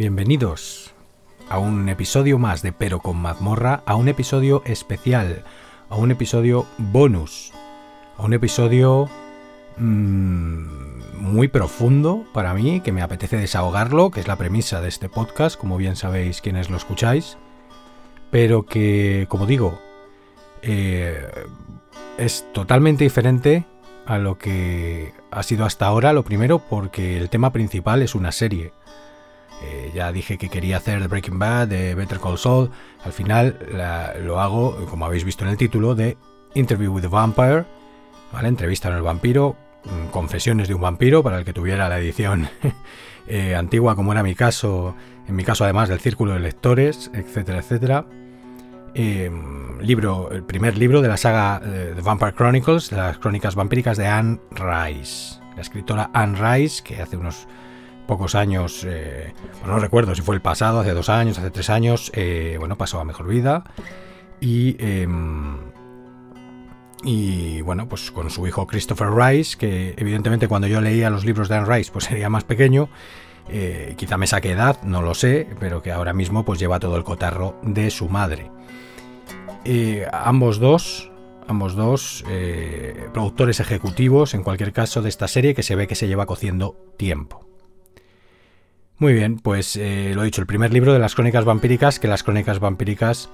Bienvenidos a un episodio más de Pero con mazmorra, a un episodio especial, a un episodio bonus, a un episodio mmm, muy profundo para mí, que me apetece desahogarlo, que es la premisa de este podcast, como bien sabéis quienes lo escucháis, pero que, como digo, eh, es totalmente diferente a lo que ha sido hasta ahora, lo primero porque el tema principal es una serie. Ya dije que quería hacer The Breaking Bad, de Better Call Saul. Al final lo hago, como habéis visto en el título, de Interview with the Vampire. ¿vale? Entrevista con el vampiro, mm, confesiones de un vampiro, para el que tuviera la edición eh, antigua, como era mi caso, en mi caso además del círculo de lectores, etcétera, etcétera. Em, libro, el primer libro de la saga eh, The Vampire Chronicles, las crónicas vampíricas de Anne Rice. La escritora Anne Rice, que hace unos pocos años, eh, no recuerdo si fue el pasado, hace dos años, hace tres años, eh, bueno, pasó a mejor vida. Y, em, y bueno, pues con su hijo Christopher Rice, que evidentemente cuando yo leía los libros de Anne Rice, pues sería más pequeño. quizá me saque edad, no lo sé, pero que ahora mismo pues lleva todo el cotarro de su madre ambos dos, ambos dos eh, productores ejecutivos, en cualquier caso, de esta serie que se ve que se lleva cociendo tiempo. Muy bien, pues eh, lo he dicho, el primer libro de las crónicas vampíricas, que las crónicas vampíricas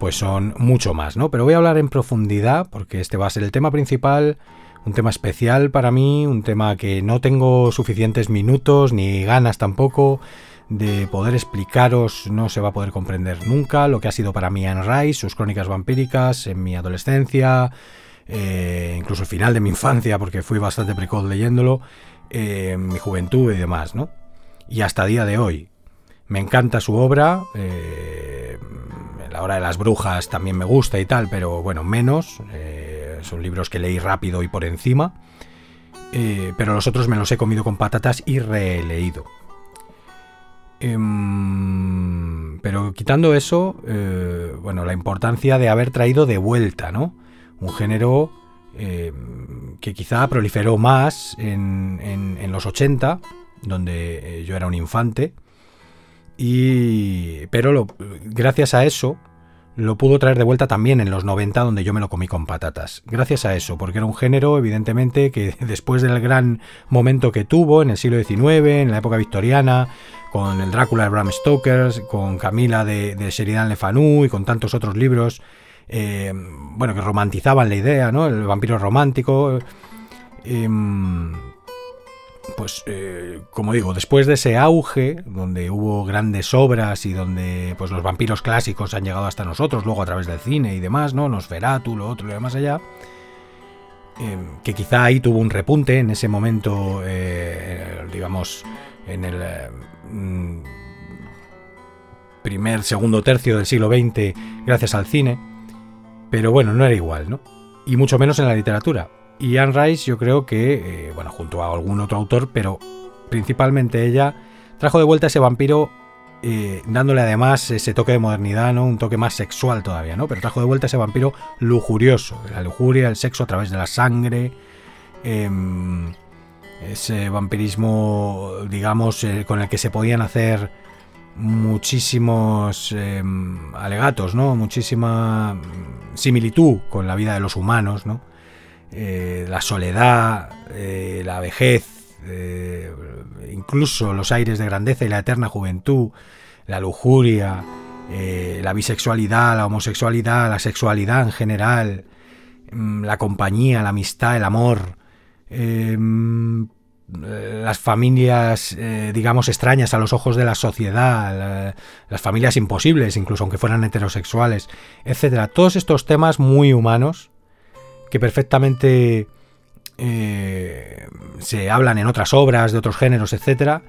pues son mucho más, ¿no? Pero voy a hablar en profundidad, porque este va a ser el tema principal, un tema especial para mí, un tema que no tengo suficientes minutos ni ganas tampoco de poder explicaros, no se va a poder comprender nunca lo que ha sido para mí Anne Rice, sus crónicas vampíricas en mi adolescencia, eh, incluso el final de mi infancia, porque fui bastante precoz leyéndolo, eh, mi juventud y demás, ¿no? Y hasta día de hoy. Me encanta su obra, eh, La hora de las brujas también me gusta y tal, pero bueno, menos. son libros que leí rápido y por encima. pero los otros me los he comido con patatas y releído. Em, pero quitando eso, eh, bueno, la importancia de haber traído de vuelta, ¿no? Un género que quizá proliferó más en, los 80, donde eh, yo era un infante, y, pero gracias a eso lo pudo traer de vuelta también en los 90, donde yo me lo comí con patatas. Gracias a eso, porque era un género, evidentemente, que después del gran momento que tuvo en el siglo XIX, en la época victoriana, con el Drácula de Bram Stoker, con Camila de, Sheridan Le Fanu y con tantos otros libros, eh, bueno, que romantizaban la idea, ¿no? El vampiro romántico. Em, pues, eh, como digo, después de ese auge, donde hubo grandes obras y donde pues, los vampiros clásicos han llegado hasta nosotros, luego a través del cine y demás, ¿no? Nosferatu, lo otro y demás allá, em, que quizá ahí tuvo un repunte en ese momento, eh, digamos, en el Mm, primer, segundo tercio del siglo XX gracias al cine, pero bueno, no era igual, ¿no? Y mucho menos en la literatura. Y Anne Rice yo creo que, eh, bueno, junto a algún otro autor, pero principalmente ella, trajo de vuelta ese vampiro eh, dándole además ese toque de modernidad, ¿no? Un toque más sexual todavía, ¿no? Pero trajo de vuelta ese vampiro lujurioso, la lujuria, el sexo a través de la sangre, em, ese vampirismo, digamos, eh, con el que se podían hacer muchísimos em, alegatos, ¿no? Muchísima similitud con la vida de los humanos, ¿no? Eh, la soledad, eh, la vejez, incluso los aires de grandeza y la eterna juventud, la lujuria, la bisexualidad, la homosexualidad, la sexualidad en general, mm, la compañía, la amistad, el amor, Em, las familias, eh, digamos, extrañas a los ojos de la sociedad, las familias imposibles, incluso aunque fueran heterosexuales, etcétera. Todos estos temas muy humanos que perfectamente eh, se hablan en otras obras de otros géneros, etcétera,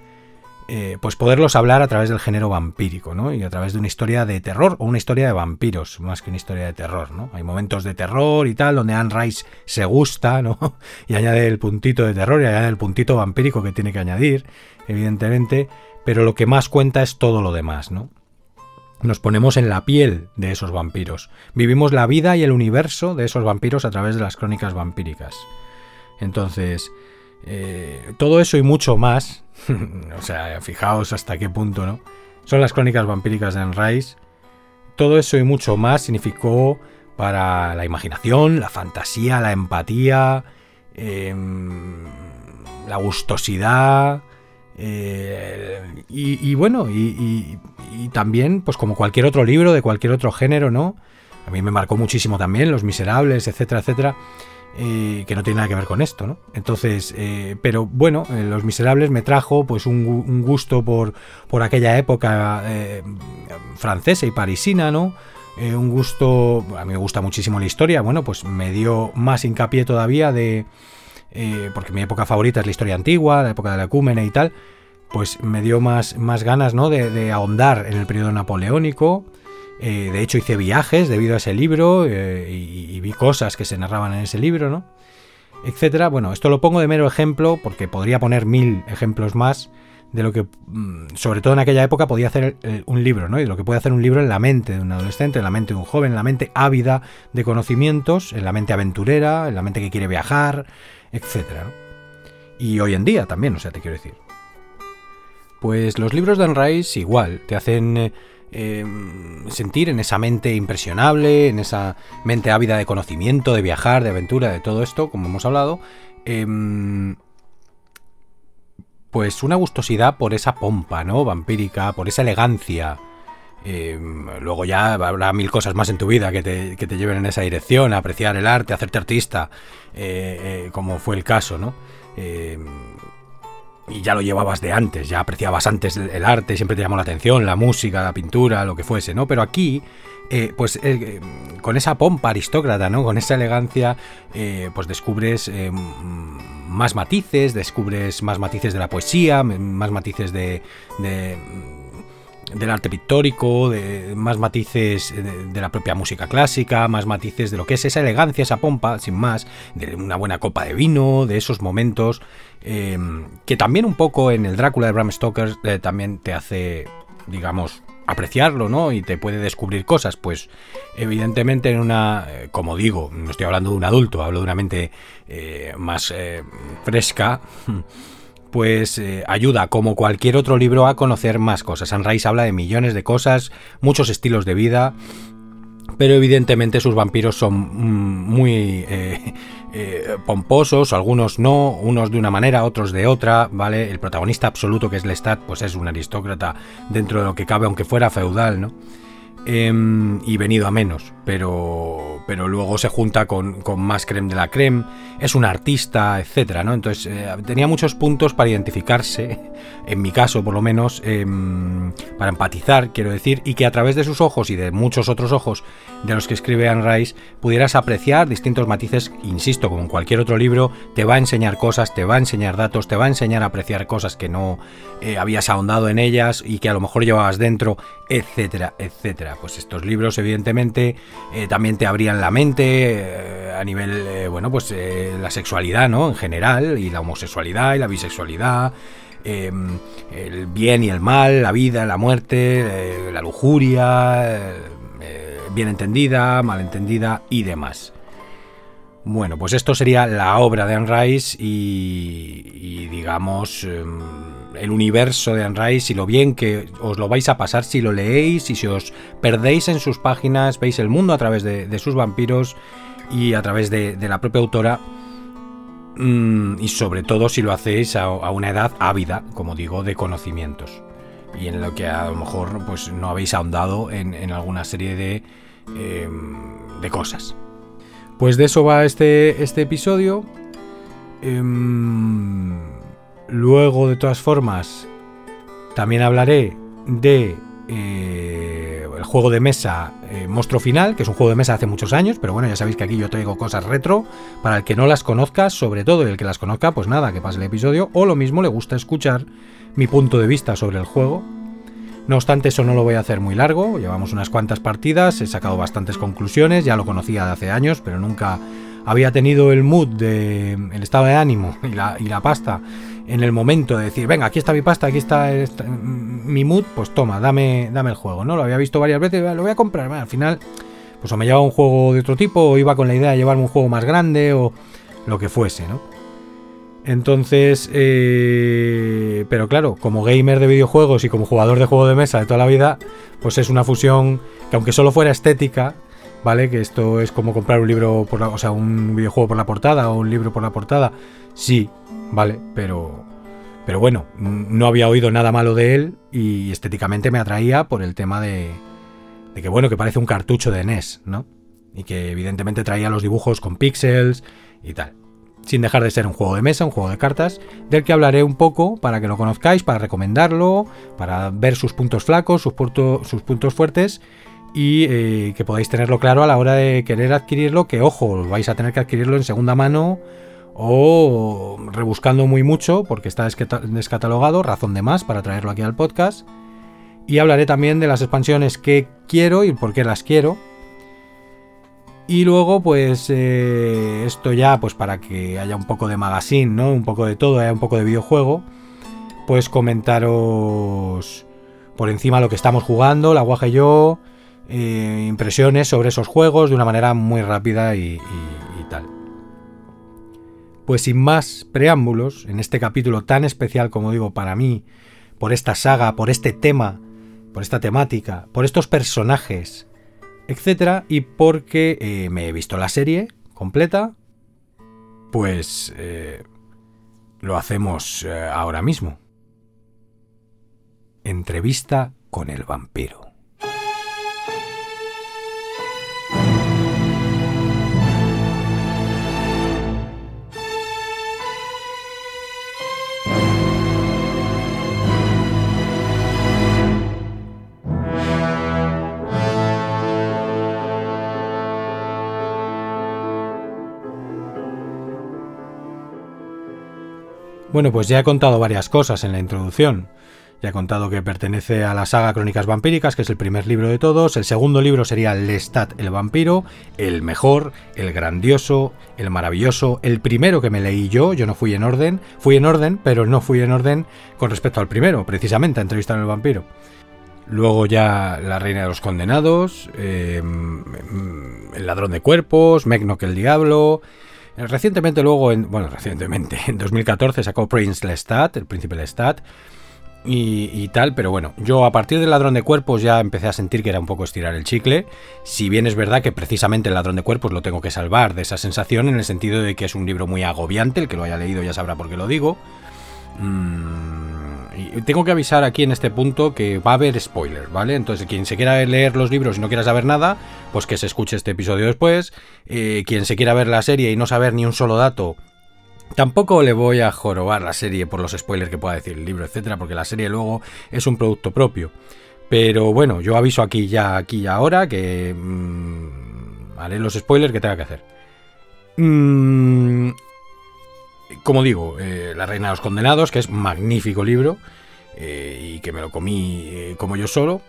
eh, pues poderlos hablar a través del género vampírico, ¿no? Y a través de una historia de terror o una historia de vampiros, más que una historia de terror, ¿no? Hay momentos de terror y tal, donde Anne Rice se gusta, ¿no? Y añade el puntito de terror y añade el puntito vampírico que tiene que añadir, evidentemente, pero lo que más cuenta es todo lo demás, ¿no? Nos ponemos en la piel de esos vampiros. Vivimos la vida y el universo de esos vampiros a través de las crónicas vampíricas. Entonces, eh, todo eso y mucho más o sea, fijaos hasta qué punto, ¿no? Son las crónicas vampíricas de Anne Rice. Todo eso y mucho más significó para la imaginación, la fantasía, la empatía, em, la gustosidad. Eh, y, bueno, y, también, pues como cualquier otro libro de cualquier otro género, ¿no? A mí me marcó muchísimo también Los Miserables, etcétera, etcétera. Eh, que no tiene nada que ver con esto, ¿no? Entonces, eh, pero bueno, Los Miserables me trajo pues un, gusto por, por, aquella época francesa y parisina, ¿no? un gusto, a mí me gusta muchísimo la historia, bueno, pues me dio más hincapié todavía de, porque mi época favorita es la historia antigua, la época de la Cúmene y tal, pues me dio más, más ganas, ¿no? De, de ahondar en el periodo napoleónico, eh, de hecho, hice viajes debido a ese libro eh, y, vi cosas que se narraban en ese libro, ¿no? Etcétera. Bueno, esto lo pongo de mero ejemplo porque podría poner mil ejemplos más de lo que, mm, sobre todo en aquella época, podía hacer eh, un libro, ¿no? Y lo que puede hacer un libro en la mente de un adolescente, en la mente de un joven, en la mente ávida de conocimientos, en la mente aventurera, en la mente que quiere viajar, etcétera. Y hoy en día también, o sea, te quiero decir. Pues los libros de Anne Rice igual, te hacen Em, sentir en esa mente impresionable, en esa mente ávida de conocimiento, de viajar, de aventura, de todo esto, como hemos hablado, em, pues una gustosidad por esa pompa, ¿no? Vampírica, por esa elegancia. Em, luego ya habrá mil cosas más en tu vida que te, que te lleven en esa dirección, a apreciar el arte, a hacerte artista, eh, eh, como fue el caso, ¿no? y ya lo llevabas de antes, ya apreciabas antes el, arte, siempre te llamó la atención, la música, la pintura, lo que fuese, ¿no? Pero aquí, eh, pues con esa pompa aristócrata, ¿no? Con esa elegancia, pues descubres más matices, descubres más matices de la poesía, más matices de, del arte pictórico, de más matices de, la propia música clásica, más matices de lo que es esa elegancia, esa pompa, sin más, de una buena copa de vino, de esos momentos, eh, que también un poco en el Drácula de Bram Stoker eh, también te hace, digamos, apreciarlo, ¿no? Y te puede descubrir cosas, pues evidentemente en una, eh, como digo, no estoy hablando de un adulto, hablo de una mente más fresca pues eh, ayuda, como cualquier otro libro, a conocer más cosas. Sunrise habla de millones de cosas, muchos estilos de vida, pero evidentemente sus vampiros son mm, muy eh, eh, pomposos, algunos no, unos de una manera, otros de otra, ¿vale? El protagonista absoluto que es Lestat, pues es un aristócrata dentro de lo que cabe, aunque fuera feudal, ¿no? Em, y venido a menos, pero, pero luego se junta con, más creme de la creme, es un artista, etcétera, ¿no? Entonces eh, tenía muchos puntos para identificarse, en mi caso por lo menos, em, para empatizar, quiero decir, y que a través de sus ojos y de muchos otros ojos de los que escribe Anne Rice pudieras apreciar distintos matices, insisto, como en cualquier otro libro, te va a enseñar cosas, te va a enseñar datos, te va a enseñar a apreciar cosas que no eh, habías ahondado en ellas y que a lo mejor llevabas dentro, etcétera, etcétera pues estos libros evidentemente eh, también te abrían la mente eh, a nivel, eh, bueno, pues la sexualidad, ¿no? En general, y la homosexualidad y la bisexualidad, em, el bien y el mal, la vida, la muerte, la lujuria, bien entendida, mal entendida y demás. Bueno, pues esto sería la obra de Anne Rice y, digamos em, el universo de Anne Rice y lo bien que os lo vais a pasar si lo leéis y si os perdéis en sus páginas, veis el mundo a través de, sus vampiros y a través de, la propia autora mm, y sobre todo si lo hacéis a, una edad ávida, como digo, de conocimientos y en lo que a lo mejor pues no habéis ahondado en, alguna serie de, em, de cosas. Pues de eso va este, este episodio. Em, luego, de todas formas, también hablaré de eh, el juego de mesa eh, Monstruo Final, que es un juego de mesa hace muchos años, pero bueno, ya sabéis que aquí yo traigo cosas retro. Para el que no las conozca, sobre todo y el que las conozca, pues nada, que pase el episodio, o lo mismo le gusta escuchar mi punto de vista sobre el juego. No obstante, eso no lo voy a hacer muy largo, llevamos unas cuantas partidas, he sacado bastantes conclusiones, ya lo conocía de hace años, pero nunca había tenido el mood, de, el estado de ánimo y la, y la pasta en el momento de decir, venga, aquí está mi pasta, aquí está, mi mood, pues toma, dame, dame el juego, ¿no? Lo había visto varias veces, lo voy a comprar, al final, pues o me llevaba un juego de otro tipo, o iba con la idea de llevarme un juego más grande, o lo que fuese, ¿no? Entonces, eh, pero claro, como gamer de videojuegos y como jugador de juego de mesa de toda la vida, pues es una fusión que aunque solo fuera estética, ¿vale? Que esto es como comprar un libro por la, o sea, un videojuego por la portada o un libro por la portada, sí, ¿vale? Pero pero bueno, no había oído nada malo de él y estéticamente me atraía por el tema de, de que bueno, que parece un cartucho de NES, ¿no? Y que evidentemente traía los dibujos con píxeles y tal sin dejar de ser un juego de mesa, un juego de cartas, del que hablaré un poco para que lo conozcáis, para recomendarlo, para ver sus puntos flacos, sus, sus puntos fuertes y eh, que podáis tenerlo claro a la hora de querer adquirirlo, que ojo, vais a tener que adquirirlo en segunda mano o rebuscando muy mucho porque está descatalogado, razón de más para traerlo aquí al podcast. Y hablaré también de las expansiones que quiero y por qué las quiero y luego, pues eh, esto ya, pues para que haya un poco de magazine, ¿no? Un poco de todo, haya un poco de videojuego. Pues comentaros por encima lo que estamos jugando, la guaje yo, eh, impresiones sobre esos juegos de una manera muy rápida y, tal. Pues sin más preámbulos, en este capítulo tan especial como digo para mí, por esta saga, por este tema, por esta temática, por estos personajes, etcétera, y porque eh, me he visto la serie completa, pues eh, lo hacemos ahora mismo. Entrevista con el vampiro. Bueno, pues ya he contado varias cosas en la introducción. Ya he contado que pertenece a la saga Crónicas Vampíricas, que es el primer libro de todos. El segundo libro sería Lestat el vampiro, el mejor, el grandioso, el maravilloso, el primero que me leí yo. Yo no fui en orden, fui en orden, pero no fui en orden con respecto al primero, precisamente a entrevistar al vampiro. Luego ya La Reina de los Condenados, em, El Ladrón de Cuerpos, Mecno que el Diablo, Recientemente luego, en, bueno, recientemente, en 2014 sacó Prince Lestat, el príncipe Lestat, y, y, tal, pero bueno, yo a partir del ladrón de cuerpos ya empecé a sentir que era un poco estirar el chicle, si bien es verdad que precisamente el ladrón de cuerpos lo tengo que salvar de esa sensación en el sentido de que es un libro muy agobiante, el que lo haya leído ya sabrá por qué lo digo. Tengo que avisar aquí en este punto que va a haber spoilers, ¿vale? Entonces, quien se quiera leer los libros y no quiera saber nada, pues que se escuche este episodio después. Eh, quien se quiera ver la serie y no saber ni un solo dato, Tampoco le voy a jorobar la serie por los spoilers que pueda decir el libro, etcétera, porque la serie luego es un producto propio. Pero bueno, yo aviso aquí ya, aquí y ahora que mmm, haré los spoilers que tenga que hacer. Mmm, como digo, eh, La Reina de los Condenados, que es magnífico libro eh, y que me lo comí eh, como yo solo.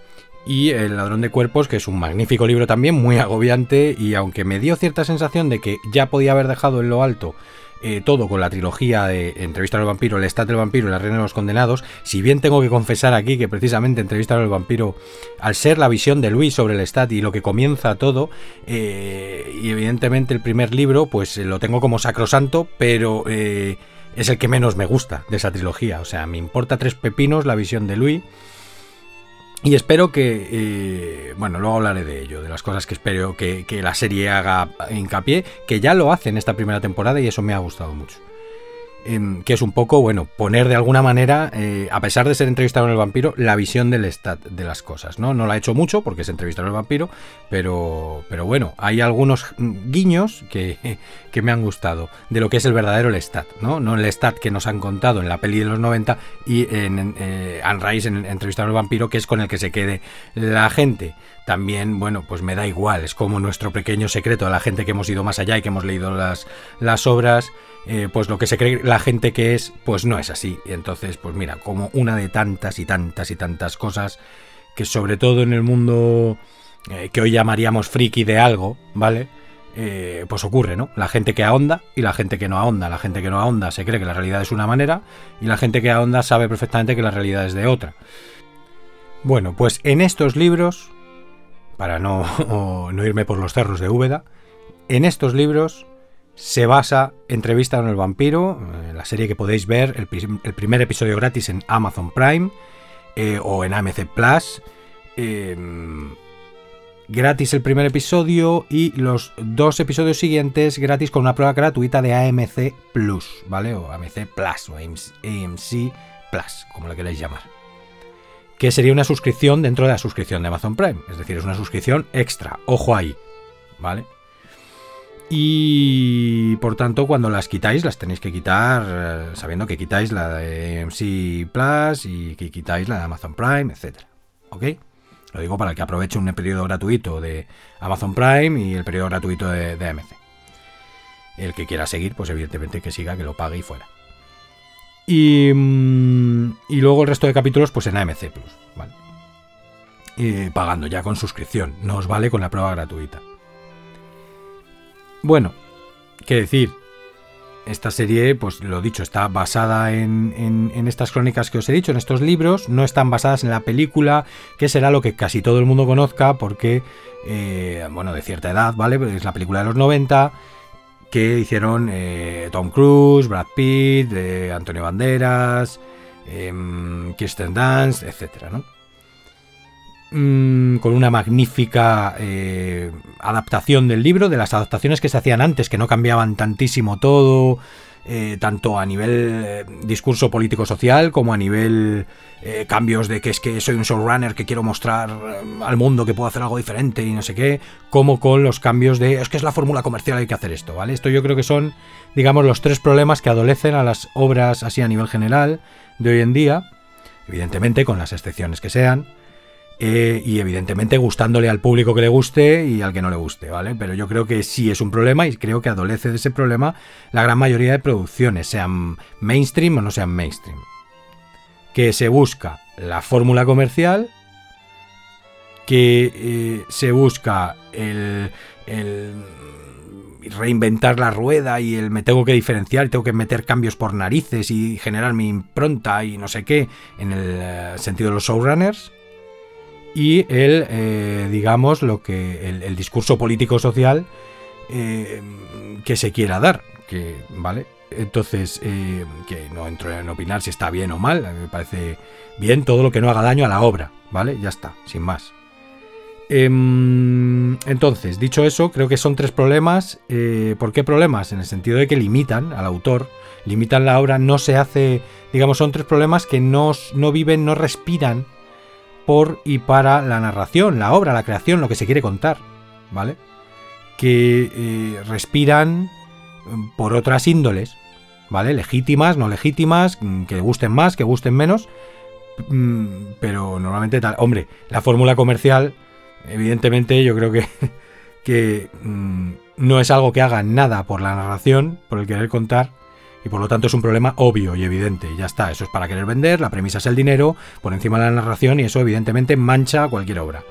Y El Ladrón de Cuerpos, que es un magnífico libro también, muy agobiante y aunque me dio cierta sensación de que ya podía haber dejado en lo alto eh, todo con la trilogía de Entrevista al vampiro, El Estado del vampiro y La reina de los condenados, si bien tengo que confesar aquí que precisamente Entrevista al vampiro, al ser la visión de Luis sobre el Estado y lo que comienza todo, eh, y evidentemente el primer libro, pues eh, lo tengo como sacrosanto, pero es el que menos me gusta de esa trilogía. O sea, me importa tres pepinos la visión de Luis. Y espero que, eh, bueno, luego hablaré de ello, de las cosas que espero que, que, la serie haga hincapié, que ya lo hace en esta primera temporada y eso me ha gustado mucho. Que es un poco, bueno, poner de alguna manera, eh, a pesar de ser entrevistado en el vampiro, la visión del stat de las cosas, ¿no? No la ha hecho mucho porque es entrevistado en el vampiro, pero, pero bueno, hay algunos guiños que, que me han gustado de lo que es el verdadero Lestat, ¿no? No el Lestat que nos han contado en la peli de los 90 y en, eh, Anne en Entrevistado vampiro, que es con el que se quede la gente. También, bueno, pues me da igual, es como nuestro pequeño secreto a la gente que hemos ido más allá y que hemos leído las, las obras. Eh, pues lo que se cree la gente que es, pues no es así. Entonces, pues mira, como una de tantas y tantas y tantas cosas que sobre todo en el mundo eh, que hoy llamaríamos friki de algo, ¿vale? Eh, pues ocurre, ¿no? La gente que ahonda y la gente que no ahonda. La gente que no ahonda se cree que la realidad es una manera y la gente que ahonda sabe perfectamente que la realidad es de otra. Bueno, pues en estos libros, para no, no irme por los cerros de Úbeda, en estos libros se basa Entrevista con el vampiro, eh, la serie que podéis ver, el, primer episodio gratis en Amazon Prime eh, o en AMC Plus. Em, gratis el primer episodio y los dos episodios siguientes gratis con una prueba gratuita de AMC Plus, ¿vale? O AMC Plus o AMC Plus, como lo queréis llamar. Que sería una suscripción dentro de la suscripción de Amazon Prime. Es decir, es una suscripción extra. Ojo ahí, ¿vale? Y por tanto, cuando las quitáis, las tenéis que quitar eh, sabiendo que quitáis la de MC Plus y que quitáis la de Amazon Prime, etc. ¿Ok? Lo digo para que aproveche un periodo gratuito de Amazon Prime y el periodo gratuito de, AMC. El que quiera seguir, pues evidentemente que siga, que lo pague y fuera. Y, mm, y luego el resto de capítulos, pues en AMC Plus, ¿vale? Y pagando ya con suscripción. No os vale con la prueba gratuita. Bueno, qué decir, esta serie, pues lo dicho, está basada en, estas crónicas que os he dicho, en estos libros, no están basadas en la película, que será lo que casi todo el mundo conozca, porque, eh, bueno, de cierta edad, ¿vale? Es la película de los 90, que hicieron eh, Tom Cruise, Brad Pitt, eh, Antonio Banderas, em, Kirsten Dunst, etcétera, ¿no? Mm, con una magnífica eh, adaptación del libro, de las adaptaciones que se hacían antes, que no cambiaban tantísimo todo, eh, tanto a nivel eh, discurso político-social como a nivel cambios de que es que soy un showrunner que quiero mostrar al mundo que puedo hacer algo diferente y no sé qué, como con los cambios de es que es la fórmula comercial, hay que hacer esto, ¿vale? Esto yo creo que son, digamos, los tres problemas que adolecen a las obras así a nivel general de hoy en día, evidentemente con las excepciones que sean. Eh, y evidentemente gustándole al público que le guste y al que no le guste, ¿vale? Pero yo creo que sí es un problema y creo que adolece de ese problema la gran mayoría de producciones, sean mainstream o no sean mainstream. Que se busca la fórmula comercial, que eh, se busca el, el reinventar la rueda y el me tengo que diferenciar tengo que meter cambios por narices y generar mi impronta y no sé qué en el eh, sentido de los showrunners y el, eh, digamos, lo que el, discurso político-social eh, que se quiera dar, que, ¿vale? Entonces, eh, que no entro en opinar si está bien o mal, me parece bien todo lo que no haga daño a la obra, ¿vale? Ya está, sin más. Em, entonces, dicho eso, creo que son tres problemas. ¿Por qué problemas? En el sentido de que limitan al autor, limitan la obra, no se hace, digamos, son tres problemas que no, no viven, no respiran por y para la narración, la obra, la creación, lo que se quiere contar, ¿vale? Que eh, respiran mm, por otras índoles, ¿vale? Legítimas, no legítimas, mm, que gusten más, que gusten menos, mm, pero normalmente tal. Hombre, la fórmula comercial, evidentemente, yo creo que, que no es algo que haga nada por la narración, por el querer contar, y por lo tanto es un problema obvio y evidente. Ya está, eso es para querer vender, la premisa es el dinero, por encima de la narración y eso evidentemente mancha cualquier obra.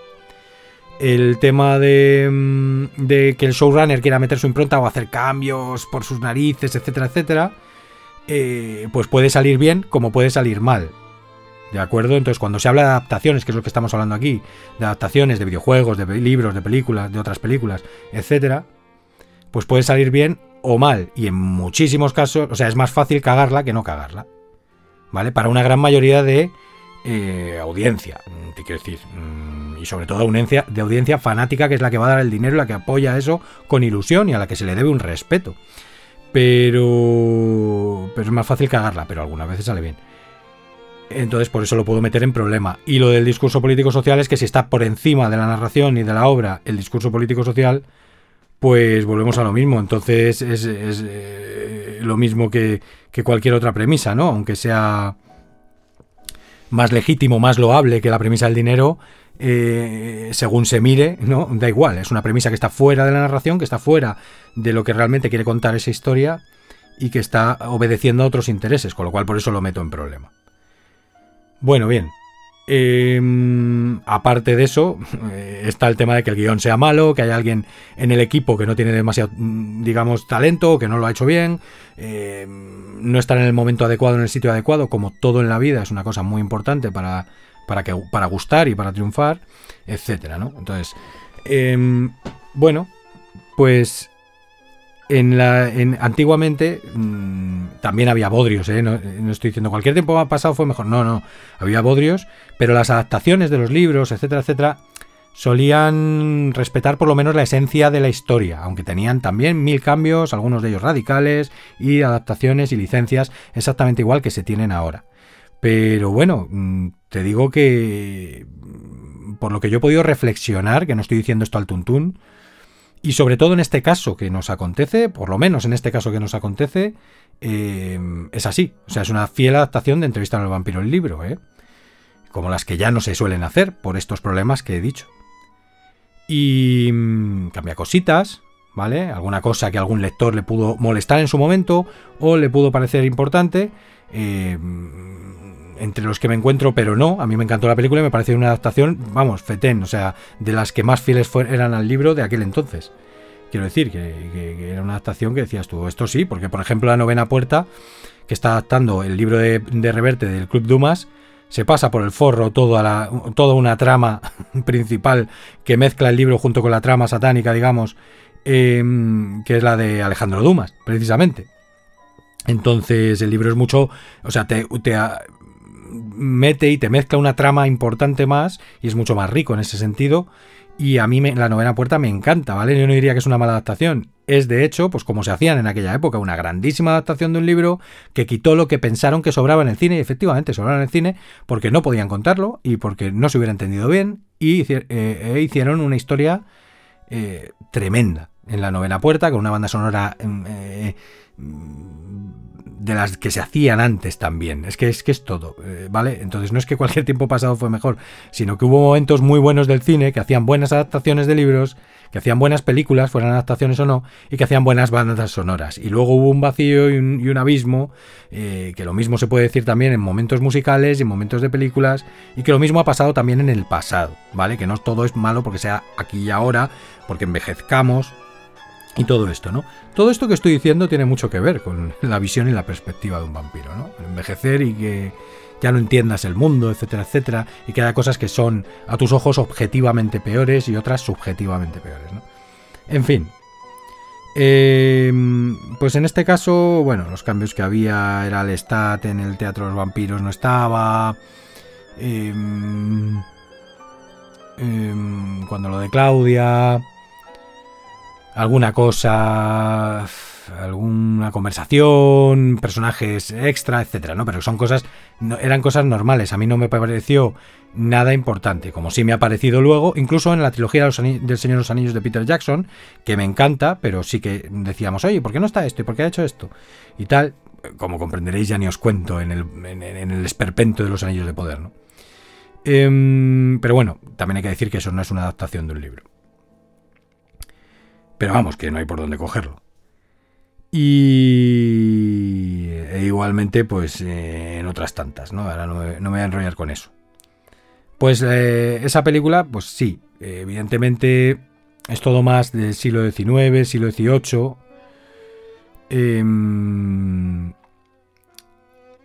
El tema de, mm, de que el showrunner quiera meter su impronta o hacer cambios por sus narices, etcétera, etcétera, eh, pues puede salir bien como puede salir mal. ¿De acuerdo? Entonces, cuando se habla de adaptaciones, que es lo que estamos hablando aquí, de adaptaciones de videojuegos, de libros, de películas, de otras películas, etcétera, pues puede salir bien o mal. Y en muchísimos casos, o sea, es más fácil cagarla que no cagarla. ¿Vale? Para una gran mayoría de eh, audiencia, te quiero decir. Mm, y sobre todo audiencia, de audiencia fanática, que es la que va a dar el dinero, la que apoya eso con ilusión y a la que se le debe un respeto. Pero. Pero es más fácil cagarla, pero algunas veces sale bien. Entonces por eso lo puedo meter en problema. Y lo del discurso político-social es que si está por encima de la narración y de la obra el discurso político-social, pues volvemos a lo mismo. Entonces es, eh, lo mismo que, cualquier otra premisa, ¿no? Aunque sea más legítimo, más loable que la premisa del dinero, eh, según se mire, ¿no? Da igual, es una premisa que está fuera de la narración, que está fuera de lo que realmente quiere contar esa historia y que está obedeciendo a otros intereses, con lo cual por eso lo meto en problema. Bueno, bien, Em, aparte de eso, eh, está el tema de que el guion sea malo, que haya alguien en el equipo que no tiene demasiado, mm, digamos, talento, que no lo ha hecho bien, em, no estar en el momento adecuado, en el sitio adecuado, como todo en la vida es una cosa muy importante para, para, que, para gustar y para triunfar, etcétera, ¿no? Entonces, em, bueno, pues en la, en, antiguamente mm, también había bodrios, ¿eh? no, estoy diciendo cualquier tiempo pasado fue mejor, no, no, había bodrios, pero las adaptaciones de los libros, etcétera, etcétera, solían respetar por lo menos la esencia de la historia, aunque tenían también mil cambios, algunos de ellos radicales, y adaptaciones y licencias exactamente igual que se tienen ahora. Pero bueno, mm, te digo que mm, por lo que yo he podido reflexionar, que no estoy diciendo esto al tuntún, y sobre todo en este caso que nos acontece, por lo menos en este caso que nos acontece, eh, es así. O sea, es una fiel adaptación de Entrevista al vampiro el libro, ¿eh? como las que ya no se suelen hacer por estos problemas que he dicho. Y mm, cambia cositas, ¿vale? Alguna cosa que algún lector le pudo molestar en su momento o le pudo parecer importante. Eh, entre los que me encuentro, pero no, a mí me encantó la película y me pareció una adaptación, vamos, fetén, o sea, de las que más fieles eran al libro de aquel entonces. Quiero decir, que, era una adaptación que decías tú, esto sí, porque por ejemplo la novena puerta, que está adaptando el libro de, Reverte del Club Dumas, se pasa por el forro toda, toda una trama principal que mezcla el libro junto con la trama satánica, digamos, em, que es la de Alejandro Dumas, precisamente. Entonces el libro es mucho, o sea, te, te, mete y te mezcla una trama importante más y es mucho más rico en ese sentido. Y a mí me, la novena puerta me encanta, ¿vale? Yo no diría que es una mala adaptación. Es de hecho, pues como se hacían en aquella época, una grandísima adaptación de un libro que quitó lo que pensaron que sobraba en el cine y efectivamente sobraba en el cine porque no podían contarlo y porque no se hubiera entendido bien y eh, e hicieron una historia eh, tremenda en la novena puerta con una banda sonora mm, eh, de las que se hacían antes también. Es que es que es todo, eh, ¿vale? Entonces no es que cualquier tiempo pasado fue mejor, sino que hubo momentos muy buenos del cine que hacían buenas adaptaciones de libros, que hacían buenas películas, fueran adaptaciones o no, y que hacían buenas bandas sonoras. Y luego hubo un vacío y un, abismo, eh, que lo mismo se puede decir también en momentos musicales y en momentos de películas, y que lo mismo ha pasado también en el pasado, ¿vale? Que no todo es malo porque sea aquí y ahora, porque envejezcamos, y todo esto, ¿no? Todo esto que estoy diciendo tiene mucho que ver con la visión y la perspectiva de un vampiro, ¿no? Envejecer y que ya no entiendas el mundo, etcétera, etcétera, y que haya cosas que son a tus ojos objetivamente peores y otras subjetivamente peores, ¿no? En fin. Em, pues en este caso, bueno, los cambios que había era el stat en el Teatro de los Vampiros no estaba. Em, cuando lo de Claudia alguna cosa, alguna conversación, personajes extra, etcétera, ¿no? Pero son cosas, eran cosas normales. A mí no me pareció nada importante, como sí me ha parecido luego, incluso en la trilogía del Señor de los Anillos de Peter Jackson, que me encanta, pero sí que decíamos, oye, ¿por qué no está esto? ¿Y por qué ha hecho esto? Y tal, como comprenderéis, ya ni os cuento en el, en, el esperpento de los Anillos de Poder, ¿no? Em, pero bueno, también hay que decir que eso no es una adaptación de un libro. Pero vamos, que no hay por dónde cogerlo. Y e igualmente, pues eh, en otras tantas, ¿no? Ahora no me, voy a enrollar con eso. Pues eh, esa película, pues sí, evidentemente es todo más del siglo XIX, siglo XVIII. Em,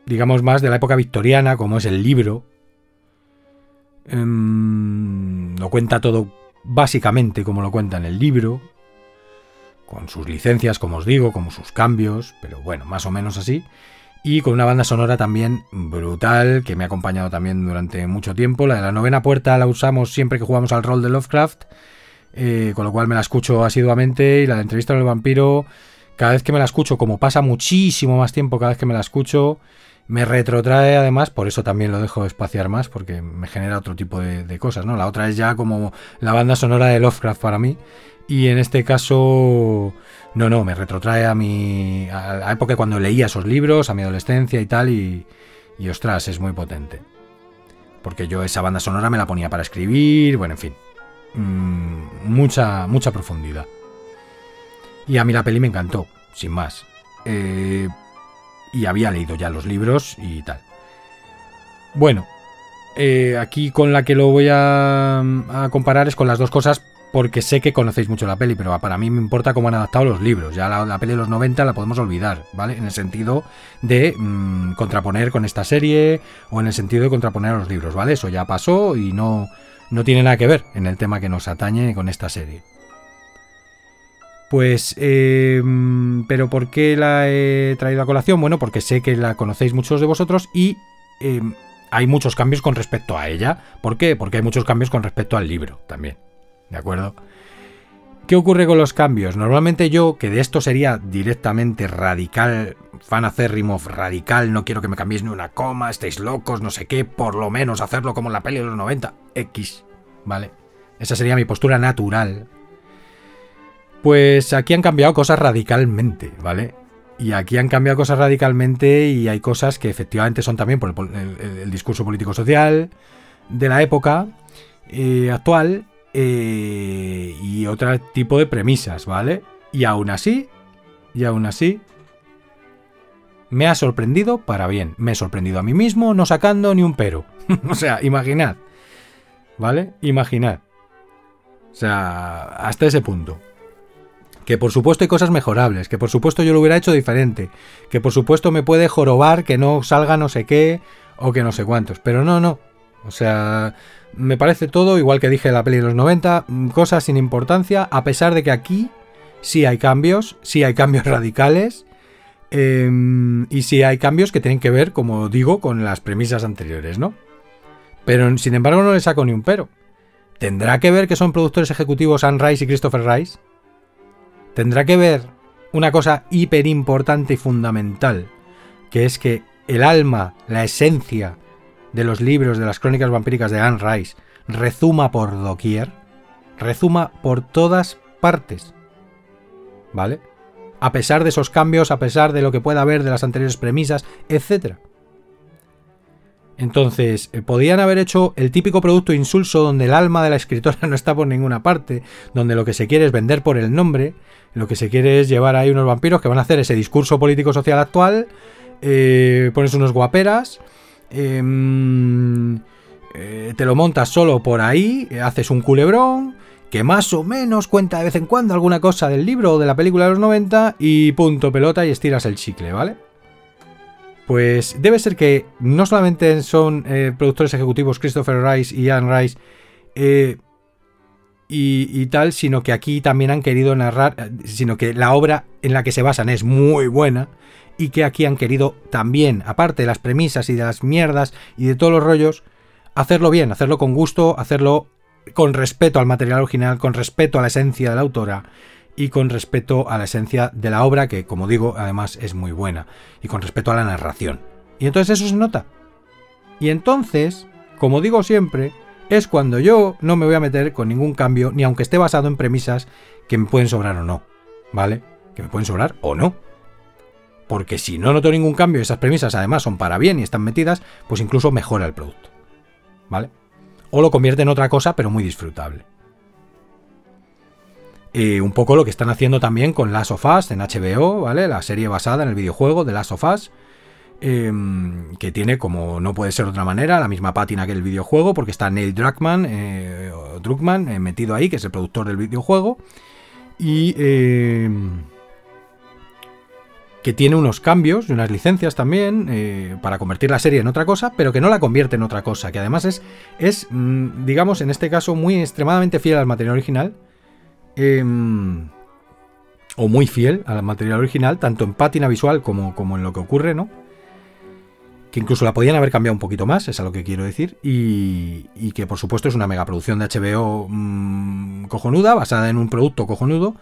digamos más de la época victoriana, como es el libro. Em, lo cuenta todo básicamente como lo cuenta en el libro con sus licencias, como os digo, como sus cambios, pero bueno, más o menos así. Y con una banda sonora también brutal, que me ha acompañado también durante mucho tiempo. La de la novena puerta la usamos siempre que jugamos al rol de Lovecraft, eh, con lo cual me la escucho asiduamente. Y la de entrevista al vampiro, cada vez que me la escucho, como pasa muchísimo más tiempo cada vez que me la escucho, me retrotrae además, por eso también lo dejo espaciar más, porque me genera otro tipo de, de cosas, ¿no? La otra es ya como la banda sonora de Lovecraft para mí. Y en este caso, no, no, me retrotrae a mi a la época cuando leía esos libros, a mi adolescencia y tal, y, y ostras, es muy potente. Porque yo esa banda sonora me la ponía para escribir, bueno, en fin, mm, mucha, mucha profundidad. Y a mí la peli me encantó, sin más. Eh, y había leído ya los libros y tal. Bueno, eh, aquí con la que lo voy a, a, comparar es con las dos cosas porque sé que conocéis mucho la peli, pero para mí me importa cómo han adaptado los libros. Ya la, peli de los 90 la podemos olvidar, ¿vale? En el sentido de mm, contraponer con esta serie o en el sentido de contraponer a los libros, ¿vale? Eso ya pasó y no, no tiene nada que ver en el tema que nos atañe con esta serie. Pues, em, pero ¿por qué la he traído a colación? Bueno, porque sé que la conocéis muchos de vosotros y em, hay muchos cambios con respecto a ella. ¿Por qué? Porque hay muchos cambios con respecto al libro también. ¿De acuerdo? ¿Qué ocurre con los cambios? Normalmente yo, que de esto sería directamente radical, fan acérrimo, radical, no quiero que me cambiéis ni una coma, estáis locos, no sé qué, por lo menos hacerlo como en la peli de los 90, X, ¿vale? Esa sería mi postura natural, pues aquí han cambiado cosas radicalmente, ¿vale? Y aquí han cambiado cosas radicalmente y hay cosas que efectivamente son también por el, discurso político-social de la época eh, actual eh, y otro tipo de premisas, ¿vale? Y aún así, y aún así, me ha sorprendido para bien. Me he sorprendido a mí mismo no sacando ni un pero. o sea, imaginad, ¿vale? Imaginad. O sea, hasta ese punto que por supuesto hay cosas mejorables, que por supuesto yo lo hubiera hecho diferente, que por supuesto me puede jorobar que no salga no sé qué o que no sé cuántos, pero no, no. O sea, me parece todo, igual que dije en la peli de los 90, cosas sin importancia, a pesar de que aquí sí hay cambios, sí hay cambios radicales, em, y sí hay cambios que tienen que ver, como digo, con las premisas anteriores, ¿no? Pero sin embargo no le saco ni un pero. ¿Tendrá que ver que son productores ejecutivos Anne Rice y Christopher Rice? tendrá que ver una cosa hiper importante y fundamental, que es que el alma, la esencia de los libros de las crónicas vampíricas de Anne Rice rezuma por doquier, rezuma por todas partes. ¿Vale? A pesar de esos cambios, a pesar de lo que pueda haber de las anteriores premisas, etc. Entonces, eh, podían haber hecho el típico producto insulso donde el alma de la escritora no está por ninguna parte, donde lo que se quiere es vender por el nombre, lo que se quiere es llevar ahí unos vampiros que van a hacer ese discurso político-social actual, eh, pones unos guaperas, em, eh, te lo montas solo por ahí, haces un culebrón, que más o menos cuenta de vez en cuando alguna cosa del libro o de la película de los 90 y punto pelota y estiras el chicle, ¿vale? Pues debe ser que no solamente son eh, productores ejecutivos Christopher Rice y Ian Rice eh, y, tal, sino que aquí también han querido narrar, eh, sino que la obra en la que se basan es muy buena y que aquí han querido también, aparte de las premisas y de las mierdas y de todos los rollos, hacerlo bien, hacerlo con gusto, hacerlo con respeto al material original, con respeto a la esencia de la autora y con respeto a la esencia de la obra, que como digo, además es muy buena, y con respeto a la narración. Y entonces eso se nota. Y entonces, como digo siempre, es cuando yo no me voy a meter con ningún cambio, ni aunque esté basado en premisas que me pueden sobrar o no, ¿vale? Que me pueden sobrar o no. Porque si no noto ningún cambio y esas premisas además son para bien y están metidas, pues incluso mejora el producto. ¿Vale? O lo convierte en otra cosa, pero muy disfrutable. Eh, un poco lo que están haciendo también con Last of Us en HBO, ¿vale? La serie basada en el videojuego de Last of Us. Em, que tiene, como no puede ser de otra manera, la misma pátina que el videojuego, porque está Neil Druckmann, eh, Druckmann eh, metido ahí, que es el productor del videojuego. Y em, que tiene unos cambios y unas licencias también para convertir la serie en otra cosa, pero que no la convierte en otra cosa, que además es, es mm, digamos, en este caso muy extremadamente fiel al material original Em, o muy fiel al material original, tanto en pátina visual como, como en lo que ocurre, ¿no? Que incluso la podían haber cambiado un poquito más, es a lo que quiero decir, y, que por supuesto es una megaproducción de HBO mm, cojonuda, basada en un producto cojonudo,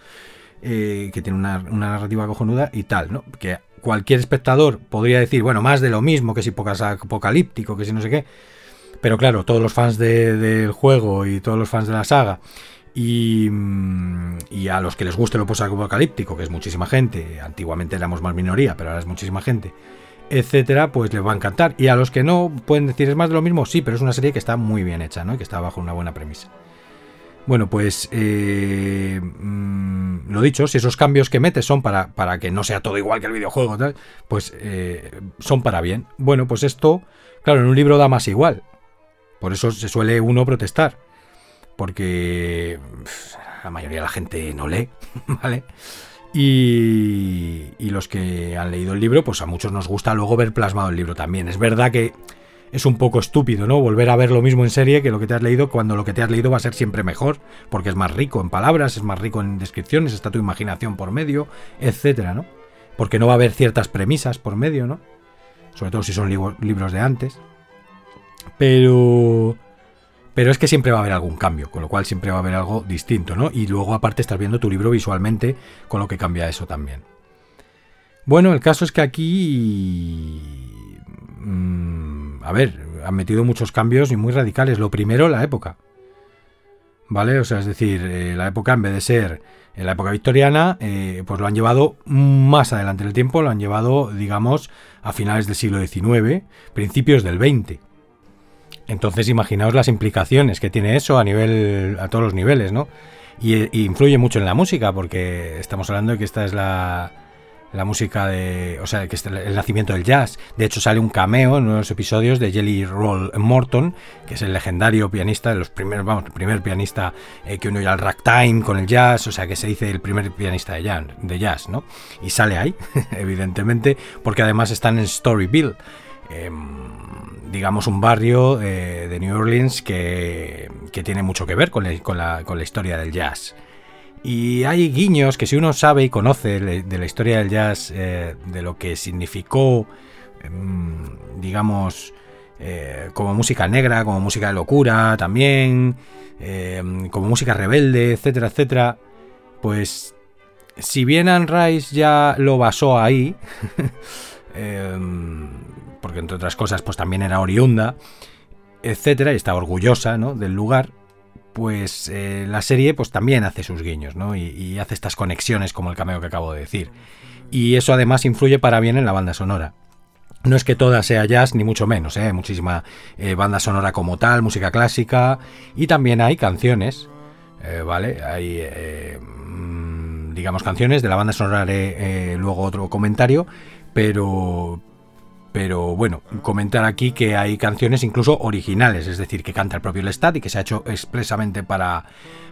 eh, que tiene una, narrativa cojonuda y tal, ¿no? Que cualquier espectador podría decir, bueno, más de lo mismo, que si apocalíptico, que si no sé qué, pero claro, todos los fans del juego y todos los fans de la saga Mm, y, a los que les guste lo post-apocalíptico, que es muchísima gente, antiguamente éramos más minoría, pero ahora es muchísima gente, etcétera, pues les va a encantar. Y a los que no, pueden decir es más de lo mismo, sí, pero es una serie que está muy bien hecha, ¿no? Y que está bajo una buena premisa. Bueno, pues eh, mm, lo dicho, si esos cambios que metes son para, para, que no sea todo igual que el videojuego, pues eh, son para bien. Bueno, pues esto, claro, en un libro da más igual. Por eso se suele uno protestar porque la mayoría de la gente no lee, ¿vale? Y, los que han leído el libro, pues a muchos nos gusta luego ver plasmado el libro también. Es verdad que es un poco estúpido, ¿no? Volver a ver lo mismo en serie que lo que te has leído cuando lo que te has leído va a ser siempre mejor, porque es más rico en palabras, es más rico en descripciones, está tu imaginación por medio, etcétera, ¿no? Porque no va a haber ciertas premisas por medio, ¿no? Sobre todo si son libros de antes. Pero pero es que siempre va a haber algún cambio, con lo cual siempre va a haber algo distinto, ¿no? Y luego aparte estás viendo tu libro visualmente, con lo que cambia eso también. Bueno, el caso es que aquí... Mm, a ver, han metido muchos cambios y muy radicales. Lo primero, la época. ¿Vale? O sea, es decir, eh, la época en vez de ser en la época victoriana, eh, pues lo han llevado más adelante en el tiempo, lo han llevado, digamos, a finales del siglo XIX, principios del XX. Entonces imaginaos las implicaciones que tiene eso a nivel a todos los niveles, ¿no? Y, influye mucho en la música porque estamos hablando de que esta es la, la música de, o sea, que es el nacimiento del jazz. De hecho sale un cameo en uno de los episodios de Jelly Roll Morton, que es el legendario pianista de los primeros, vamos, el primer pianista eh, que unió al ragtime con el jazz, o sea, que se dice el primer pianista de jazz, ¿no? Y sale ahí, evidentemente, porque además están en Storyville. Em, digamos, un barrio eh, de New Orleans que, tiene mucho que ver con, la, historia del jazz. Y hay guiños que si uno sabe y conoce de la historia del jazz, eh, de lo que significó, em, digamos, eh, como música negra, como música de locura también, em, como música rebelde, etcétera, etcétera, pues si bien Anne Rice ya lo basó ahí, porque entre otras cosas pues también era oriunda, etcétera, y está orgullosa ¿no? del lugar, pues eh, la serie pues también hace sus guiños, ¿no? Y, hace estas conexiones como el cameo que acabo de decir. Y eso además influye para bien en la banda sonora. No es que toda sea jazz, ni mucho menos, ¿eh? muchísima eh, banda sonora como tal, música clásica, y también hay canciones, eh, ¿vale? Hay, mm, digamos, canciones, de la banda sonora haré luego otro comentario, pero, pero bueno, comentar aquí que hay canciones incluso originales, es decir, que canta el propio Lestat y que se ha hecho expresamente para,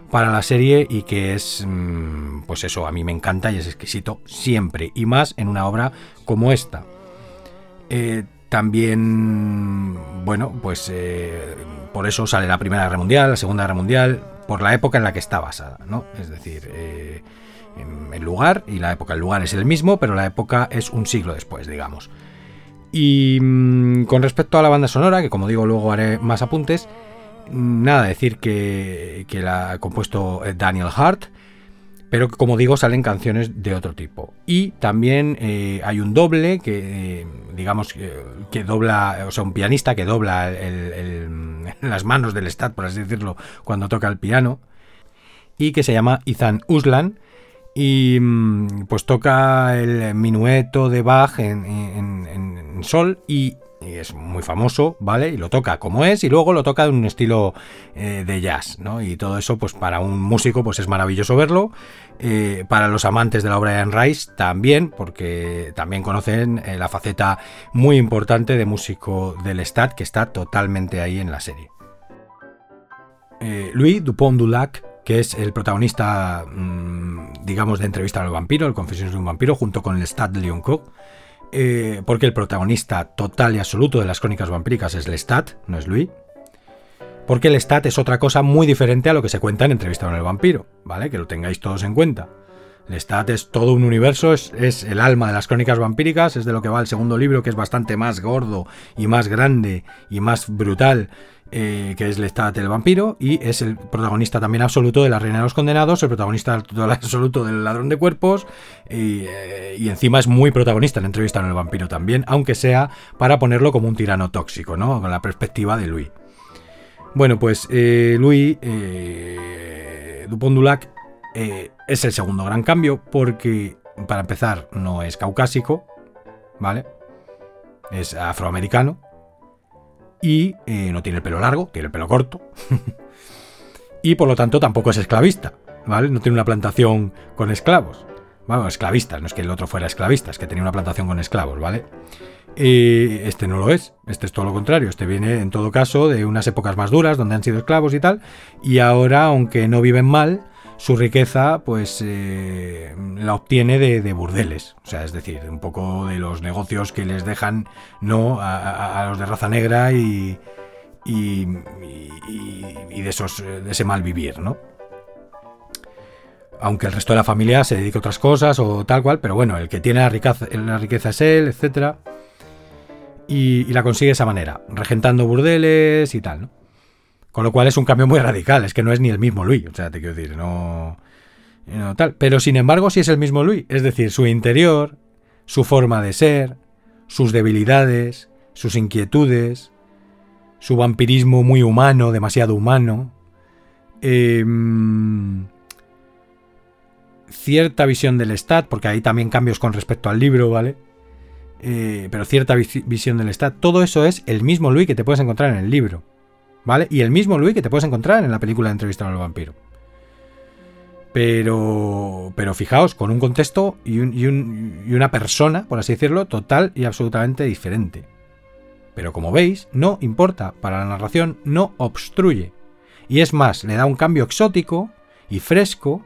para la serie y que es, mm, pues eso, a mí me encanta y es exquisito siempre, y más en una obra como esta. Eh, también, bueno, pues eh, por eso sale la Primera Guerra Mundial, la Segunda Guerra Mundial, por la época en la que está basada, ¿no? Es decir, eh, el lugar y la época, el lugar es el mismo, pero la época es un siglo después, digamos. Y mm, con respecto a la banda sonora, que como digo luego haré más apuntes, nada, decir que, la ha compuesto eh, Daniel Hart, pero que como digo salen canciones de otro tipo. Y también eh, hay un doble que, eh, digamos, que dobla, o sea, un pianista que dobla las manos del Stat, por así decirlo, cuando toca el piano, y que se llama Ethan Uslan y mm, pues toca el minueto de Bach en, sol y, es muy famoso, ¿vale? Y lo toca como es y luego lo toca en un estilo eh, de jazz, ¿no? Y todo eso, pues para un músico, pues es maravilloso verlo. Eh, para los amantes de la obra de Anne Rice también, porque también conocen eh, la faceta muy importante de músico del Stat que está totalmente ahí en la serie. Louis Dupont-Dulac que es el protagonista, mm, digamos, de Entrevista al vampiro, el Confesiones de un vampiro, junto con el Lestat de Lioncourt, eh, porque el protagonista total y absoluto de las crónicas vampíricas es Lestat, no es Louis. Porque Lestat es otra cosa muy diferente a lo que se cuenta en Entrevista con el vampiro, ¿vale? Que lo tengáis todos en cuenta. Lestat es todo un universo, es, es, el alma de las crónicas vampíricas, es de lo que va el segundo libro, que es bastante más gordo y más grande y más brutal eh, que es Lestat el vampiro, y es el protagonista también absoluto de La Reina de los Condenados, el protagonista absoluto del Ladrón de Cuerpos, eh, y, encima es muy protagonista en la entrevista con el vampiro también, aunque sea para ponerlo como un tirano tóxico, ¿no? Con la perspectiva de Louis. Bueno, pues eh, Louis Dupont-Dulac es el segundo gran cambio, porque para empezar no es caucásico, ¿vale? Es afroamericano y eh, no tiene el pelo largo, tiene el pelo corto. y por lo tanto tampoco es esclavista, ¿vale? No tiene una plantación con esclavos. Bueno, esclavistas, no es que el otro fuera esclavista, es que tenía una plantación con esclavos, ¿vale? Eh, este no lo es, este es todo lo contrario, este viene en todo caso de unas épocas más duras donde han sido esclavos y tal, y ahora, aunque no viven mal, su riqueza pues eh, la obtiene de, burdeles. O sea, es decir, un poco de los negocios que les dejan no a, los de raza negra y, y, de, esos, de ese mal vivir, ¿no? Aunque el resto de la familia se dedique a otras cosas o tal cual, pero bueno, el que tiene la riqueza, es él, etcétera. Y, la consigue de esa manera, regentando burdeles y tal, ¿no? Con lo cual es un cambio muy radical, es que no es ni el mismo Luis, o sea, te quiero decir, no, tal. Pero sin embargo sí es el mismo Luis, es decir, su interior, su forma de ser, sus debilidades, sus inquietudes, su vampirismo muy humano, demasiado humano, em, cierta visión del Stat, porque hay también cambios con respecto al libro, ¿vale? Eh, pero cierta visión del Stat, todo eso es el mismo Luis que te puedes encontrar en el libro. ¿Vale? Y el mismo Louis que te puedes encontrar en la película de Entrevista al vampiro. Pero, pero fijaos, con un contexto y, una persona, por así decirlo, total y absolutamente diferente. Pero como veis, no importa, para la narración no obstruye. Y es más, le da un cambio exótico y fresco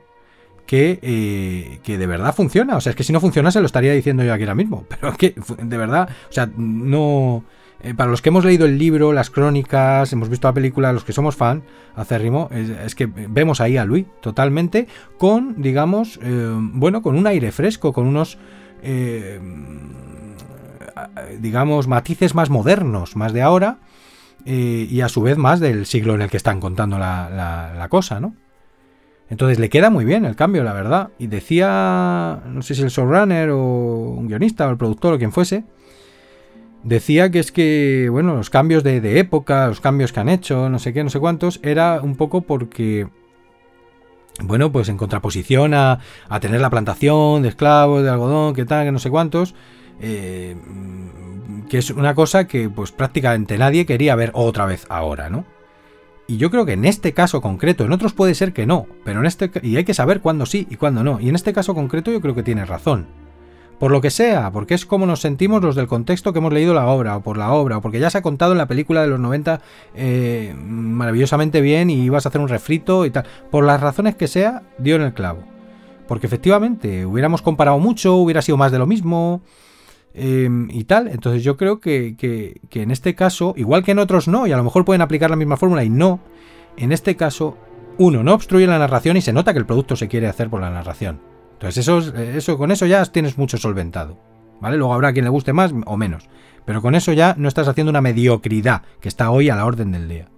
que, eh, que, de verdad funciona. O sea, es que si no funcionase lo estaría diciendo yo aquí ahora mismo. Pero que, de verdad, o sea, no, eh, para los que hemos leído el libro, las crónicas, hemos visto la película, los que somos fan, acérrimo, es, es que vemos ahí a Luis totalmente con, digamos, eh, bueno, con un aire fresco, con unos, eh, digamos, matices más modernos, más de ahora, y a su vez más del siglo en el que están contando la, la cosa, ¿no? Entonces le queda muy bien el cambio, la verdad. Y decía, no sé si el showrunner o un guionista o el productor o quien fuese, decía que es que, bueno, los cambios de, época, los cambios que han hecho, no sé qué, no sé cuántos, era un poco porque, bueno, pues en contraposición a, tener la plantación de esclavos, de algodón, que tal, que no sé cuántos, eh, que es una cosa que pues prácticamente nadie quería ver otra vez ahora, ¿no? Y yo creo que en este caso concreto, en otros puede ser que no, pero en este y hay que saber cuándo sí y cuándo no. Y en este caso concreto yo creo que tiene razón por lo que sea, porque es como nos sentimos los del contexto que hemos leído la obra, o por la obra, o porque ya se ha contado en la película de los 90 eh, maravillosamente bien y ibas a hacer un refrito y tal. Por las razones que sea, dio en el clavo. Porque efectivamente, hubiéramos comparado mucho, hubiera sido más de lo mismo. Em, y tal, entonces yo creo que, que en este caso, igual que en otros no, y a lo mejor pueden aplicar la misma fórmula y no, en este caso, uno, no obstruye la narración y se nota que el producto se quiere hacer por la narración. Entonces, eso, eso, con eso ya tienes mucho solventado. ¿Vale? Luego habrá quien le guste más o menos. Pero con eso ya no estás haciendo una mediocridad que está hoy a la orden del día.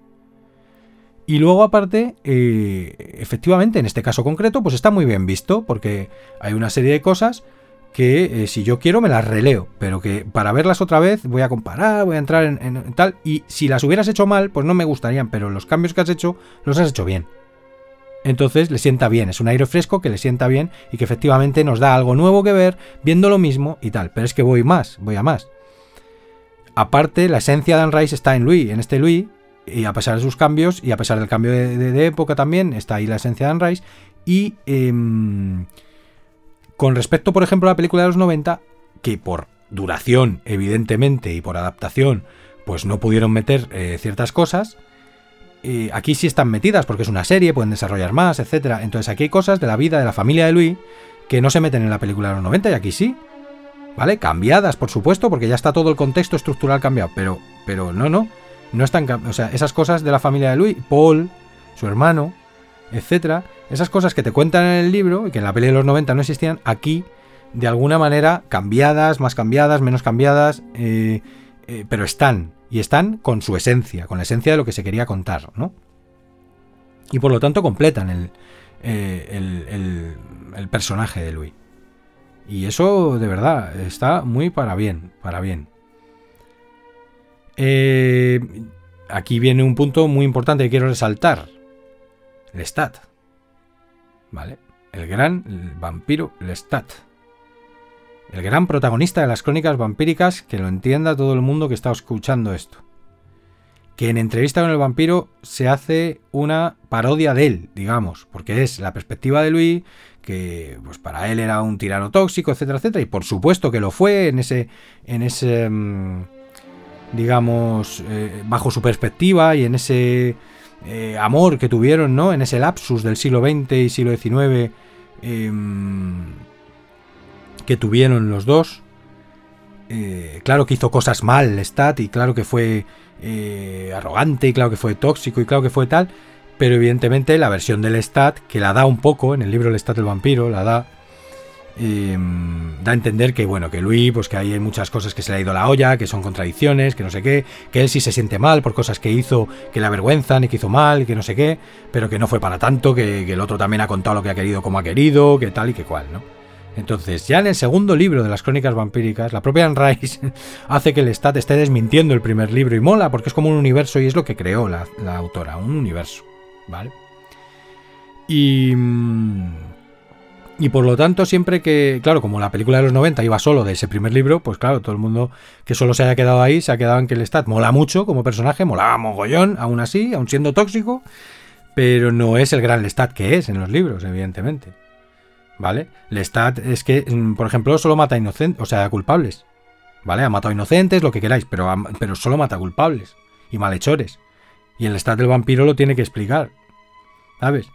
Y luego aparte, eh, efectivamente, en este caso concreto, pues está muy bien visto, porque hay una serie de cosas que eh, si yo quiero me las releo, pero que para verlas otra vez voy a comparar, voy a entrar en, tal, y si las hubieras hecho mal, pues no me gustarían, pero los cambios que has hecho los has hecho bien. Entonces le sienta bien, es un aire fresco que le sienta bien y que efectivamente nos da algo nuevo que ver, viendo lo mismo y tal. Pero es que voy más, voy a más. Aparte, la esencia de Anne está en Louis, en este Louis, y a pesar de sus cambios, y a pesar del cambio de, época también, está ahí la esencia de Anne Y em, con respecto, por ejemplo, a la película de los 90, que por duración, evidentemente, y por adaptación, pues no pudieron meter eh, ciertas cosas, aquí sí están metidas porque es una serie, pueden desarrollar más, etc. Entonces aquí hay cosas de la vida de la familia de Luis que no se meten en la película de los 90 y aquí sí. ¿Vale? Cambiadas, por supuesto, porque ya está todo el contexto estructural cambiado. Pero, pero no, no. No están. O sea, esas cosas de la familia de Luis, Paul, su hermano, etcétera, esas cosas que te cuentan en el libro y que en la peli de los 90 no existían, aquí, de alguna manera, cambiadas, más cambiadas, menos cambiadas, eh, eh, pero están y están con su esencia, con la esencia de lo que se quería contar, ¿no? Y por lo tanto completan el, eh, el, personaje de Louis. Y eso de verdad está muy para bien, para bien. Eh, aquí viene un punto muy importante que quiero resaltar. Lestat. ¿Vale? El gran vampiro Lestat el gran protagonista de las crónicas vampíricas, que lo entienda todo el mundo que está escuchando esto. Que en entrevista con el vampiro se hace una parodia de él, digamos, porque es la perspectiva de Luis, que pues para él era un tirano tóxico, etcétera, etcétera, y por supuesto que lo fue en ese, en ese, mm, digamos, eh, bajo su perspectiva y en ese eh, amor que tuvieron, ¿no? En ese lapsus del siglo XX y siglo XIX que tuvieron los dos. Eh, claro que hizo cosas mal Lestat y claro que fue eh, arrogante y claro que fue tóxico y claro que fue tal, pero evidentemente la versión del Lestat, que la da un poco en el libro El Lestat del vampiro, la da da a entender que bueno que Luis pues que hay muchas cosas que se le ha ido la olla que son contradicciones que no sé qué que él sí se siente mal por cosas que hizo que le avergüenzan y que hizo mal y que no sé qué pero que no fue para tanto que, el otro también ha contado lo que ha querido como ha querido que tal y que cual no entonces, ya en el segundo libro de las crónicas vampíricas, la propia Anne Rice hace que el Stat esté desmintiendo el primer libro y mola porque es como un universo y es lo que creó la, autora, un universo, ¿vale? Y... Mm, y por lo tanto, siempre que, claro, como la película de los 90 iba solo de ese primer libro, pues claro, todo el mundo que solo se haya quedado ahí se ha quedado en que el Stat mola mucho como personaje, mola mogollón, aún así, aún siendo tóxico, pero no es el gran Lestat que es en los libros, evidentemente. ¿Vale? Lestat es que, mm, por ejemplo, solo mata inocentes, o sea, culpables. ¿Vale? Ha matado inocentes, lo que queráis, pero, pero solo mata culpables y malhechores. Y el Lestat del vampiro lo tiene que explicar. ¿Sabes?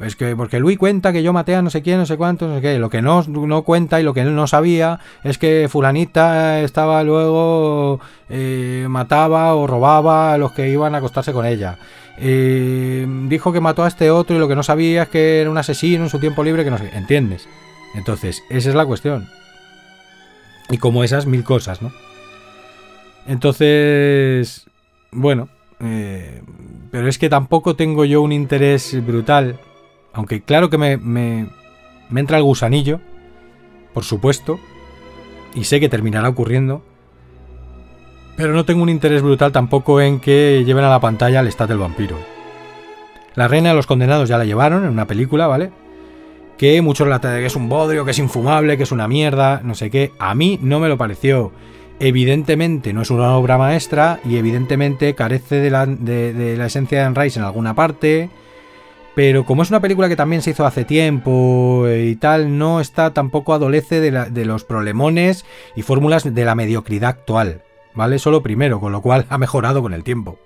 Es que, porque Luis cuenta que yo maté a no sé quién, no sé cuánto, no sé qué. Lo que no, no cuenta y lo que él no sabía es que Fulanita estaba luego. Eh, mataba o robaba a los que iban a acostarse con ella. Eh, dijo que mató a este otro y lo que no sabía es que era un asesino en su tiempo libre, que no sé. ¿Entiendes? Entonces, esa es la cuestión. Y como esas mil cosas, ¿no? Entonces. Bueno. Eh, pero es que tampoco tengo yo un interés brutal aunque claro que me, me, entra el gusanillo, por supuesto, y sé que terminará ocurriendo, pero no tengo un interés brutal tampoco en que lleven a la pantalla al estado del vampiro. La reina de los condenados ya la llevaron en una película, ¿vale? Que muchos la que es un bodrio, que es infumable, que es una mierda, no sé qué. A mí no me lo pareció. Evidentemente no es una obra maestra y evidentemente carece de la, de, la esencia de Anne Rice en alguna parte pero como es una película que también se hizo hace tiempo eh, y tal, no está tampoco adolece de, los problemones y fórmulas de la mediocridad actual, ¿vale? Solo primero, con lo cual ha mejorado con el tiempo.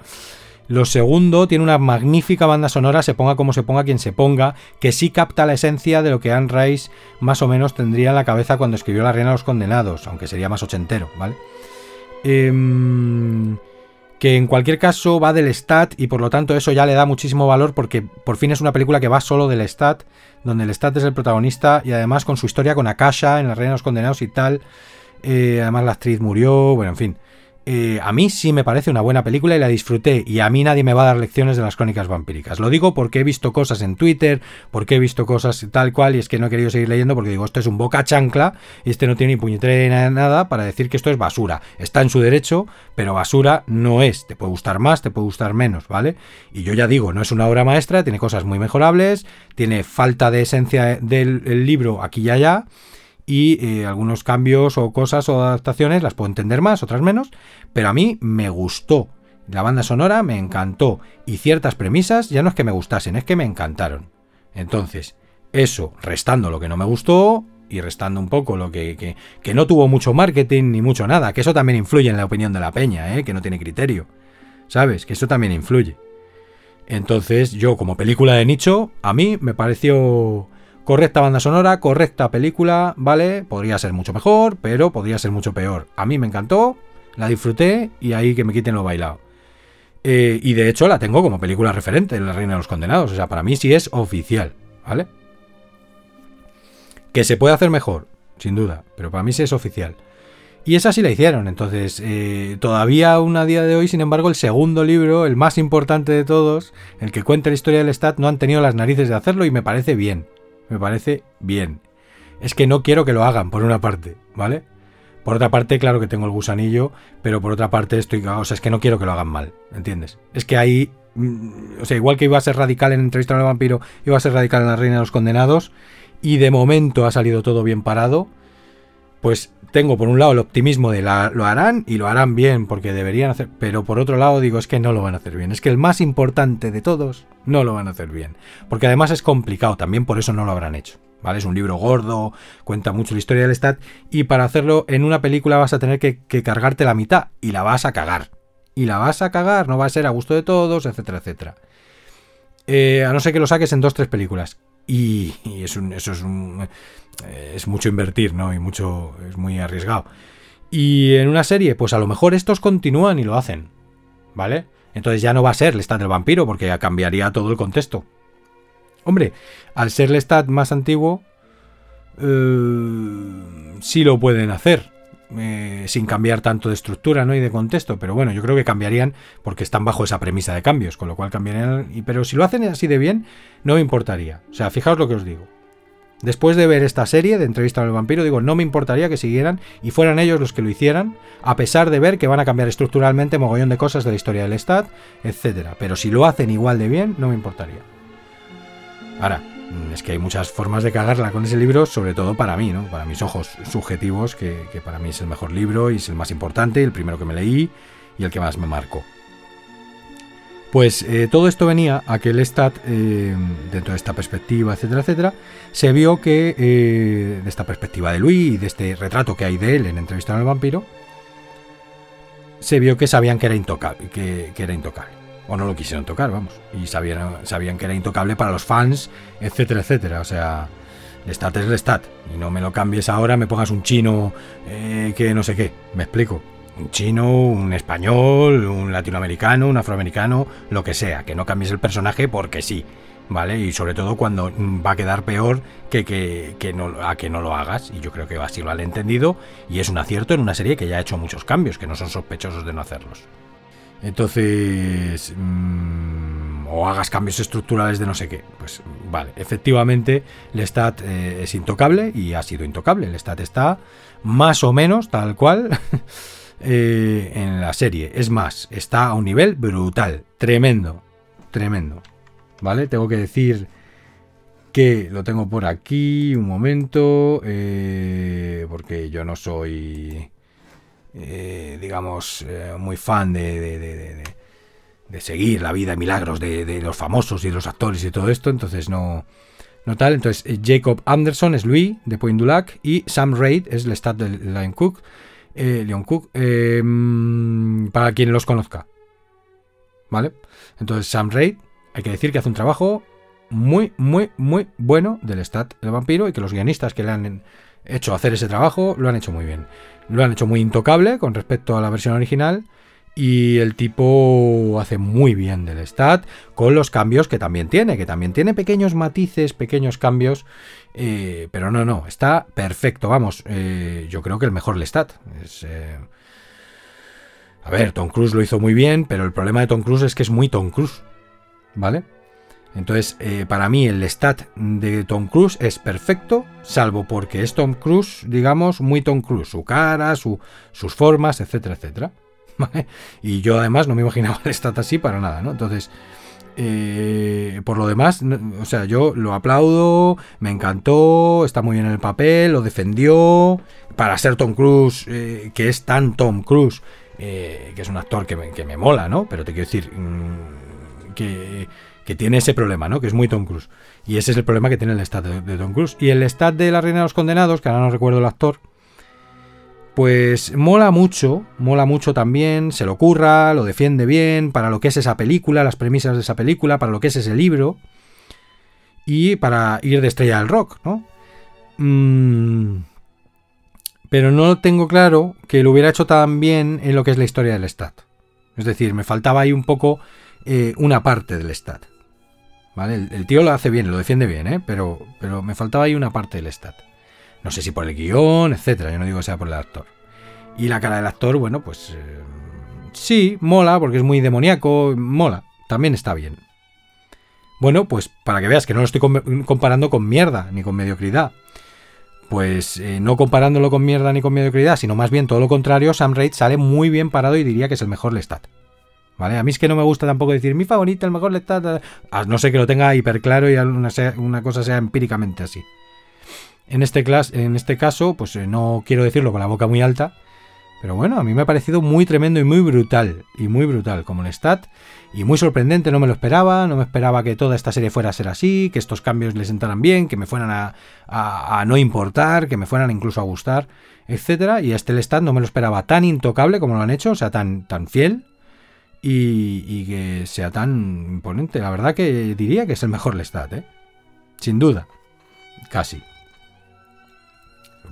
Lo segundo, tiene una magnífica banda sonora, se ponga como se ponga quien se ponga, que sí capta la esencia de lo que Anne Rice más o menos tendría en la cabeza cuando escribió La Reina de los Condenados, aunque sería más ochentero, ¿vale? Eh, que en cualquier caso va del stat y por lo tanto eso ya le da muchísimo valor porque por fin es una película que va solo del stat, donde el stat es el protagonista y además con su historia con Akasha en La Reina de los Condenados y tal. Eh, además la actriz murió, bueno, en fin. Eh, a mí sí me parece una buena película y la disfruté. Y a mí nadie me va a dar lecciones de las crónicas vampíricas. Lo digo porque he visto cosas en Twitter, porque he visto cosas tal cual, y es que no he querido seguir leyendo porque digo, esto es un boca chancla, y este no tiene ni puñetera nada para decir que esto es basura. Está en su derecho, pero basura no es. Te puede gustar más, te puede gustar menos, ¿vale? Y yo ya digo, no es una obra maestra, tiene cosas muy mejorables, tiene falta de esencia del libro aquí y allá y eh, algunos cambios o cosas o adaptaciones las puedo entender más, otras menos, pero a mí me gustó. La banda sonora me encantó y ciertas premisas ya no es que me gustasen, es que me encantaron. Entonces, eso, restando lo que no me gustó y restando un poco lo que, que, no tuvo mucho marketing ni mucho nada, que eso también influye en la opinión de la peña, ¿eh? que no tiene criterio. ¿Sabes? Que eso también influye. Entonces, yo como película de nicho, a mí me pareció Correcta banda sonora, correcta película, ¿vale? Podría ser mucho mejor, pero podría ser mucho peor. A mí me encantó, la disfruté y ahí que me quiten lo bailado. Eh, y de hecho la tengo como película referente en La Reina de los Condenados. O sea, para mí sí es oficial, ¿vale? Que se puede hacer mejor, sin duda, pero para mí sí es oficial. Y esa sí la hicieron, entonces eh, todavía aún a día de hoy, sin embargo, el segundo libro, el más importante de todos, el que cuenta la historia del Stat, no han tenido las narices de hacerlo y me parece bien me parece bien. Es que no quiero que lo hagan, por una parte, ¿vale? Por otra parte, claro que tengo el gusanillo, pero por otra parte estoy... O sea, es que no quiero que lo hagan mal, ¿entiendes? Es que ahí... Mm, o sea, igual que iba a ser radical en Entrevista al Vampiro, iba a ser radical en La Reina de los Condenados, y de momento ha salido todo bien parado, pues tengo por un lado el optimismo de lo harán y lo harán bien porque deberían hacer, pero por otro lado digo es que no lo van a hacer bien, es que el más importante de todos no lo van a hacer bien, porque además es complicado, también por eso no lo habrán hecho. ¿Vale? Es un libro gordo, cuenta mucho la historia del Stat y para hacerlo en una película vas a tener que, cargarte la mitad y la vas a cagar. Y la vas a cagar, no va a ser a gusto de todos, etcétera, etcétera. Eh, a no ser que lo saques en dos, tres películas. Y, es eso es, un, es mucho invertir, ¿no? Y mucho, es muy arriesgado. Y en una serie, pues a lo mejor estos continúan y lo hacen. ¿Vale? Entonces ya no va a ser Lestat del vampiro, porque ya cambiaría todo el contexto. Hombre, al ser Lestat más antiguo, eh, sí lo pueden hacer. Eh, sin cambiar tanto de estructura ¿no? y de contexto, pero bueno, yo creo que cambiarían porque están bajo esa premisa de cambios, con lo cual cambiarían. Pero si lo hacen así de bien, no me importaría. O sea, fijaos lo que os digo. Después de ver esta serie de entrevista al vampiro, digo, no me importaría que siguieran y fueran ellos los que lo hicieran, a pesar de ver que van a cambiar estructuralmente mogollón de cosas de la historia del Stat, etc. Pero si lo hacen igual de bien, no me importaría. Ahora, es que hay muchas formas de cagarla con ese libro, sobre todo para mí, ¿no? Para mis ojos subjetivos, que, que para mí es el mejor libro y es el más importante, el primero que me leí y el que más me marcó. Pues eh, todo esto venía a que el Stat, eh, dentro de esta perspectiva, etcétera, etcétera, se vio que, eh, de esta perspectiva de Luis y de este retrato que hay de él en Entrevista al vampiro, se vio que sabían que era intocable, que, era intocable. O no lo quisieron tocar, vamos. Y sabían, que era intocable para los fans, etcétera, etcétera. O sea, Lestat es Lestat. Y no me lo cambies ahora, me pongas un chino que no sé qué. Me explico un chino, un español, un latinoamericano, un afroamericano, lo que sea, que no cambies el personaje porque sí, ¿vale? Y sobre todo cuando va a quedar peor que, que, no, a que no lo hagas, y yo creo que así lo han entendido, y es un acierto en una serie que ya ha hecho muchos cambios, que no son sospechosos de no hacerlos. Entonces, mm, o hagas cambios estructurales de no sé qué. Pues vale, efectivamente, el stat eh, es intocable y ha sido intocable. El stat está más o menos tal cual Eh, en la serie. Es más, está a un nivel brutal, tremendo, tremendo. ¿Vale? Tengo que decir que lo tengo por aquí, un momento, eh, porque yo no soy, eh, digamos, muy fan de, de, seguir la vida milagros de, los famosos y de los actores y todo esto, entonces no, no tal. Entonces, Jacob Anderson es Louis de Point du Lac y Sam Raid es el stat de Line Cook eh, Leon Cook, em, para quien los conozca. ¿Vale? Entonces Sam Raid, hay que decir que hace un trabajo muy, muy, muy bueno del stat del vampiro y que los guionistas que le han hecho hacer ese trabajo lo han hecho muy bien. Lo han hecho muy intocable con respecto a la versión original y el tipo hace muy bien del stat con los cambios que también tiene, que también tiene pequeños matices, pequeños cambios eh, pero no, no, está perfecto. Vamos, eh, yo creo que el mejor Lestat. Es, eh, A ver, Tom Cruise lo hizo muy bien, pero el problema de Tom Cruise es que es muy Tom Cruise. ¿Vale? Entonces, para mí el Lestat de Tom Cruise es perfecto, salvo porque es Tom Cruise, digamos, muy Tom Cruise. Su cara, sus formas, etcétera, etcétera. Y yo además no me imaginaba el Lestat así para nada, ¿no? Entonces... Eh, por lo demás, o sea, yo lo aplaudo, me encantó, está muy bien en el papel, lo defendió. Para ser Tom Cruise, eh, que es tan Tom Cruise, eh, que es un actor que me, mola, ¿no? Pero te quiero decir mm, que, tiene ese problema, ¿no? Que es muy Tom Cruise. Y ese es el problema que tiene el stat de, de Tom Cruise. Y el stat de La Reina de los Condenados, que ahora no recuerdo el actor, pues mola mucho, mola mucho también, se lo curra, lo defiende bien, para lo que es esa película, las premisas de esa película, para lo que es ese libro, y para ir de estrella al rock, ¿no? Mm, pero no tengo claro que lo hubiera hecho tan bien en lo que es la historia del Stat. Es decir, me faltaba ahí un poco eh, una parte del Stat. ¿Vale? El, tío lo hace bien, lo defiende bien, ¿eh? Pero, pero me faltaba ahí una parte del Stat. No sé si por el guion, etcétera. Yo no digo que sea por el actor. Y la cara del actor, bueno, pues eh, sí, mola, porque es muy demoníaco, mola, también está bien. Bueno, pues para que veas que no lo estoy comparando con mierda, ni con mediocridad. Pues eh, no comparándolo con mierda ni con mediocridad, sino más bien todo lo contrario, Sam Raid sale muy bien parado y diría que es el mejor Lestat. ¿Vale? A mí es que no me gusta tampoco decir mi favorito, el mejor Lestat. no sé que lo tenga hiper claro y una cosa sea empíricamente así. En este, en este caso, pues eh, no quiero decirlo con la boca muy alta, pero bueno, a mí me ha parecido muy tremendo y muy brutal, y muy brutal como el stat, y muy sorprendente, no me lo esperaba, no me esperaba que toda esta serie fuera a ser así, que estos cambios le sentaran bien, que me fueran a, a, no importar, que me fueran incluso a gustar, etcétera, y este el stat no me lo esperaba tan intocable como lo han hecho, o sea, tan, tan fiel, y, que sea tan imponente. La verdad que diría que es el mejor Lestat, ¿eh? Sin duda. Casi.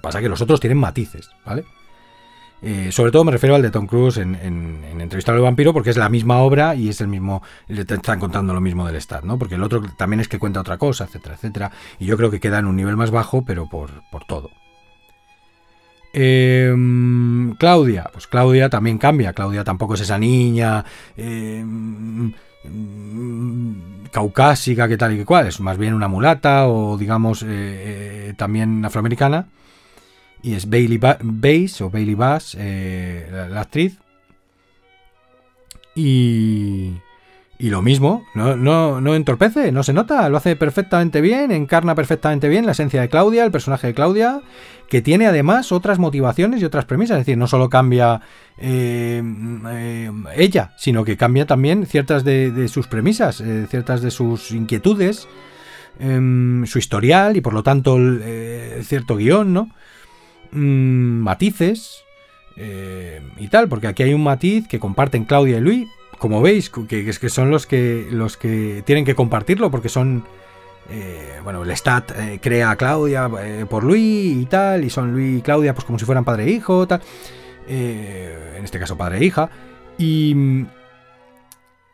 Pasa que los otros tienen matices, ¿vale? Eh, sobre todo me refiero al de Tom Cruise en, en, Entrevista al vampiro, porque es la misma obra y es el mismo. Le están contando lo mismo del Stat, ¿no? Porque el otro también es que cuenta otra cosa, etcétera, etcétera. Y yo creo que queda en un nivel más bajo, pero por, por todo. Em, Claudia, pues Claudia también cambia. Claudia tampoco es esa niña em, caucásica, que tal y que cual. Es más bien una mulata o, digamos, eh, eh, también afroamericana. Y es Bailey Bass o Bailey Bass, eh, la actriz. Y, y lo mismo, no, no, no, entorpece, no se nota, lo hace perfectamente bien, encarna perfectamente bien la esencia de Claudia, el personaje de Claudia, que tiene además otras motivaciones y otras premisas, es decir, no solo cambia eh, eh, ella, sino que cambia también ciertas de, sus premisas, eh, ciertas de sus inquietudes, em, su historial y por lo tanto cierto guion, ¿no? Mm, matices y tal, porque aquí hay un matiz que comparten Claudia y Luis, como veis, que, que son los que, los que tienen que compartirlo porque son... Eh, bueno, el Stat eh, crea a Claudia eh, por Luis y tal, y son Luis y Claudia pues como si fueran padre e hijo, tal. en este caso padre e hija. Y,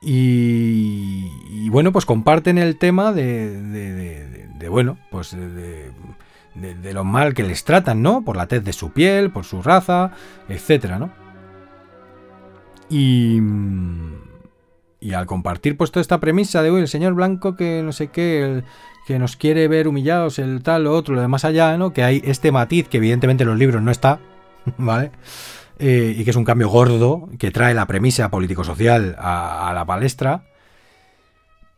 y, bueno, pues comparten el tema de, de, de, bueno, pues de, de, lo mal que les tratan, ¿no? Por la tez de su piel, por su raza, etcétera, ¿no? Y, y al compartir pues toda esta premisa de el señor blanco que no sé qué, que nos quiere ver humillados, el tal, lo otro, lo de más allá, ¿no? Que hay este matiz que evidentemente en los libros no está, ¿vale? Eh, y que es un cambio gordo que trae la premisa político-social a, la palestra.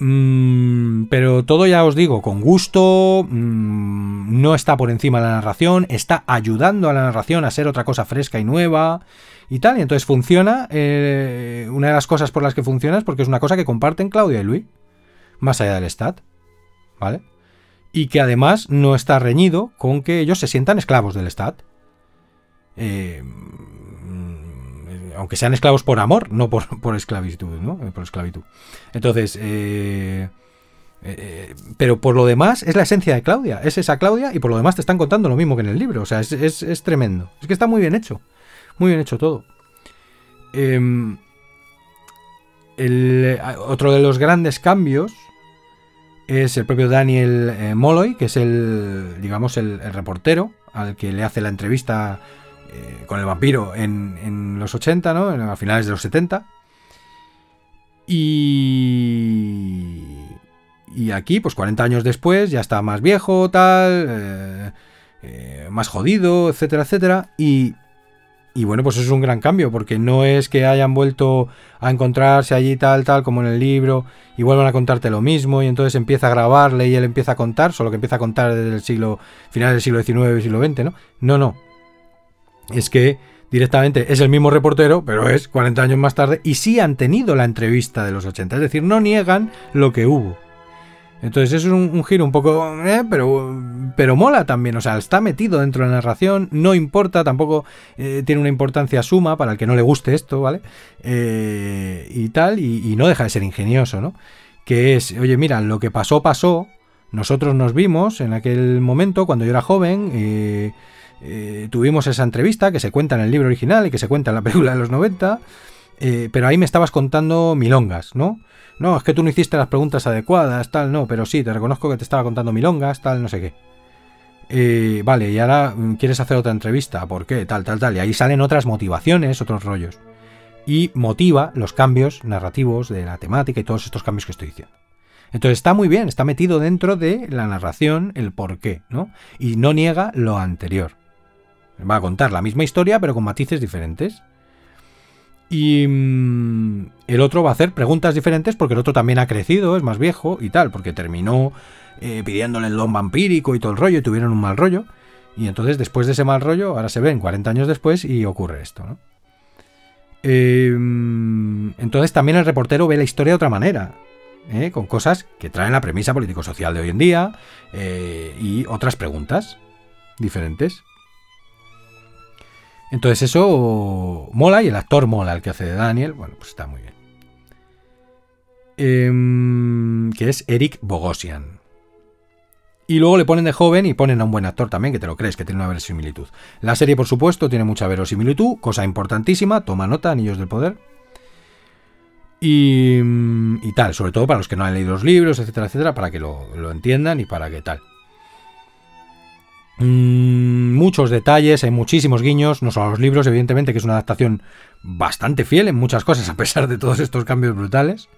Mm, pero todo ya os digo, con gusto, mm, no está por encima de la narración, está ayudando a la narración a ser otra cosa fresca y nueva y tal. Y entonces funciona. Eh, una de las cosas por las que funciona es porque es una cosa que comparten Claudia y Luis, más allá del stat, ¿vale? Y que además no está reñido con que ellos se sientan esclavos del stat. Eh, aunque sean esclavos por amor, no por, por esclavitud, ¿no? Por esclavitud. Entonces, eh, pero por lo demás es la esencia de Claudia, es esa Claudia y por lo demás te están contando lo mismo que en el libro, o sea, es, es tremendo, es que está muy bien hecho. Muy bien hecho todo. Em, otro de los grandes cambios es el propio Daniel eh, Molloy, que es el, digamos, el, reportero al que le hace la entrevista eh, con el vampiro en, los 80, ¿no? A finales de los 70. Y, y aquí, pues 40 años después, ya está más viejo, tal, eh, más jodido, etcétera, etcétera. Y y bueno, pues es un gran cambio, porque no es que hayan vuelto a encontrarse allí tal, tal, como en el libro, y vuelvan a contarte lo mismo, y entonces empieza a grabarle y él empieza a contar, solo que empieza a contar desde el siglo, final del siglo XIX siglo XX, ¿no? No, no. Es que directamente es el mismo reportero, pero es 40 años más tarde, y sí han tenido la entrevista de los 80, es decir, no niegan lo que hubo. Entonces es un, giro un poco... Eh, pero, pero mola también, o sea, está metido dentro de la narración, no importa, tampoco eh, tiene una importancia suma para el que no le guste esto, ¿vale? Eh, y tal, y, no deja de ser ingenioso, ¿no? Que es, oye, mira, lo que pasó, pasó, nosotros nos vimos en aquel momento, cuando yo era joven, tuvimos esa entrevista que se cuenta en el libro original y que se cuenta en la película de los 90, pero ahí me estabas contando milongas, ¿no? No, es que tú no hiciste las preguntas adecuadas, tal, no, pero sí, te reconozco que te estaba contando milongas, tal, no sé qué. Eh, vale, y ahora mm, quieres hacer otra entrevista, ¿por qué? Tal, tal, tal. Y ahí salen otras motivaciones, otros rollos. Y motiva los cambios narrativos de la temática y todos estos cambios que estoy diciendo. Entonces está muy bien, está metido dentro de la narración el por qué, ¿no? Y no niega lo anterior. Va a contar la misma historia, pero con matices diferentes. Y mm, el otro va a hacer preguntas diferentes porque el otro también ha crecido, es más viejo y tal, porque terminó eh, pidiéndole el don vampírico y todo el rollo y tuvieron un mal rollo. Y entonces después de ese mal rollo, ahora se ven 40 años después y ocurre esto, ¿no? Em, entonces también el reportero ve la historia de otra manera, ¿eh? con cosas que traen la premisa político-social de hoy en día eh, y otras preguntas diferentes. Entonces eso mola y el actor mola, el que hace de Daniel, bueno, pues está muy bien. em, que es Eric Bogosian. Y luego le ponen de joven y ponen a un buen actor también, que te lo crees, que tiene una verosimilitud. La serie, por supuesto, tiene mucha verosimilitud, cosa importantísima, toma nota, Anillos del Poder. Y, y tal, sobre todo para los que no han leído los libros, etcétera, etcétera, para que lo, lo entiendan y para que tal. Mm, muchos detalles, hay muchísimos guiños, no solo a los libros, evidentemente que es una adaptación bastante fiel en muchas cosas, a pesar de todos estos cambios brutales.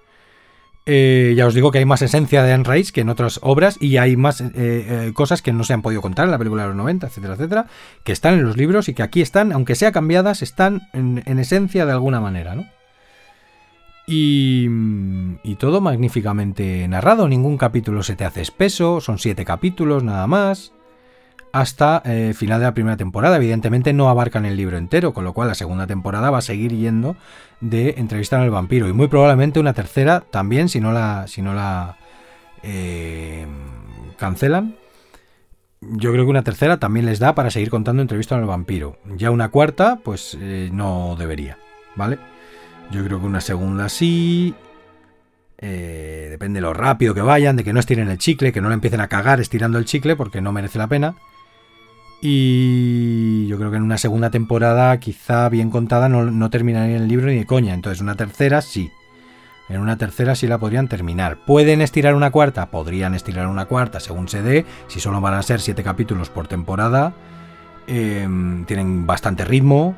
Eh, ya os digo que hay más esencia de Anne Rice que en otras obras y hay más eh, eh, cosas que no se han podido contar en la película de los 90, etcétera, etcétera, que están en los libros y que aquí están, aunque sea cambiadas, están en, en esencia de alguna manera, ¿no? Y, y, todo magníficamente narrado, ningún capítulo se te hace espeso, son siete capítulos nada más hasta eh, final de la primera temporada. Evidentemente no abarcan el libro entero, con lo cual la segunda temporada va a seguir yendo de entrevistar al vampiro. Y muy probablemente una tercera también, si no la, si no la eh, cancelan. Yo creo que una tercera también les da para seguir contando entrevistas al vampiro. Ya una cuarta, pues eh, no debería, ¿vale? Yo creo que una segunda sí. depende de lo rápido que vayan, de que no estiren el chicle, que no le empiecen a cagar estirando el chicle, porque no merece la pena. Y yo creo que en una segunda temporada, quizá bien contada, no, terminaría el libro ni de coña. Entonces, una tercera sí. En una tercera sí la podrían terminar. ¿Pueden estirar una cuarta? Podrían estirar una cuarta según se dé. Si solo van a ser siete capítulos por temporada. Em, tienen bastante ritmo.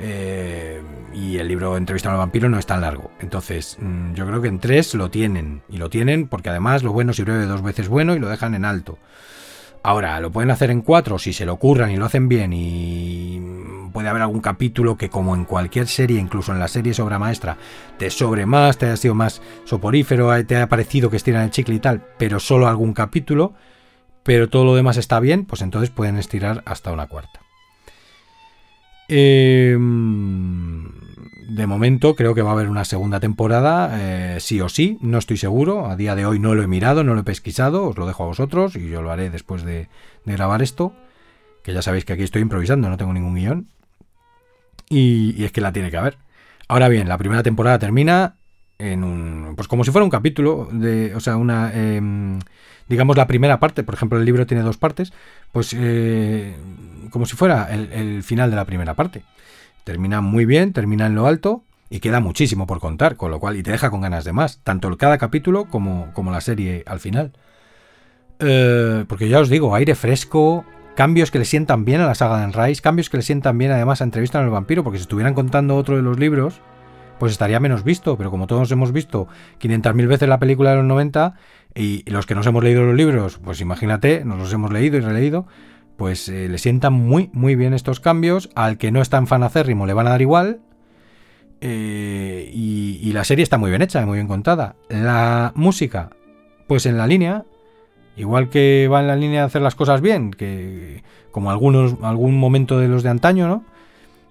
Eh, y el libro Entrevista al vampiro no es tan largo. Entonces, mm, yo creo que en tres lo tienen. Y lo tienen porque además lo bueno si breve dos veces bueno y lo dejan en alto. Ahora, lo pueden hacer en cuatro si se lo ocurran y lo hacen bien y puede haber algún capítulo que como en cualquier serie, incluso en la serie obra maestra, te sobre más, te haya sido más soporífero, te haya parecido que estiran el chicle y tal, pero solo algún capítulo, pero todo lo demás está bien, pues entonces pueden estirar hasta una cuarta. Eh, de momento creo que va a haber una segunda temporada, eh, sí o sí, no estoy seguro, a día de hoy no lo he mirado, no lo he pesquisado, os lo dejo a vosotros y yo lo haré después de, grabar esto, que ya sabéis que aquí estoy improvisando, no tengo ningún guion, y, es que la tiene que haber. Ahora bien, la primera temporada termina en un, pues como si fuera un capítulo, de, o sea, una, em, digamos la primera parte, por ejemplo el libro tiene dos partes, pues eh, como si fuera el final de la primera parte. Termina muy bien, termina en lo alto y queda muchísimo por contar, con lo cual y te deja con ganas de más, tanto cada capítulo como, como la serie al final. Eh, porque ya os digo, aire fresco, cambios que le sientan bien a la saga de Rise, cambios que le sientan bien además a Entrevista en el Vampiro, porque si estuvieran contando otro de los libros, pues estaría menos visto, pero como todos hemos visto 500.000 veces la película de los 90 y los que nos hemos leído los libros, pues imagínate, nos los hemos leído y releído, pues eh, le sientan muy, muy bien estos cambios. Al que no está en fanacérrimo le van a dar igual. Eh, y, la serie está muy bien hecha, muy bien contada. La música, pues en la línea, igual que va en la línea de hacer las cosas bien, que como algunos, algún momento de los de antaño, ¿no?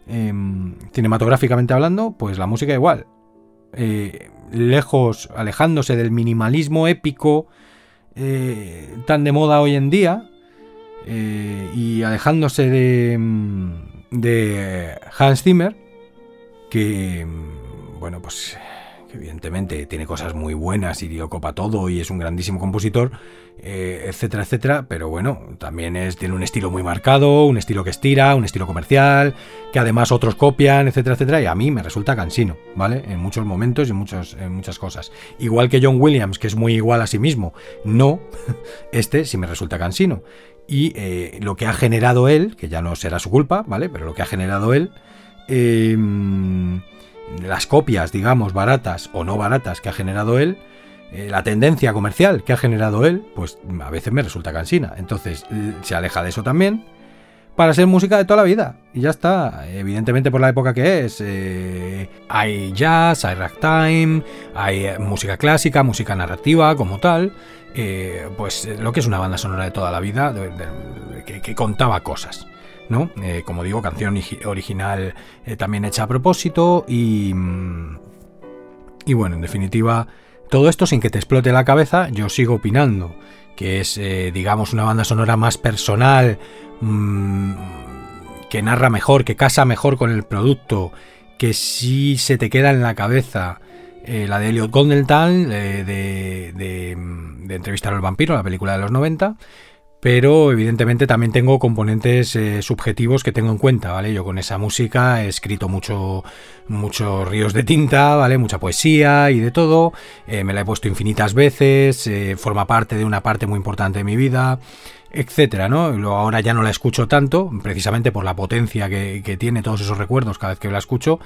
Em, cinematográficamente hablando, pues la música igual. Eh, lejos, alejándose del minimalismo épico tan de moda hoy en día, eh, y alejándose de, mm, de Hans Zimmer, que, mm, bueno, pues evidentemente tiene cosas muy buenas y lo copa todo y es un grandísimo compositor, eh, etcétera, etcétera, pero bueno, también tiene un estilo muy marcado, un estilo que estira, un estilo comercial, que además otros copian, etcétera, etcétera, y a mí me resulta cansino, ¿vale? En muchos momentos y en muchas cosas. Igual que John Williams, que es muy igual a sí mismo, no, este sí me resulta cansino y eh, lo que ha generado él, que ya no será su culpa, ¿vale? Pero lo que ha generado él, em, las copias, digamos, baratas o no baratas que ha generado él, eh, la tendencia comercial que ha generado él, pues a veces me resulta cansina. Entonces se aleja de eso también para ser música de toda la vida. Y ya está. Evidentemente por la época que es. Eh, hay jazz, hay ragtime, hay música clásica, música narrativa como tal. Eh, pues eh, lo que es una banda sonora de toda la vida, que, contaba cosas. ¿no? Eh, como digo, canción original también hecha a propósito y, mm, y bueno, en definitiva, todo esto sin que te explote la cabeza, yo sigo opinando que es, digamos, una banda sonora más personal, mm, que narra mejor, que casa mejor con el producto, que si se te queda en la cabeza eh, la de Elliot Goldenthal, de, de, de, Entrevistar al vampiro, la película de los 90, pero evidentemente también tengo componentes eh, subjetivos que tengo en cuenta, ¿vale? Yo con esa música he escrito mucho, muchos ríos de tinta, ¿vale? Mucha poesía y de todo, eh, me la he puesto infinitas veces, forma parte de una parte muy importante de mi vida, etcétera, ¿no? Ahora ya no la escucho tanto, precisamente por la potencia que tiene todos esos recuerdos cada vez que la escucho,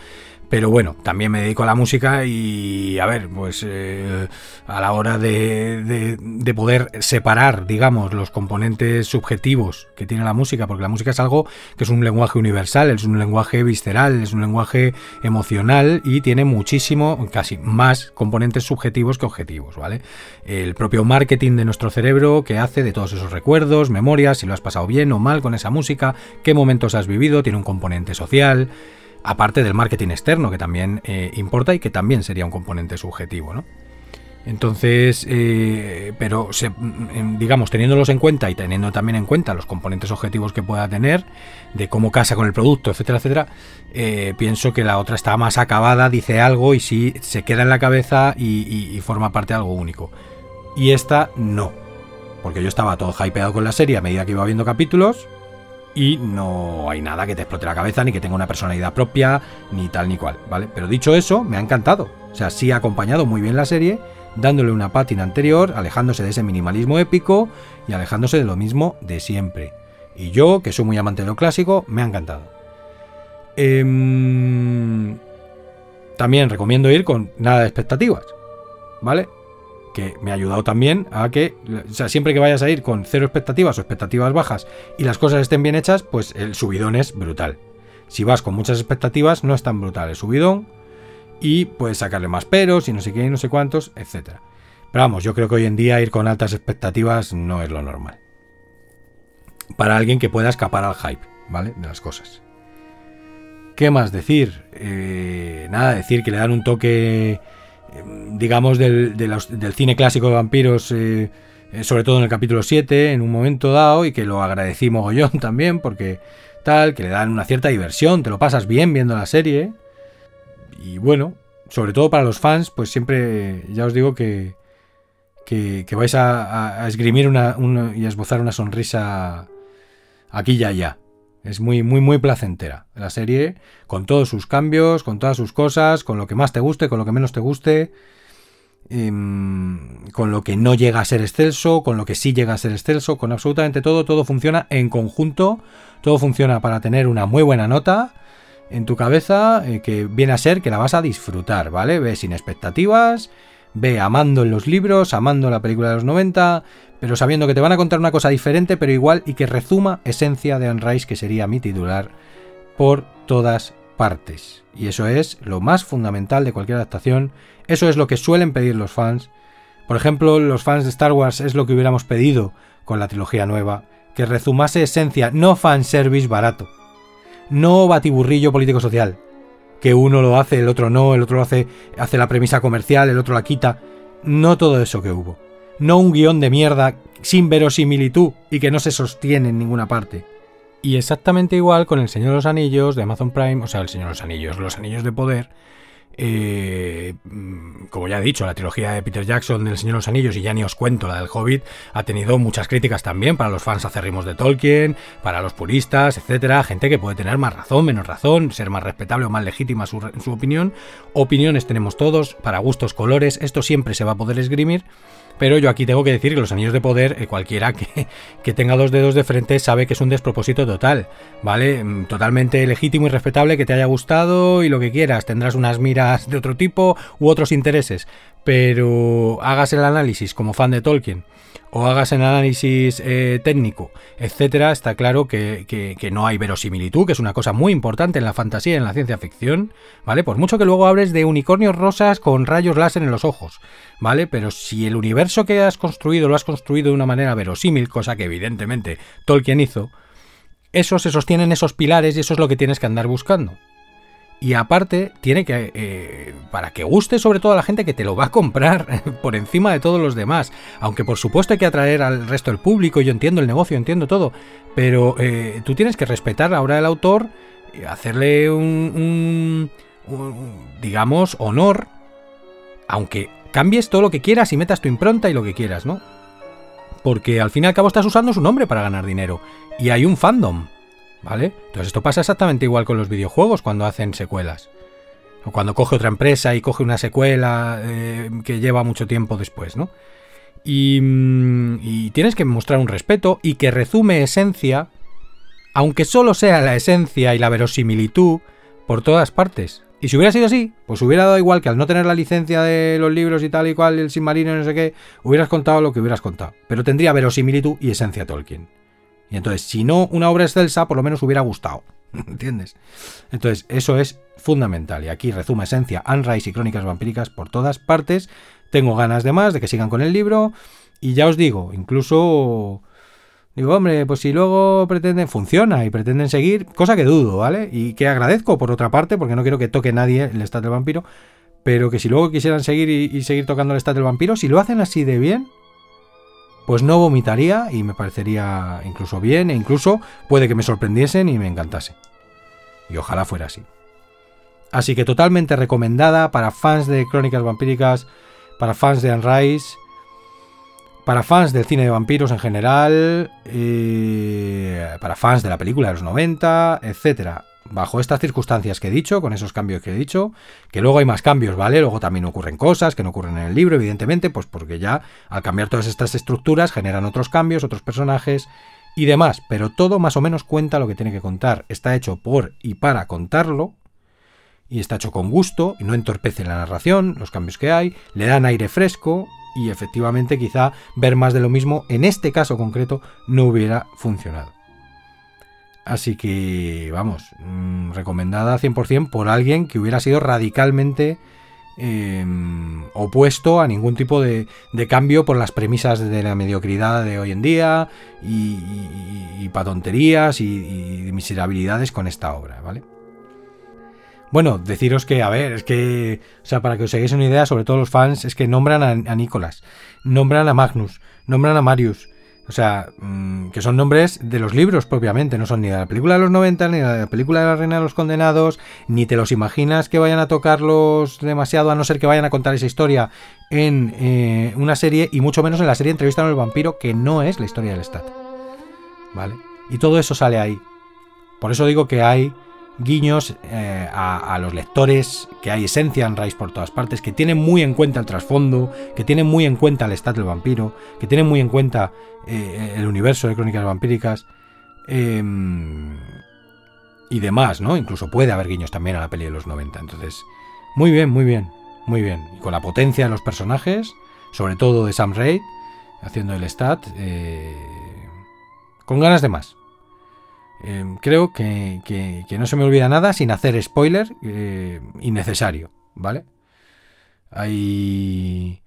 pero bueno, también me dedico a la música y a ver, pues eh, a la hora de, de, poder separar, digamos, los componentes subjetivos que tiene la música, porque la música es algo que es un lenguaje universal, es un lenguaje visceral, es un lenguaje emocional y tiene muchísimo, casi más componentes subjetivos que objetivos, ¿vale? El propio marketing de nuestro cerebro que hace de todos esos recuerdos, memorias, si lo has pasado bien o mal con esa música, qué momentos has vivido, tiene un componente social aparte del marketing externo, que también eh, importa y que también sería un componente subjetivo, ¿no? Entonces, eh, pero digamos, teniéndolos en cuenta y teniendo también en cuenta los componentes objetivos que pueda tener, de cómo casa con el producto, etcétera, etcétera, eh, pienso que la otra está más acabada, dice algo y sí se queda en la cabeza y, y forma parte de algo único. Y esta no, porque yo estaba todo hypeado con la serie a medida que iba viendo capítulos, y no hay nada que te explote la cabeza, ni que tenga una personalidad propia, ni tal ni cual, ¿vale? Pero dicho eso, me ha encantado. O sea, sí ha acompañado muy bien la serie, dándole una pátina anterior, alejándose de ese minimalismo épico y alejándose de lo mismo de siempre. Y yo, que soy muy amante de lo clásico, me ha encantado. Em, también recomiendo ir con nada de expectativas, ¿vale? Que me ha ayudado también a que, o sea, siempre que vayas a ir con cero expectativas o expectativas bajas y las cosas estén bien hechas, pues el subidón es brutal. Si vas con muchas expectativas, no es tan brutal el subidón y puedes sacarle más peros y no sé qué y no sé cuántos, etcétera. Pero vamos, yo creo que hoy en día ir con altas expectativas no es lo normal. Para alguien que pueda escapar al hype, ¿vale? De las cosas. ¿Qué más decir? Eh, nada, decir que le dan un toque digamos, del, del, cine clásico de vampiros, eh, eh, sobre todo en el capítulo 7, en un momento dado, y que lo agradecí mogollón también, porque tal, que le dan una cierta diversión, te lo pasas bien viendo la serie. Y bueno, sobre todo para los fans, pues siempre, ya os digo que, que, vais a, esgrimir una, y a esbozar una sonrisa aquí y allá. Es muy, muy, muy placentera la serie, con todos sus cambios, con todas sus cosas, con lo que más te guste, con lo que menos te guste, em, con lo que no llega a ser excelso, con lo que sí llega a ser excelso, con absolutamente todo, todo funciona en conjunto, todo funciona para tener una muy buena nota en tu cabeza, eh, que viene a ser que la vas a disfrutar, ¿vale? Ve sin expectativas, ve amando en los libros, amando la película de los 90, pero sabiendo que te van a contar una cosa diferente, pero igual, y que rezuma esencia de Anne que sería mi titular, por todas partes. Y eso es lo más fundamental de cualquier adaptación, eso es lo que suelen pedir los fans. Por ejemplo, los fans de Star Wars es lo que hubiéramos pedido con la trilogía nueva, que rezumase esencia, no fanservice barato, no batiburrillo político-social, que uno lo hace, el otro no, el otro lo hace, hace la premisa comercial, el otro la quita, no todo eso que hubo no un guion de mierda sin verosimilitud y que no se sostiene en ninguna parte. Y exactamente igual con El Señor de los Anillos de Amazon Prime, o sea, El Señor de los Anillos, Los Anillos de Poder, eh, como ya he dicho, la trilogía de Peter Jackson del Señor de los Anillos y ya ni os cuento la del Hobbit ha tenido muchas críticas también para los fans acérrimos de Tolkien, para los puristas, etcétera, gente que puede tener más razón, menos razón, ser más respetable o más legítima su, su opinión. Opiniones tenemos todos, para gustos, colores, esto siempre se va a poder esgrimir. Pero yo aquí tengo que decir que los anillos de poder, eh, cualquiera que, que, tenga dos dedos de frente sabe que es un despropósito total, ¿vale? Mm, totalmente legítimo y respetable que te haya gustado y lo que quieras. Tendrás unas miras de otro tipo u otros intereses. Pero hagas el análisis como fan de Tolkien o hagas el análisis eh, técnico, etcétera, está claro que, que, no hay verosimilitud, que es una cosa muy importante en la fantasía y en la ciencia ficción, ¿vale? Por mucho que luego hables de unicornios rosas con rayos láser en los ojos, ¿vale? Pero si el universo que has construido lo has construido de una manera verosímil, cosa que evidentemente Tolkien hizo, eso se sostiene en esos pilares y eso es lo que tienes que andar buscando. Y aparte, tiene que. Eh, para que guste sobre todo a la gente que te lo va a comprar por encima de todos los demás. Aunque por supuesto hay que atraer al resto del público, yo entiendo el negocio, entiendo todo. Pero eh, tú tienes que respetar la obra del autor, hacerle un, un digamos, honor Aunque cambies todo lo que quieras y metas tu impronta y lo que quieras, ¿no? Porque al fin y al cabo estás usando su nombre para ganar dinero. Y hay un fandom, ¿vale? Entonces esto pasa exactamente igual con los videojuegos cuando hacen secuelas. O cuando coge otra empresa y coge una secuela eh, que lleva mucho tiempo después, ¿no? Y, mm, y, tienes que mostrar un respeto y que resume esencia, aunque solo sea la esencia y la verosimilitud, por todas partes. Y si hubiera sido así, pues hubiera dado igual que al no tener la licencia de los libros y tal y cual, el submarino y no sé qué, hubieras contado lo que hubieras contado. Pero tendría verosimilitud y esencia Tolkien. Y entonces, si no una obra excelsa, por lo menos hubiera gustado. ¿Entiendes? Entonces, eso es fundamental. Y aquí rezuma esencia, Unrise y crónicas vampíricas por todas partes. Tengo ganas de más, de que sigan con el libro. Y ya os digo, incluso Digo, hombre, pues si luego pretenden, funciona y pretenden seguir, cosa que dudo, ¿vale? Y que agradezco por otra parte, porque no quiero que toque nadie el Stat del Vampiro, pero que si luego quisieran seguir y, seguir tocando el Stat del Vampiro, si lo hacen así de bien, pues no vomitaría y me parecería incluso bien, e incluso puede que me sorprendiesen y me encantase. Y ojalá fuera así. Así que totalmente recomendada para fans de Crónicas Vampíricas, para fans de Unrise para fans del cine de vampiros en general, para fans de la película de los 90, etcétera. Bajo estas circunstancias que he dicho, con esos cambios que he dicho, que luego hay más cambios, ¿vale? Luego también ocurren cosas que no ocurren en el libro, evidentemente, pues porque ya al cambiar todas estas estructuras generan otros cambios, otros personajes y demás, pero todo más o menos cuenta lo que tiene que contar. Está hecho por y para contarlo, y está hecho con gusto, y no entorpece la narración, los cambios que hay, le dan aire fresco, y efectivamente quizá ver más de lo mismo en este caso concreto no hubiera funcionado. Así que, vamos, mm, recomendada 100% por alguien que hubiera sido radicalmente em, opuesto a ningún tipo de, cambio por las premisas de la mediocridad de hoy en día y, y, para tonterías y, y miserabilidades con esta obra, ¿vale? Bueno, deciros que, a ver, es que, o sea, para que os hagáis una idea, sobre todo los fans, es que nombran a, Nicolás, nombran a Magnus, nombran a Marius. O sea, mm, que son nombres de los libros propiamente, no son ni de la película de los 90, ni de la película de la Reina de los Condenados, ni te los imaginas que vayan a tocarlos demasiado, a no ser que vayan a contar esa historia en eh, una serie, y mucho menos en la serie Entrevista con el vampiro, que no es la historia del Stat. ¿Vale? Y todo eso sale ahí. Por eso digo que hay guiños eh, a, los lectores, que hay esencia en Rise por todas partes, que tienen muy en cuenta el trasfondo, que tienen muy en cuenta el estado del vampiro, que tienen muy en cuenta eh, el universo de crónicas vampíricas em, y demás, ¿no? Incluso puede haber guiños también a la peli de los 90. Entonces, muy bien, muy bien, muy bien. Y con la potencia de los personajes, sobre todo de Sam Raid, haciendo el stat, eh, con ganas de más. Em, creo que, no se me olvida nada sin hacer spoiler eh, innecesario, ¿vale? Hay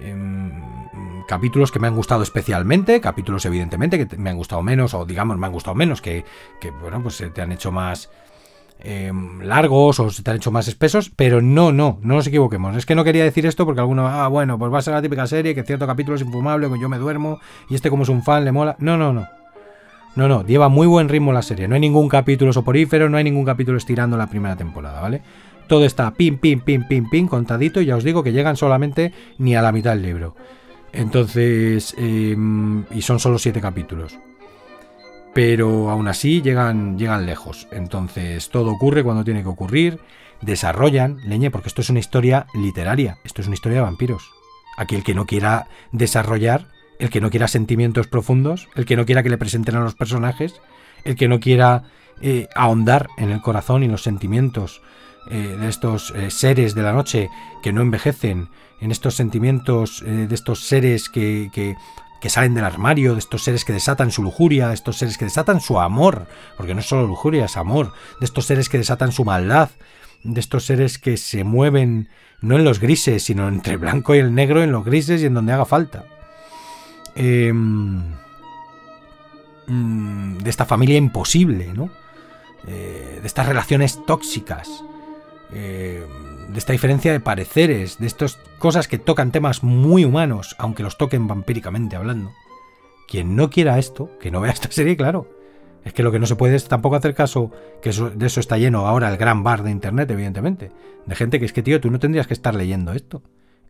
em, capítulos que me han gustado especialmente, capítulos evidentemente que me han gustado menos, o digamos me han gustado menos, que, bueno, pues se te han hecho más em, largos o se te han hecho más espesos, pero no, no, no nos equivoquemos. Es que no quería decir esto porque alguno, ah, bueno, pues va a ser la típica serie que cierto capítulo es infumable, que yo me duermo y este como es un fan le mola. No, no, no. No, no, lleva muy buen ritmo la serie. No hay ningún capítulo soporífero, no hay ningún capítulo estirando la primera temporada, ¿vale? Todo está pim, pim, pim, pim, pim, contadito y ya os digo que llegan solamente ni a la mitad del libro. Entonces, em, y son solo siete capítulos. Pero aún así llegan, llegan lejos. Entonces, todo ocurre cuando tiene que ocurrir. Desarrollan, leñe, porque esto es una historia literaria. Esto es una historia de vampiros. Aquí el que no quiera desarrollar el que no quiera sentimientos profundos, el que no quiera que le presenten a los personajes, el que no quiera eh, ahondar en el corazón y los sentimientos eh, de estos eh, seres de la noche que no envejecen, en estos sentimientos de estos seres que, que, que, salen del armario, de estos seres que desatan su lujuria, de estos seres que desatan su amor, porque no es solo lujuria, es amor, de estos seres que desatan su maldad, de estos seres que se mueven no en los grises, sino entre el blanco y el negro, en los grises y en donde haga falta. Em, mm, de esta familia imposible, ¿no? Eh, de estas relaciones tóxicas, eh, de esta diferencia de pareceres, de estas cosas que tocan temas muy humanos, aunque los toquen vampíricamente hablando. Quien no quiera esto, que no vea esta serie, claro. Es que lo que no se puede es tampoco hacer caso, que de eso está lleno ahora el gran bar de internet, evidentemente. De gente que es que, tío, tú no tendrías que estar leyendo esto.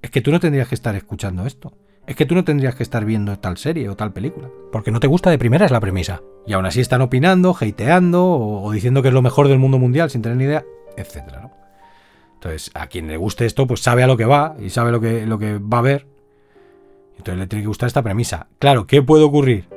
Es que tú no tendrías que estar escuchando esto. Es que tú no tendrías que estar viendo tal serie o tal película. Porque no te gusta de primera es la premisa. Y aún así están opinando, hateando o, diciendo que es lo mejor del mundo mundial sin tener ni idea, etcétera, ¿no? Entonces, a quien le guste esto, pues sabe a lo que va y sabe lo que, lo que va a ver. Entonces le tiene que gustar esta premisa. Claro, ¿qué puede ocurrir?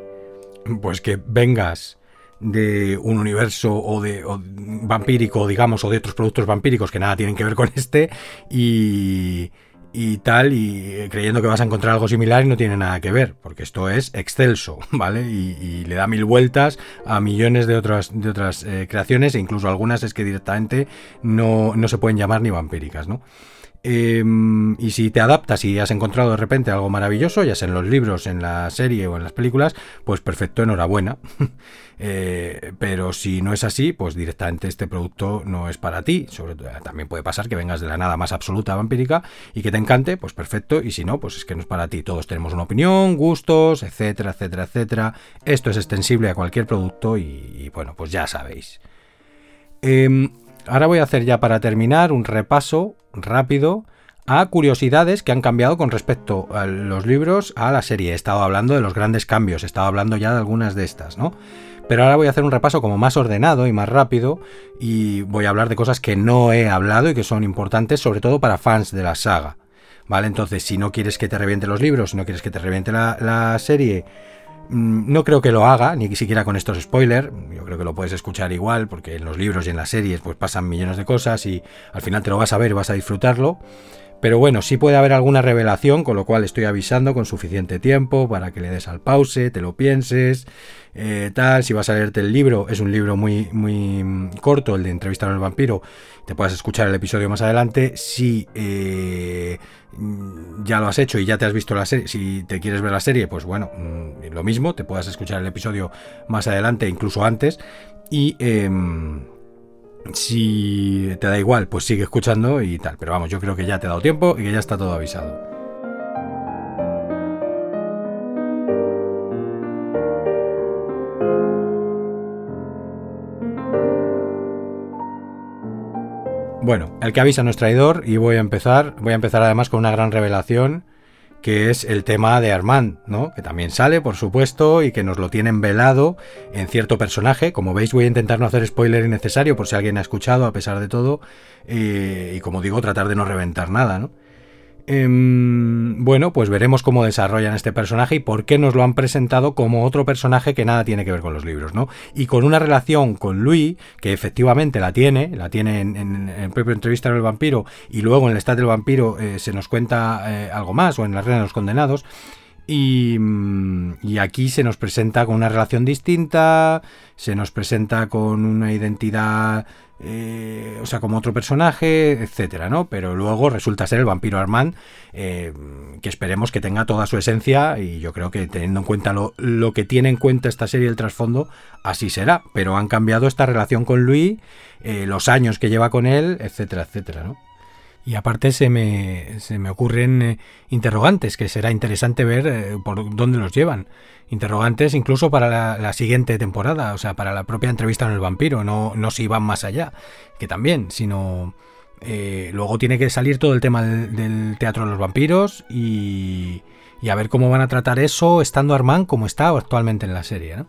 Pues que vengas de un universo o de vampírico, digamos, o de otros productos vampíricos que nada tienen que ver con este y, y tal, y creyendo que vas a encontrar algo similar y no tiene nada que ver, porque esto es excelso, ¿vale? Y, le da mil vueltas a millones de otras, de otras eh, creaciones, e incluso algunas es que directamente no, no se pueden llamar ni vampíricas, ¿no? Em, y si te adaptas y has encontrado de repente algo maravilloso, ya sea en los libros, en la serie o en las películas, pues perfecto, enhorabuena. Eh, pero si no es así, pues directamente este producto no es para ti. Sobre todo, también puede pasar que vengas de la nada más absoluta vampírica y que te encante, pues perfecto. Y si no, pues es que no es para ti. Todos tenemos una opinión, gustos, etcétera, etcétera, etcétera. Esto es extensible a cualquier producto y, bueno, pues ya sabéis. Em, ahora voy a hacer ya para terminar un repaso rápido a curiosidades que han cambiado con respecto a los libros a la serie. He estado hablando de los grandes cambios, he estado hablando ya de algunas de estas, ¿no? Pero ahora voy a hacer un repaso como más ordenado y más rápido y voy a hablar de cosas que no he hablado y que son importantes sobre todo para fans de la saga. ¿Vale? Entonces, si no quieres que te reviente los libros, si no quieres que te reviente la, la serie, no creo que lo haga, ni siquiera con estos spoilers. Yo creo que lo puedes escuchar igual, porque en los libros y en las series pues pasan millones de cosas y al final te lo vas a ver y vas a disfrutarlo. Pero bueno, sí puede haber alguna revelación, con lo cual estoy avisando con suficiente tiempo para que le des al pause, te lo pienses, eh, tal. Si vas a leerte el libro, es un libro muy, muy mm, corto, el de Entrevistar al vampiro, te puedes escuchar el episodio más adelante. Si eh, mm, ya lo has hecho y ya te has visto la serie, si te quieres ver la serie, pues bueno, mm, lo mismo, te puedas escuchar el episodio más adelante, incluso antes. Y... Em, si te da igual, pues sigue escuchando y tal. Pero vamos, yo creo que ya te he dado tiempo y que ya está todo avisado. Bueno, el que avisa no es traidor y voy a empezar. Voy a empezar además con una gran revelación que es el tema de Armand, ¿no? Que también sale, por supuesto, y que nos lo tienen velado en cierto personaje. Como veis, voy a intentar no hacer spoiler innecesario por si alguien ha escuchado, a pesar de todo. Eh, y como digo, tratar de no reventar nada, ¿no? Em, bueno, pues veremos cómo desarrollan este personaje y por qué nos lo han presentado como otro personaje que nada tiene que ver con los libros, ¿no? Y con una relación con Louis, que efectivamente la tiene, la tiene en, el propio entrevista del vampiro, y luego en el estado del vampiro eh, se nos cuenta eh, algo más, o en la reina de los condenados. Y, mm, y, aquí se nos presenta con una relación distinta, se nos presenta con una identidad eh, o sea, como otro personaje, etcétera, ¿no? Pero luego resulta ser el vampiro Armand, eh, que esperemos que tenga toda su esencia y yo creo que teniendo en cuenta lo, que tiene en cuenta esta serie el trasfondo, así será. Pero han cambiado esta relación con Luis, eh, los años que lleva con él, etcétera, etcétera, ¿no? Y aparte se me, se me ocurren interrogantes que será interesante ver por dónde los llevan interrogantes incluso para la, siguiente temporada, o sea, para la propia entrevista en el vampiro, no, no si van más allá, que también, sino eh, luego tiene que salir todo el tema del, teatro de los vampiros y, y, a ver cómo van a tratar eso estando Armand como está actualmente en la serie.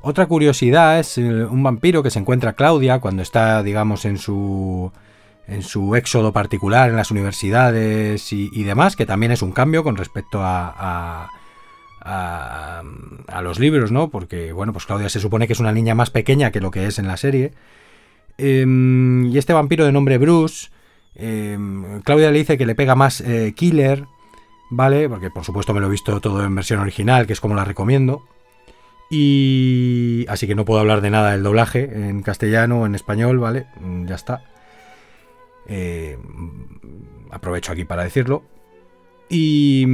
Otra curiosidad es eh, un vampiro que se encuentra Claudia cuando está, digamos, en su en su éxodo particular en las universidades y, demás, que también es un cambio con respecto a a, los libros, ¿no? Porque, bueno, pues Claudia se supone que es una niña más pequeña que lo que es en la serie. Em, y este vampiro de nombre Bruce, em, Claudia le dice que le pega más eh, Killer, ¿vale? Porque por supuesto me lo he visto todo en versión original, que es como la recomiendo. Y así que no puedo hablar de nada del doblaje en castellano o en español, ¿vale? Mm, ya está. Eh, aprovecho aquí para decirlo. Y,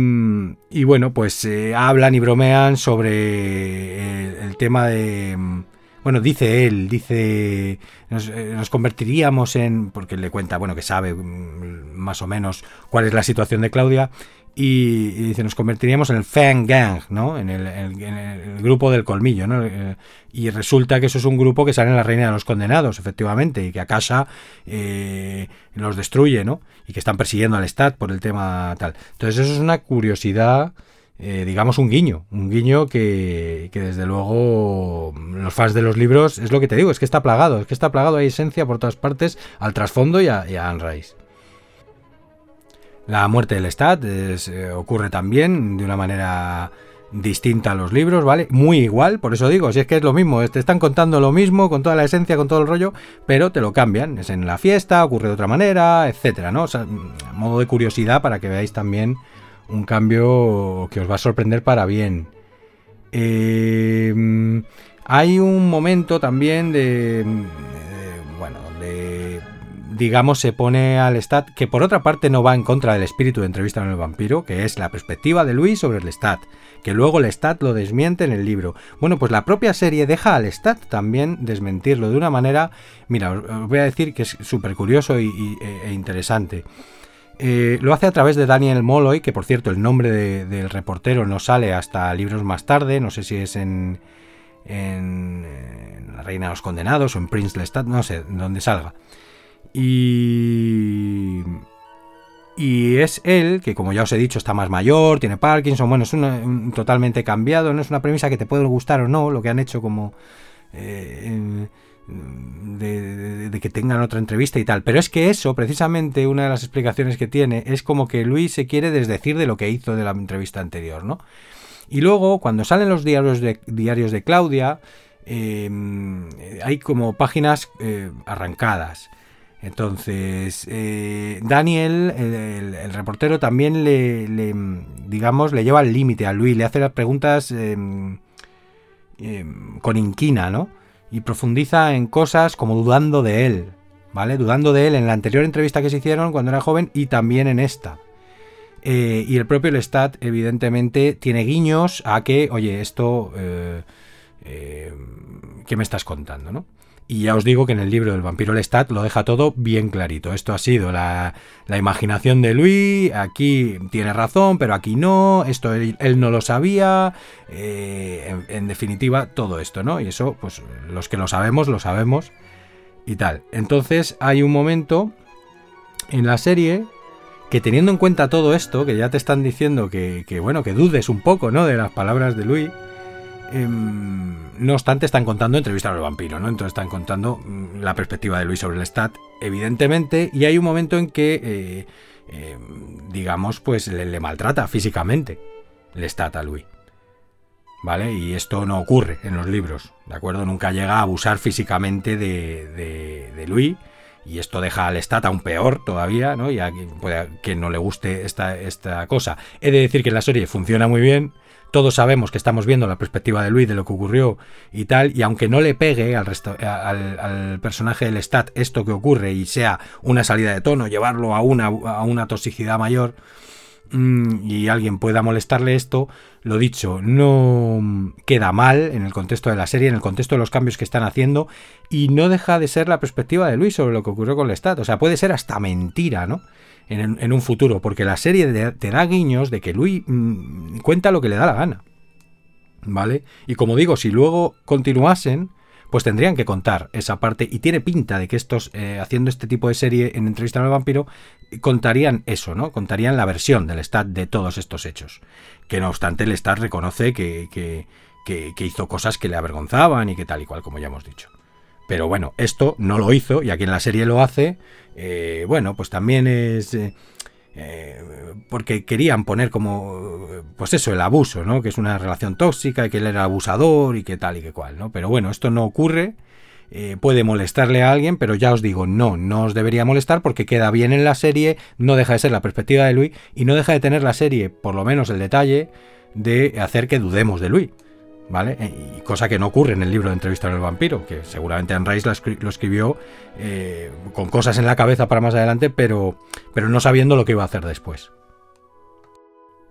bueno, pues eh, hablan y bromean sobre el, tema de... bueno, dice él, dice, nos, eh, nos, convertiríamos en, porque le cuenta, bueno, que sabe mm, más o menos cuál es la situación de Claudia, y, dice, nos convertiríamos en el Fang Gang, ¿no? En el, grupo del colmillo, ¿no? Eh, y resulta que eso es un grupo que sale en la Reina de los Condenados, efectivamente, y que Akasha eh, los destruye, ¿no? Y que están persiguiendo al Stat por el tema tal. Entonces eso es una curiosidad, eh, digamos un guiño, un guiño que, que, desde luego los fans de los libros, es lo que te digo, es que está plagado, es que está plagado, hay esencia por todas partes, al trasfondo y a, y a. La muerte del Stat eh, ocurre también de una manera distinta a los libros, ¿vale? Muy igual, por eso digo, si es que es lo mismo, te están contando lo mismo, con toda la esencia, con todo el rollo, pero te lo cambian, es en la fiesta, ocurre de otra manera, etcétera, ¿no? O sea, modo de curiosidad para que veáis también un cambio que os va a sorprender para bien. Eh, hay un momento también de, bueno, donde digamos, se pone al Stat, que por otra parte no va en contra del espíritu de entrevista en el vampiro, que es la perspectiva de Luis sobre el Stat, que luego el Stat lo desmiente en el libro. Bueno, pues la propia serie deja al Stat también desmentirlo de una manera, mira, os voy a decir que es súper curioso y, e, interesante. Eh, lo hace a través de Daniel Molloy, que por cierto el nombre del reportero no sale hasta libros más tarde, no sé si es en, en, La Reina de los Condenados o en Prince Lestat, no sé, donde salga. Y, y es él, que como ya os he dicho, está más mayor, tiene Parkinson, bueno, es un, totalmente cambiado, no es una premisa que te puede gustar o no, lo que han hecho como... Eh, de, que tengan otra entrevista y tal. Pero es que eso, precisamente, una de las explicaciones que tiene es como que Luis se quiere desdecir de lo que hizo de la entrevista anterior, ¿no? Y luego, cuando salen los diarios de, Claudia, eh, hay como páginas eh, arrancadas. Entonces, eh, Daniel, el, reportero, también le, digamos, le lleva al límite a Luis, le hace las preguntas em, em, con inquina, ¿no? Y profundiza en cosas como dudando de él, ¿vale? Dudando de él en la anterior entrevista que se hicieron cuando era joven y también en esta. Eh, y el propio Lestat, evidentemente, tiene guiños a que, oye, esto, eh, ¿qué me estás contando, no? Y ya os digo que en el libro del vampiro Lestat lo deja todo bien clarito. Esto ha sido la, imaginación de Luis, aquí tiene razón, pero aquí no, esto él, no lo sabía, eh, en, definitiva todo esto, ¿no? Y eso, pues los que lo sabemos, lo sabemos y tal. Entonces hay un momento en la serie que teniendo en cuenta todo esto, que ya te están diciendo que, que bueno, que dudes un poco, ¿no? De las palabras de Luis Em, no obstante, están contando entrevistas al vampiro, ¿no? Entonces están contando mm, la perspectiva de Luis sobre el Stat, evidentemente, y hay un momento en que, eh, em, digamos, pues le, maltrata físicamente el Stat a Luis. ¿Vale? Y esto no ocurre en los libros, ¿de acuerdo? Nunca llega a abusar físicamente de, Luis. Y esto deja al Stat aún peor todavía, ¿no? Y a que no le guste esta, esta cosa. He de decir que la serie funciona muy bien todos sabemos que estamos viendo la perspectiva de Luis de lo que ocurrió y tal, y aunque no le pegue al, al, personaje del Stat esto que ocurre y sea una salida de tono, llevarlo a una, a una toxicidad mayor, mm, y alguien pueda molestarle esto, lo dicho, no queda mal en el contexto de la serie, en el contexto de los cambios que están haciendo, y no deja de ser la perspectiva de Luis sobre lo que ocurrió con el Stat. O sea, puede ser hasta mentira, ¿no? En, un futuro, porque la serie te da guiños de que Luis mm, cuenta lo que le da la gana. ¿Vale? Y como digo, si luego continuasen, pues tendrían que contar esa parte. Y tiene pinta de que estos, eh, haciendo este tipo de serie en Entrevista al Vampiro, contarían eso, ¿no? Contarían la versión del Stat de todos estos hechos. Que no obstante, el Stat reconoce que, que, que hizo cosas que le avergonzaban y que tal y cual, como ya hemos dicho. Pero bueno, esto no lo hizo y aquí en la serie lo hace. Eh, bueno, pues también es... Eh, eh, porque querían poner como, pues eso, el abuso, ¿no? Que es una relación tóxica y que él era abusador y que tal y que cual, ¿no? Pero bueno, esto no ocurre. puede molestarle a alguien, pero ya os digo, no, no os debería molestar porque queda bien en la serie, no deja de ser la perspectiva de Luis y no deja de tener la serie, por lo menos el detalle, de hacer que dudemos de Luis. ¿Vale? Eh, y cosa que no ocurre en el libro de Entrevista al vampiro, que seguramente Anne lo escribió eh, con cosas en la cabeza para más adelante, pero, pero no sabiendo lo que iba a hacer después.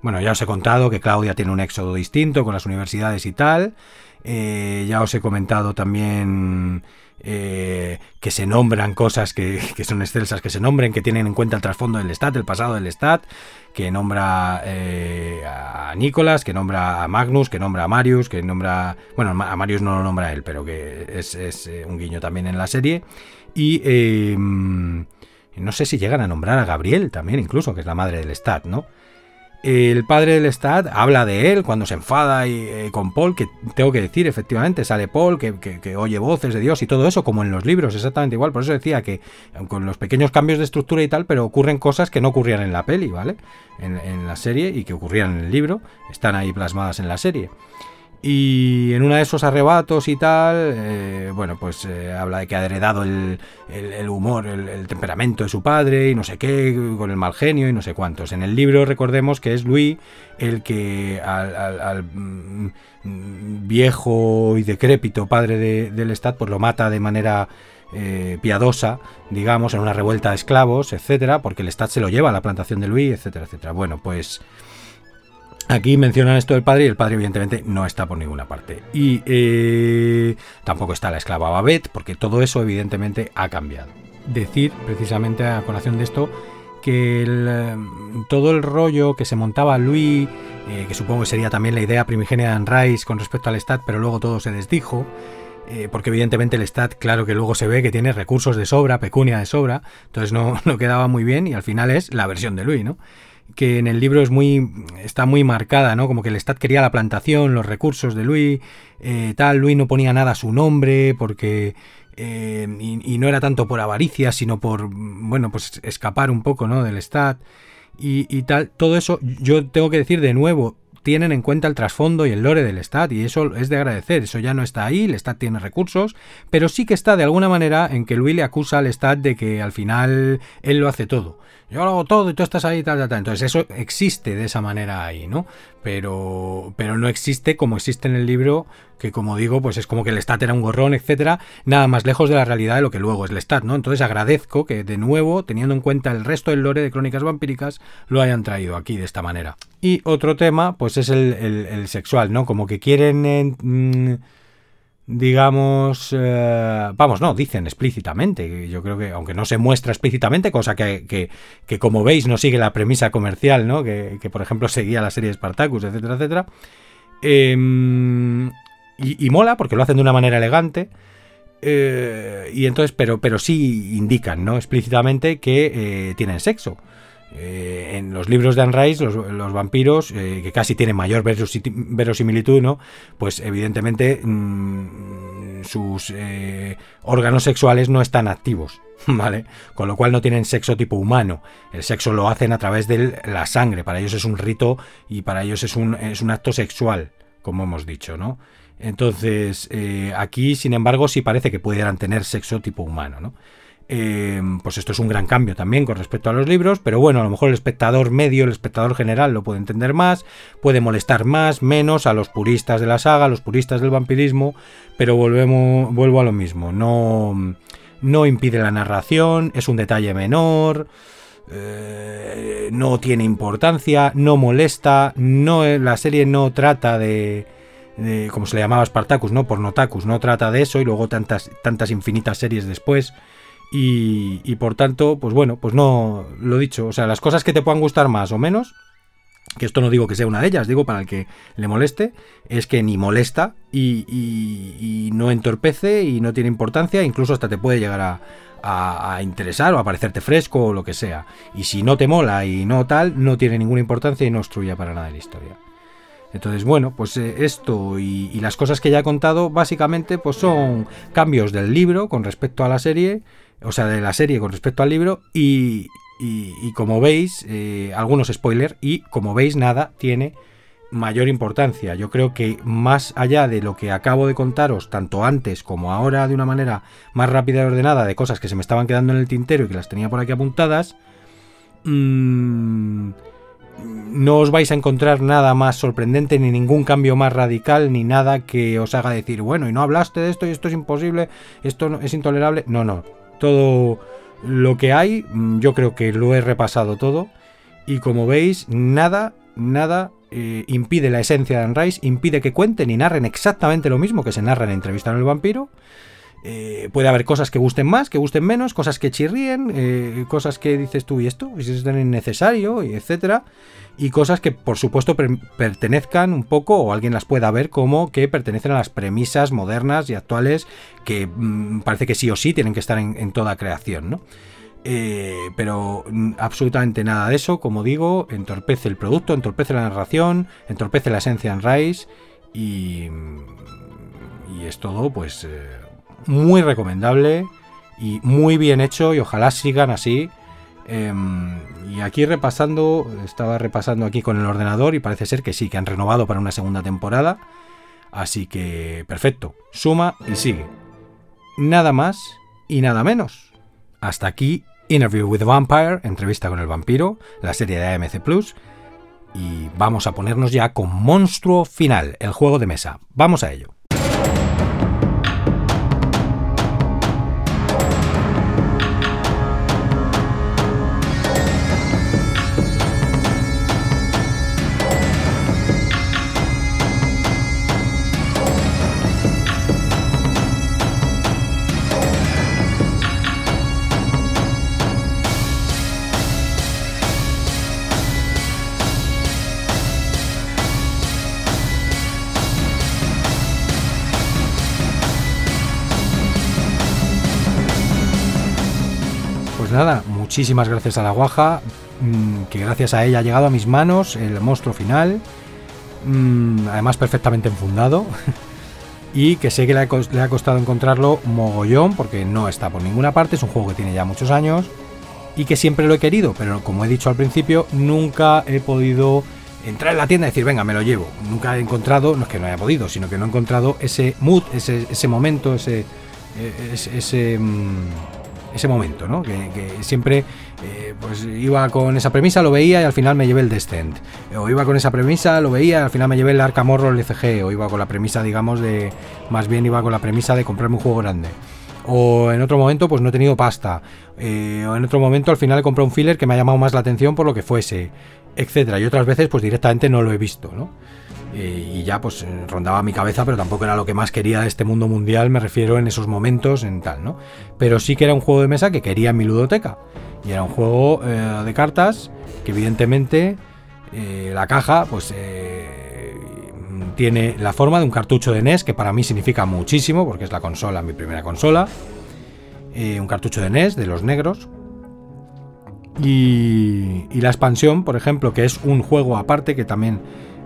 Bueno, ya os he contado que Claudia tiene un éxodo distinto con las universidades y tal. Eh, ya os he comentado también eh, que se nombran cosas que, son excelsas, que se nombren, que tienen en cuenta el trasfondo del Stat, el pasado del Stat, que nombra eh, a Nicolás, que nombra a Magnus, que nombra a Marius, que nombra... Bueno, a Marius no lo nombra él, pero que es, es un guiño también en la serie. Y em, no sé si llegan a nombrar a Gabriel también, incluso, que es la madre del Stat, ¿no? El padre del Stat habla de él cuando se enfada y, eh, con Paul, que tengo que decir, efectivamente, sale Paul, que, oye voces de Dios y todo eso, como en los libros, exactamente igual. Por eso decía que con los pequeños cambios de estructura y tal, pero ocurren cosas que no ocurrían en la peli, ¿vale? en la serie y que ocurrían en el libro, están ahí plasmadas en la serie. Y en uno de esos arrebatos y tal, eh, bueno, pues eh, habla de que ha heredado el, humor, el, temperamento de su padre y no sé qué, con el mal genio y no sé cuántos. En el libro recordemos que es Luis el que al, mm, viejo y decrépito padre del Estado pues lo mata de manera eh, piadosa, digamos, en una revuelta de esclavos, etcétera, porque el Estado se lo lleva a la plantación de Luis, etcétera, etcétera. Bueno, pues Aquí mencionan esto del padre y el padre evidentemente no está por ninguna parte. Y eh, tampoco está la esclava Babette, porque todo eso evidentemente ha cambiado. Decir precisamente a colación de esto que eh, todo el rollo que se montaba Louis, eh, que supongo que sería también la idea primigenia de Anne con respecto al Stat, pero luego todo se desdijo, porque evidentemente el Stat, claro que luego se ve que tiene recursos de sobra, pecunia de sobra, entonces no, no quedaba muy bien y al final es la versión de Louis, ¿no? Que en el libro es muy está muy marcada, ¿no? Como que el Estado quería la plantación, los recursos de Luis, eh, tal, Luis no ponía nada a su nombre porque eh, y, no era tanto por avaricia, sino por bueno, pues escapar un poco, ¿no? Del y, y tal. Todo eso yo tengo que decir de nuevo, tienen en cuenta el trasfondo y el lore del Stat y eso es de agradecer, eso ya no está ahí, el Stat tiene recursos, pero sí que está de alguna manera en que Luis le acusa al Stat de que al final él lo hace todo. Yo lo hago todo y tú estás ahí, tal, tal, tal. Entonces eso existe de esa manera ahí, ¿no? Pero, pero no existe como existe en el libro, que como digo, pues es como que el Stat era un gorrón, etcétera, nada más lejos de la realidad de lo que luego es el Stat, ¿no? Entonces agradezco que de nuevo, teniendo en cuenta el resto del lore de Crónicas Vampíricas, lo hayan traído aquí de esta manera. Y otro tema, pues es el, sexual, ¿no? Como que quieren... Mm, digamos, eh, vamos, no, dicen explícitamente, yo creo que, aunque no se muestra explícitamente, cosa que, que, como veis no sigue la premisa comercial, ¿no? Que, por ejemplo seguía la serie Spartacus, etcétera, etcétera. Em, y, mola porque lo hacen de una manera elegante. Eh, y entonces, pero, pero sí indican, ¿no? Explícitamente que eh, tienen sexo. Eh, en los libros de Anne Rice, los, vampiros, eh, que casi tienen mayor verosimilitud, ¿no? Pues evidentemente mm, sus eh, órganos sexuales no están activos, ¿vale? Con lo cual no tienen sexo tipo humano. El sexo lo hacen a través de la sangre. Para ellos es un rito y para ellos es un, es un acto sexual, como hemos dicho, ¿no? Entonces, aquí, sin embargo, sí parece que pudieran tener sexo tipo humano, ¿no? Eh, pues esto es un gran cambio también con respecto a los libros, pero bueno, a lo mejor el espectador medio, el espectador general lo puede entender más, puede molestar más, menos a los puristas de la saga, a los puristas del vampirismo, pero volvemos, vuelvo a lo mismo, no, no impide la narración, es un detalle menor, eh, no tiene importancia, no molesta, no, la serie no trata de... como se le llamaba Spartacus, ¿no? Por Notacus, no trata de eso y luego tantas, tantas infinitas series después y, por tanto, pues bueno, pues no, lo dicho, o sea, las cosas que te puedan gustar más o menos, que esto no digo que sea una de ellas, digo para el que le moleste, es que ni molesta y, no entorpece y no tiene importancia, incluso hasta te puede llegar a, interesar o a parecerte fresco o lo que sea. Y si no te mola y no tal, no tiene ninguna importancia y no obstruye para nada la historia. Entonces, bueno, pues eh, esto y, y, las cosas que ya he contado, básicamente, pues son cambios del libro con respecto a la serie o sea, de la serie con respecto al libro y, como veis, eh, algunos spoilers y como veis nada tiene mayor importancia. Yo creo que más allá de lo que acabo de contaros, tanto antes como ahora de una manera más rápida y ordenada, de cosas que se me estaban quedando en el tintero y que las tenía por aquí apuntadas, mmm, no os vais a encontrar nada más sorprendente, ni ningún cambio más radical, ni nada que os haga decir, bueno, y no hablaste de esto y esto es imposible, esto es intolerable. No, no, todo lo que hay, mm, yo creo que lo he repasado todo. Y como veis, nada nada eh, impide la esencia de Anne Rice, impide que cuenten y narren exactamente lo mismo que se narra en Entrevista en el Vampiro. Eh, puede haber cosas que gusten más, que gusten menos, cosas que chirríen, eh, cosas que dices tú y esto, si es innecesario, y etcétera, y cosas que por supuesto pertenezcan un poco o alguien las pueda ver como que pertenecen a las premisas modernas y actuales que mm, parece que sí o sí tienen que estar en, toda creación, ¿no? Eh, pero mm, absolutamente nada de eso, como digo, entorpece el producto, entorpece la narración, entorpece la esencia en Rise y, y es todo pues muy recomendable y muy bien hecho y ojalá sigan así. Em, y aquí repasando, estaba repasando aquí con el ordenador y parece ser que sí, que han renovado para una segunda temporada. Así que perfecto, suma y sigue. Nada más y nada menos. Hasta aquí Interview with the Vampire, entrevista con el vampiro, la serie de AMC Plus. Y vamos a ponernos ya con Monstruo Final, el juego de mesa. Vamos a ello. Muchísimas gracias a la guaja, mm, que gracias a ella ha llegado a mis manos el monstruo final, mm, además perfectamente enfundado, y que sé que le ha, costado encontrarlo mogollón, porque no está por ninguna parte, es un juego que tiene ya muchos años, y que siempre lo he querido, pero como he dicho al principio, nunca he podido entrar en la tienda y decir, venga, me lo llevo. Nunca he encontrado, no es que no haya podido, sino que no he encontrado ese mood, ese, ese momento, ese, e, ese, ese mm, ese momento, ¿no? Que, siempre eh, pues iba con esa premisa, lo veía y al final me llevé el Descent. O iba con esa premisa, lo veía y al final me llevé el Arcamorro, el FG. O iba con la premisa, digamos, de. Más bien iba con la premisa de comprarme un juego grande. O en otro momento, pues no he tenido pasta. Eh, o en otro momento, al final he comprado un filler que me ha llamado más la atención por lo que fuese. Etcétera. Y otras veces, pues directamente no lo he visto, ¿no? Eh, y ya pues eh, rondaba mi cabeza, pero tampoco era lo que más quería de este mundo mundial, me refiero en esos momentos, en tal, ¿no? Pero sí que era un juego de mesa que quería en mi ludoteca. Y era un juego eh, de cartas que evidentemente la caja pues tiene la forma de un cartucho de NES, que para mí significa muchísimo, porque es la consola, mi primera consola. un cartucho de NES, de los negros. Y, y la expansión, por ejemplo, que es un juego aparte que también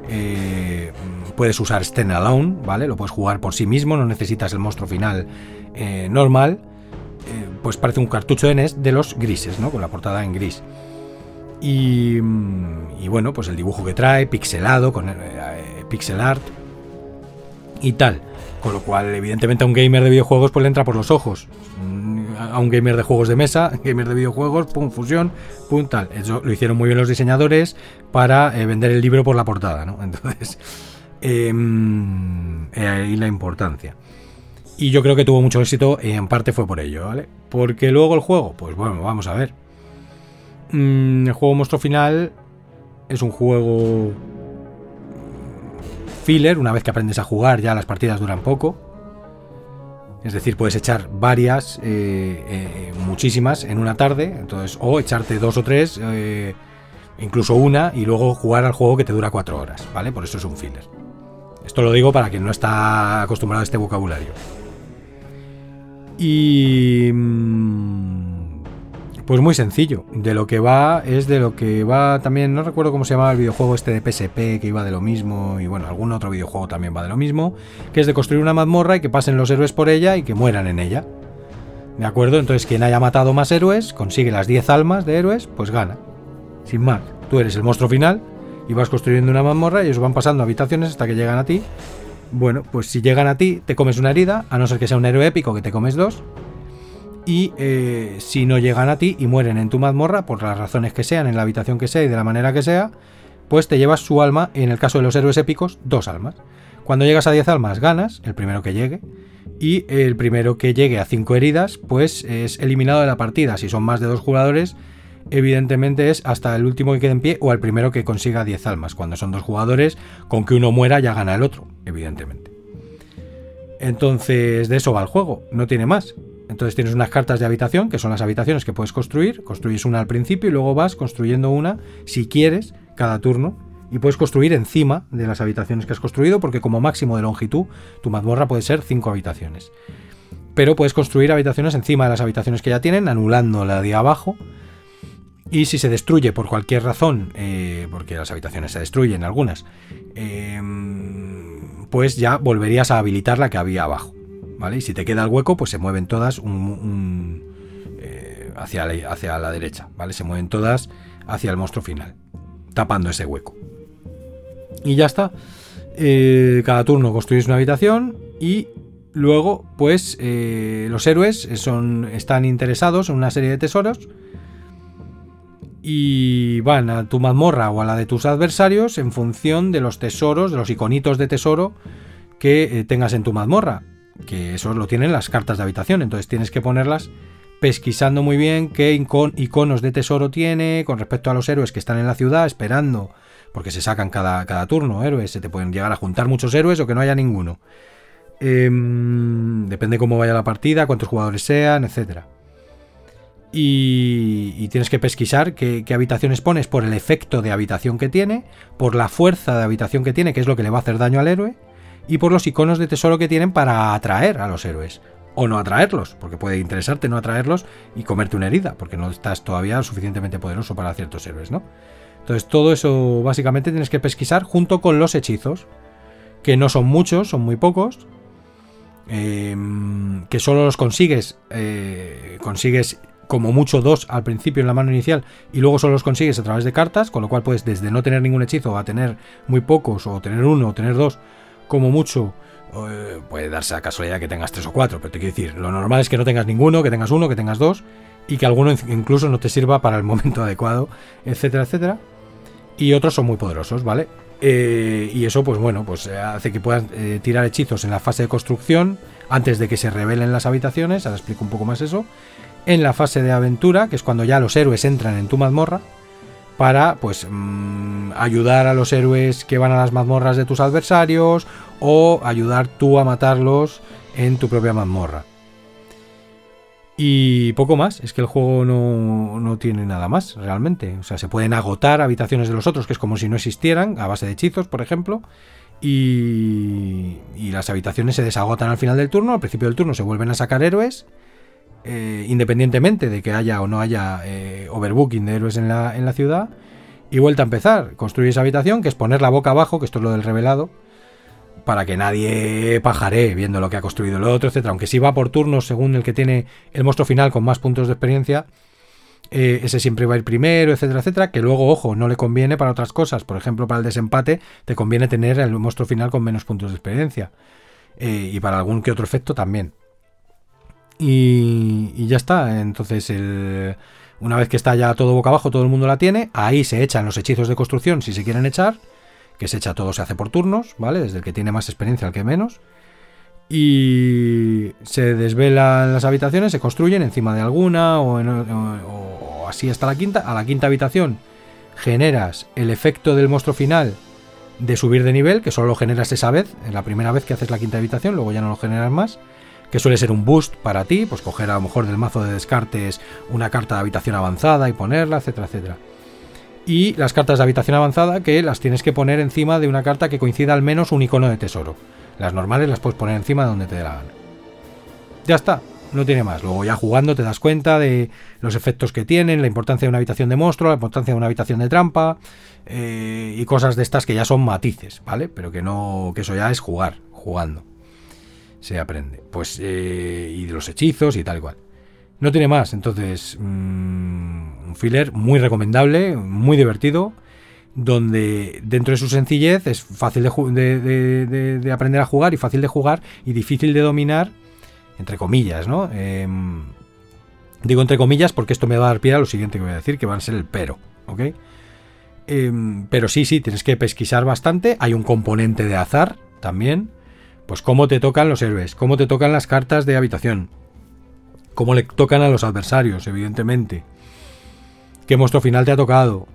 eh, puedes usar Alone, ¿vale? Lo puedes jugar por sí mismo, no necesitas el monstruo final eh, normal. Eh, pues parece un cartucho de NES de los grises, ¿no? Con la portada en gris. Y, y bueno, pues el dibujo que trae, pixelado, con pixel art y tal. Con lo cual, evidentemente, a un gamer de videojuegos pues le entra por los ojos a un gamer de juegos de mesa, gamer de videojuegos, pum, fusión, pum, tal. Eso lo hicieron muy bien los diseñadores para eh, vender el libro por la portada, ¿no? Entonces, em, ahí la importancia. Y yo creo que tuvo mucho éxito y en parte fue por ello, ¿vale? Porque luego el juego, pues bueno, vamos a ver. Mm, el juego Monstruo Final es un juego filler, una vez que aprendes a jugar ya las partidas duran poco es decir, puedes echar varias, eh, eh, muchísimas en una tarde, entonces, o echarte dos o tres, eh, incluso una, y luego jugar al juego que te dura cuatro horas, ¿vale? Por eso es un filler. Esto lo digo para quien no está acostumbrado a este vocabulario. Y... Mm, pues muy sencillo. De lo que va es de lo que va también. No recuerdo cómo se llamaba el videojuego este de PSP que iba de lo mismo. Y bueno, algún otro videojuego también va de lo mismo. Que es de construir una mazmorra y que pasen los héroes por ella y que mueran en ella. ¿De acuerdo? Entonces quien haya matado más héroes, consigue las 10 almas de héroes, pues gana. Sin más. Tú eres el monstruo final y vas construyendo una mazmorra y ellos van pasando habitaciones hasta que llegan a ti. Bueno, pues si llegan a ti, te comes una herida, a no ser que sea un héroe épico que te comes dos y eh, si no llegan a ti y mueren en tu mazmorra, por las razones que sean, en la habitación que sea y de la manera que sea, pues te llevas su alma, en el caso de los héroes épicos, dos almas. Cuando llegas a 10 almas ganas, el primero que llegue, y el primero que llegue a 5 heridas, pues es eliminado de la partida. Si son más de dos jugadores, evidentemente es hasta el último que quede en pie o el primero que consiga 10 almas. Cuando son dos jugadores, con que uno muera ya gana el otro, evidentemente. Entonces, de eso va el juego, no tiene más. Entonces tienes unas cartas de habitación, que son las habitaciones que puedes construir. Construyes una al principio y luego vas construyendo una, si quieres, cada turno. Y puedes construir encima de las habitaciones que has construido, porque como máximo de longitud, tu mazmorra puede ser 5 habitaciones. Pero puedes construir habitaciones encima de las habitaciones que ya tienen, anulando la de abajo. Y si se destruye por cualquier razón, eh, porque las habitaciones se destruyen algunas, eh, pues ya volverías a habilitar la que había abajo. Y si te queda el hueco, pues se mueven todas eh, hacia, la, derecha, ¿vale? Se mueven todas hacia el monstruo final, tapando ese hueco. Y ya está. Eh, cada turno construyes una habitación y luego, pues, eh, los héroes son, están interesados en una serie de tesoros y van a tu mazmorra o a la de tus adversarios en función de los tesoros, de los iconitos de tesoro que tengas en tu mazmorra. Que eso lo tienen las cartas de habitación, entonces tienes que ponerlas pesquisando muy bien qué iconos de tesoro tiene con respecto a los héroes que están en la ciudad esperando, porque se sacan cada, cada turno héroes, se te pueden llegar a juntar muchos héroes o que no haya ninguno. Em, depende cómo vaya la partida, cuántos jugadores sean, etcétera y, tienes que pesquisar qué, habitaciones pones por el efecto de habitación que tiene, por la fuerza de habitación que tiene, que es lo que le va a hacer daño al héroe, y por los iconos de tesoro que tienen para atraer a los héroes. O no atraerlos, porque puede interesarte no atraerlos y comerte una herida, porque no estás todavía suficientemente poderoso para ciertos héroes, ¿no? Entonces todo eso básicamente tienes que pesquisar junto con los hechizos, que no son muchos, son muy pocos, em, que solo los consigues, eh, consigues como mucho dos al principio en la mano inicial y luego solo los consigues a través de cartas, con lo cual puedes desde no tener ningún hechizo a tener muy pocos o tener uno o tener dos, como mucho eh, puede darse a casualidad que tengas tres o cuatro, pero te quiero decir, lo normal es que no tengas ninguno, que tengas uno, que tengas dos y que alguno incluso no te sirva para el momento adecuado, etcétera, etcétera. Y otros son muy poderosos, ¿vale? Eh, y eso, pues bueno, pues hace que puedas eh, tirar hechizos en la fase de construcción antes de que se revelen las habitaciones. Ahora explico un poco más eso en la fase de aventura, que es cuando ya los héroes entran en tu mazmorra, para pues mm, ayudar a los héroes que van a las mazmorras de tus adversarios o ayudar tú a matarlos en tu propia mazmorra. Y poco más, es que el juego no, no, tiene nada más realmente. O sea, se pueden agotar habitaciones de los otros, que es como si no existieran, a base de hechizos, por ejemplo. Y, y las habitaciones se desagotan al final del turno, al principio del turno se vuelven a sacar héroes eh, independientemente de que haya o no haya eh, overbooking de héroes en la, ciudad. Y vuelta a empezar, construir esa habitación, que es poner la boca abajo, que esto es lo del revelado, para que nadie pajaré viendo lo que ha construido el otro, etcétera. Aunque si va por turnos según el que tiene el monstruo final con más puntos de experiencia, eh, ese siempre va a ir primero, etcétera, etcétera. Que luego, ojo, no le conviene para otras cosas. Por ejemplo, para el desempate, te conviene tener el monstruo final con menos puntos de experiencia. y para algún que otro efecto también. Y, ya está. Entonces, una vez que está ya todo boca abajo, todo el mundo la tiene. Ahí se echan los hechizos de construcción si se quieren echar. Que se echa todo, se hace por turnos, ¿vale? Desde el que tiene más experiencia al que menos. Y se desvelan las habitaciones, se construyen encima de alguna o, así hasta la quinta. A la quinta habitación generas el efecto del monstruo final de subir de nivel, que solo lo generas esa vez, en la primera vez que haces la quinta habitación, luego ya no lo generas más que suele ser un boost para ti, pues coger a lo mejor del mazo de descartes una carta de habitación avanzada y ponerla, etcétera, etcétera. Y las cartas de habitación avanzada que las tienes que poner encima de una carta que coincida al menos un icono de tesoro. Las normales las puedes poner encima de donde te la gana. Ya está, no tiene más. Luego ya jugando te das cuenta de los efectos que tienen, la importancia de una habitación de monstruo, la importancia de una habitación de trampa eh, y cosas de estas que ya son matices, ¿vale? Pero que no, que eso ya es jugar, jugando se aprende. Pues, eh, y de los hechizos y tal cual. No tiene más, entonces, mm, un filler muy recomendable, muy divertido, donde dentro de su sencillez es fácil de, de, aprender a jugar y fácil de jugar y difícil de dominar, entre comillas, ¿no? Em, digo entre comillas porque esto me va a dar pie a lo siguiente que voy a decir, que van a ser el pero, ¿ok? Em, pero sí, sí, tienes que pesquisar bastante, hay un componente de azar también, pues cómo te tocan los héroes, cómo te tocan las cartas de habitación, cómo le tocan a los adversarios, evidentemente. qué monstruo final te ha tocado,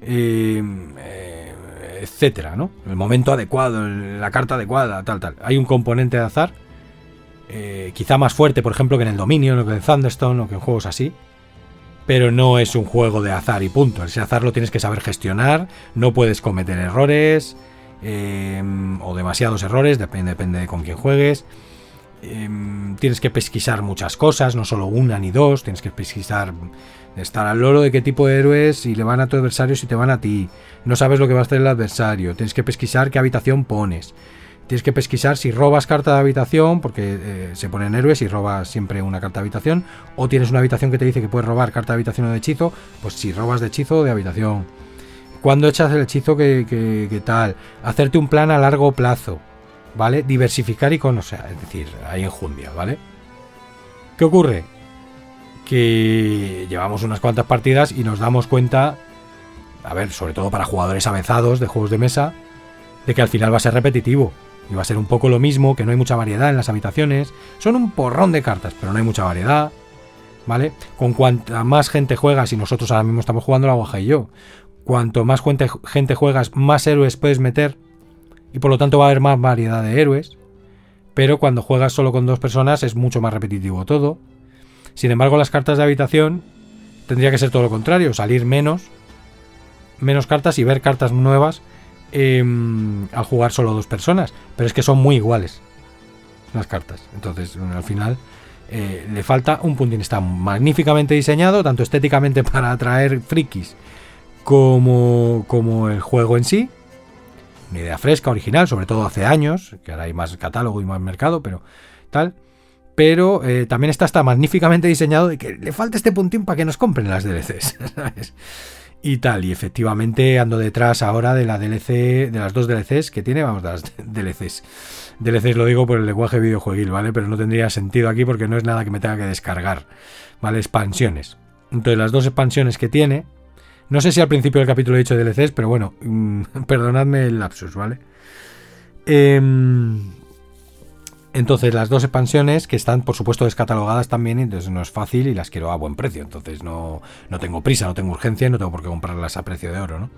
eh, etcétera, ¿no? El momento adecuado, la carta adecuada, tal, tal. Hay un componente de azar, quizá más fuerte, por ejemplo, que en el Dominion o que en Thunderstone o que en juegos así pero no es un juego de azar y punto. Ese azar lo tienes que saber gestionar, no puedes cometer errores em, o demasiados errores, depende, depende de con quién juegues. Em, tienes que pesquisar muchas cosas, no solo una ni dos, tienes que pesquisar, estar al loro de qué tipo de héroes, si le van a tu adversario, si te van a ti. No sabes lo que va a hacer el adversario, tienes que pesquisar qué habitación pones. Tienes que pesquisar si robas carta de habitación, porque eh, se ponen héroes y robas siempre una carta de habitación. O tienes una habitación que te dice que puedes robar carta de habitación o de hechizo, pues si robas de hechizo o de habitación. Cuando echas el hechizo, que, tal? Hacerte un plan a largo plazo, ¿vale? Diversificar y con, o sea, es decir, hay enjundia, ¿vale? ¿Qué ocurre? Que llevamos unas cuantas partidas y nos damos cuenta, a ver, sobre todo para jugadores avanzados de juegos de mesa, de que al final va a ser repetitivo. Y va a ser un poco lo mismo, que no hay mucha variedad en las habitaciones. Son un porrón de cartas, pero no hay mucha variedad. ¿Vale? Con cuanta más gente juegas, y nosotros ahora mismo estamos jugando la guaja y yo, cuanto más gente, juegas, más héroes puedes meter. Y por lo tanto va a haber más variedad de héroes. Pero cuando juegas solo con dos personas es mucho más repetitivo todo. Sin embargo, las cartas de habitación tendría que ser todo lo contrario, salir menos, menos cartas y ver cartas nuevas Em, al jugar solo dos personas. Pero es que son muy iguales las cartas. Entonces, al final, eh, le falta un puntín. Está magníficamente diseñado, tanto estéticamente para atraer frikis como, como el juego en sí. Una idea fresca, original, sobre todo hace años, que ahora hay más catálogo y más mercado, pero tal. Pero eh, también está, está magníficamente diseñado de que le falta este puntín para que nos compren las DLCs. ¿sabes? y tal. Y efectivamente ando detrás ahora de la DLC, de las dos DLCs que tiene, vamos, de las DLCs. DLCs lo digo por el lenguaje videojueguil, ¿vale? Pero no tendría sentido aquí porque no es nada que me tenga que descargar, ¿vale? Expansiones. Entonces las dos expansiones que tiene, no sé si al principio del capítulo he dicho DLCs, pero bueno, mm, perdonadme el lapsus, ¿vale? Eh, entonces, las dos expansiones que están, por supuesto, descatalogadas también, entonces no es fácil y las quiero a buen precio. Entonces, no, no tengo prisa, no tengo urgencia no tengo por qué comprarlas a precio de oro, ¿no?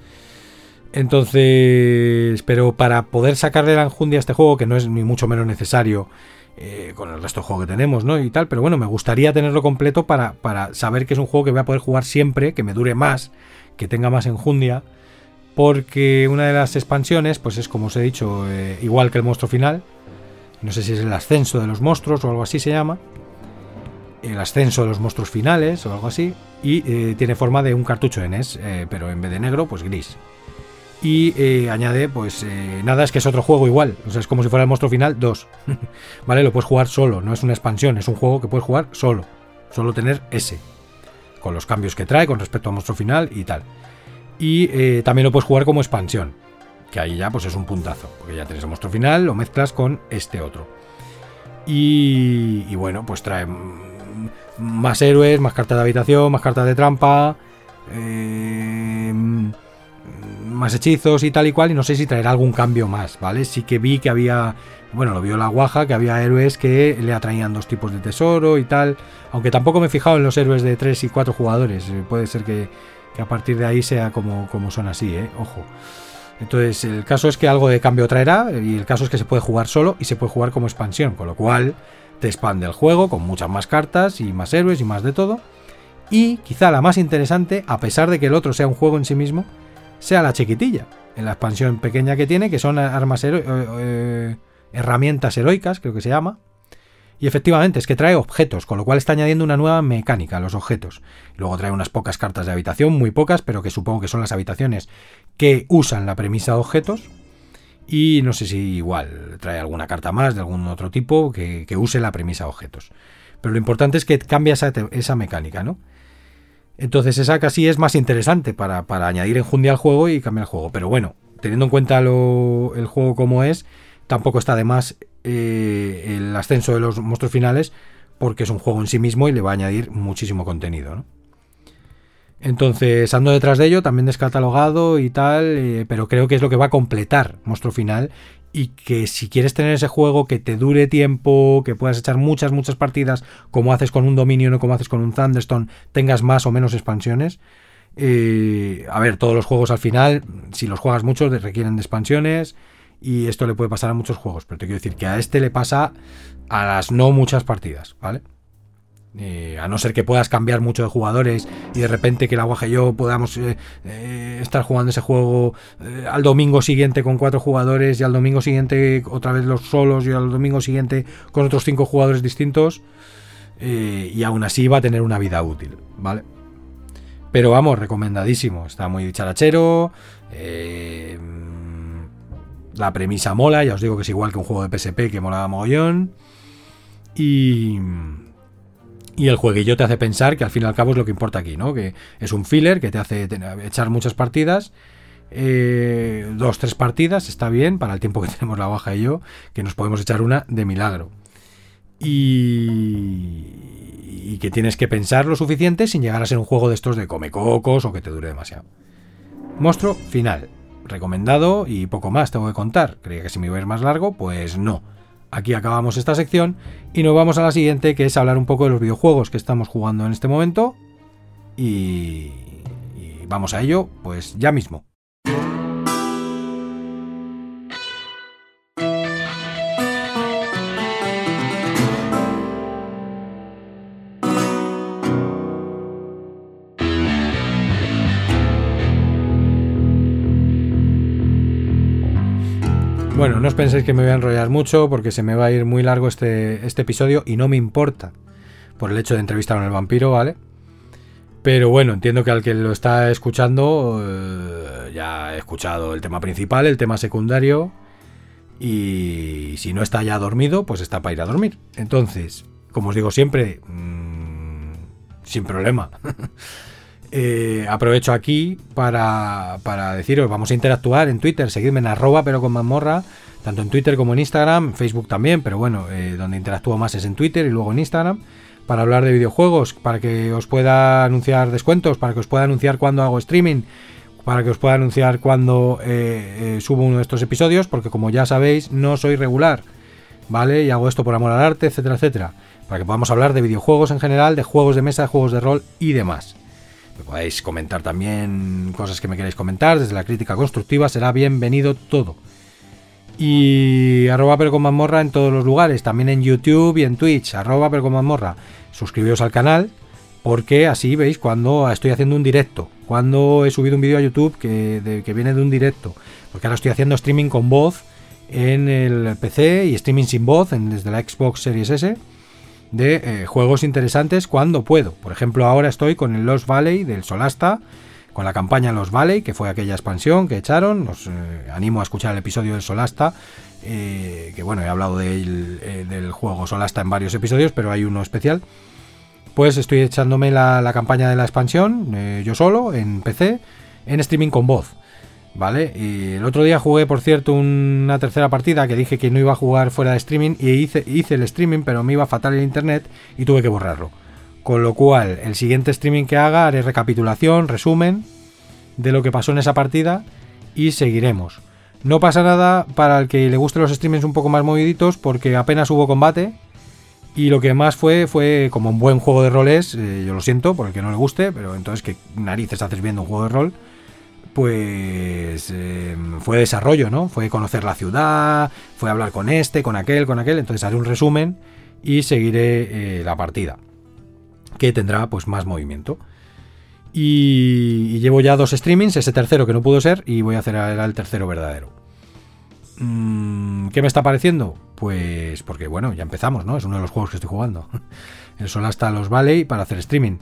Entonces, pero para poder sacarle la enjundia a este juego, que no es ni mucho menos necesario eh, con el resto del juego que tenemos, ¿no? Y tal, pero bueno, me gustaría tenerlo completo para, para saber que es un juego que voy a poder jugar siempre, que me dure más, que tenga más enjundia, porque una de las expansiones, pues es como os he dicho, eh, igual que el monstruo final, no sé si es el ascenso de los monstruos o algo así se llama, el ascenso de los monstruos finales o algo así, y eh, tiene forma de un cartucho de NES, pero en vez de negro, pues gris. Y eh, añade, pues nada, es que es otro juego igual, o sea, es como si fuera el monstruo final 2, ¿vale? Lo puedes jugar solo, no es una expansión, es un juego que puedes jugar solo, solo tener ese, con los cambios que trae con respecto al monstruo final y tal. Y también lo puedes jugar como expansión, que ahí ya pues es un puntazo, porque ya tienes el monstruo final, lo mezclas con este otro. Y, bueno, pues trae más héroes, más cartas de habitación, más cartas de trampa, eh, más hechizos y tal y cual, y no sé si traerá algún cambio más, ¿vale? Sí que vi que había, bueno, lo vio la guaja, que había héroes que le atraían dos tipos de tesoro y tal, aunque tampoco me he fijado en los héroes de 3 y 4 jugadores, eh, puede ser que, que, a partir de ahí sea como, como son así, ¿eh? Ojo. Entonces, el caso es que algo de cambio traerá y el caso es que se puede jugar solo y se puede jugar como expansión, con lo cual te expande el juego con muchas más cartas y más héroes y más de todo. Y quizá la más interesante, a pesar de que el otro sea un juego en sí mismo, sea la chiquitilla, en la expansión pequeña que tiene, que son armas eh, eh, herramientas heroicas, creo que se llama, y efectivamente es que trae objetos, con lo cual está añadiendo una nueva mecánica a los objetos. Luego trae unas pocas cartas de habitación, muy pocas, pero que supongo que son las habitaciones que usan la premisa de objetos. Y no sé si igual trae alguna carta más de algún otro tipo que, use la premisa de objetos. Pero lo importante es que cambia esa, mecánica, ¿no? Entonces esa casi es más interesante para, añadir enjundia al juego y cambiar el juego. Pero bueno, teniendo en cuenta el juego como es, tampoco está de más eh, el ascenso de los monstruos finales porque es un juego en sí mismo y le va a añadir muchísimo contenido. Entonces ando detrás de ello, también descatalogado y tal, eh, pero creo que es lo que va a completar Monstruo Final y que si quieres tener ese juego que te dure tiempo, que puedas echar muchas, muchas partidas, como haces con un Dominion o como haces con un Thunderstone, tengas más o menos expansiones, Eh, a ver, todos los juegos al final, si los juegas mucho, requieren de expansiones y esto le puede pasar a muchos juegos, pero te quiero decir que a este le pasa a las no muchas partidas, ¿vale? Eh, a no ser que puedas cambiar mucho de jugadores y de repente que la Guaja y yo podamos eh, eh, estar jugando ese juego al domingo siguiente con cuatro jugadores y al domingo siguiente otra vez los solos y al domingo siguiente con otros cinco jugadores distintos y aún así va a tener una vida útil, ¿vale? Pero vamos, recomendadísimo, está muy charachero, la premisa mola, ya os digo que es igual que un juego de PSP que molaba mogollón y... Y el jueguillo te hace pensar que al fin y al cabo es lo que importa aquí, ¿no? Que es un filler que te hace echar muchas partidas. Eh, dos, tres partidas, está bien, para el tiempo que tenemos la baja y yo, que nos podemos echar una de milagro. Y, y que tienes que pensar lo suficiente sin llegar a ser un juego de estos de come cocos o que te dure demasiado. Monstruo final. Recomendado y poco más tengo que contar. Creía que si me iba a ir más largo, pues no. Aquí acabamos esta sección y nos vamos a la siguiente, que es hablar un poco de los videojuegos que estamos jugando en este momento. Y, y vamos a ello, pues ya mismo. Bueno, no os penséis que me voy a enrollar mucho porque se me va a ir muy largo este, este episodio y no me importa por el hecho de entrevistar a el vampiro, ¿vale? Pero bueno, entiendo que al que lo está escuchando eh, ya ha escuchado el tema principal, el tema secundario y si no está ya dormido, pues está para ir a dormir. Entonces, como os digo siempre, mmm, sin problema. Eh, aprovecho aquí para, para, deciros, vamos a interactuar en Twitter, seguidme en arroba pero con mazmorra, tanto en Twitter como en Instagram, Facebook también, pero bueno, eh, donde interactúo más es en Twitter y luego en Instagram, para hablar de videojuegos, para que os pueda anunciar descuentos, para que os pueda anunciar cuando hago streaming, para que os pueda anunciar cuando eh, subo uno de estos episodios, porque como ya sabéis, no soy regular, ¿vale? Y hago esto por amor al arte, etcétera, etcétera, para que podamos hablar de videojuegos en general, de juegos de mesa, de juegos de rol y demás. Me podéis comentar también cosas que me queréis comentar, desde la crítica constructiva, será bienvenido todo. Y arroba pero en todos los lugares, también en YouTube y en Twitch, arroba pero con. Suscribiros al canal, porque así veis cuando estoy haciendo un directo, cuando he subido un vídeo a YouTube que, que viene de un directo, porque ahora estoy haciendo streaming con voz en el PC y streaming sin voz en, desde la Xbox Series S de eh, juegos interesantes cuando puedo. Por ejemplo, ahora estoy con el Lost Valley del Solasta, con la campaña Lost Valley, que fue aquella expansión que echaron. Os eh, animo a escuchar el episodio del Solasta, eh, que bueno, he hablado del juego Solasta en varios episodios, pero hay uno especial. Pues estoy echándome la, la campaña de la expansión, yo solo, en PC, en streaming con voz. ¿Vale? Y el otro día jugué, por cierto, una tercera partida que dije que no iba a jugar fuera de streaming y hice, el streaming, pero me iba fatal el internet y tuve que borrarlo. Con lo cual, el siguiente streaming que haga haré recapitulación, resumen de lo que pasó en esa partida y seguiremos. No pasa nada para el que le guste los streamings un poco más moviditos porque apenas hubo combate y lo que más fue fue como un buen juego de roles, eh, yo lo siento por el que no le guste, pero entonces que narices haces viendo un juego de rol pues em, fue desarrollo, ¿no? Fue conocer la ciudad, fue hablar con este, con aquel, con aquel. Entonces haré un resumen y seguiré eh, la partida, que tendrá pues más movimiento. Y, llevo ya dos streamings, ese tercero que no pudo ser, y voy a hacer el tercero verdadero. Mm, ¿Qué me está pareciendo? Pues porque bueno, ya empezamos, ¿no? Es uno de los juegos que estoy jugando. El sol hasta los Valley para hacer streaming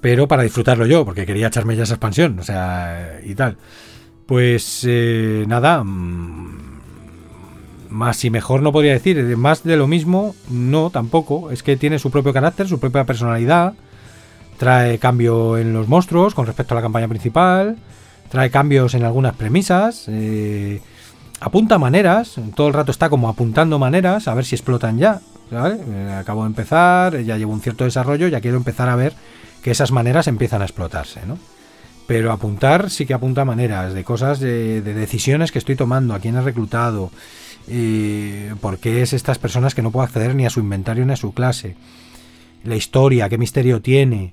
pero para disfrutarlo yo, porque quería echarme ya esa expansión, o sea, y tal. Pues eh, nada, mm, más y mejor no podría decir, más de lo mismo, no, tampoco, es que tiene su propio carácter, su propia personalidad, trae cambio en los monstruos con respecto a la campaña principal, trae cambios en algunas premisas, eh, apunta maneras, todo el rato está como apuntando maneras, a ver si explotan ya, eh, acabo de empezar, ya llevo un cierto desarrollo, ya quiero empezar a ver que esas maneras empiezan a explotarse, ¿no? Pero apuntar sí que apunta maneras de cosas, de, decisiones que estoy tomando, a quién he reclutado, eh, por qué es estas personas que no puedo acceder ni a su inventario ni a su clase, la historia, qué misterio tiene,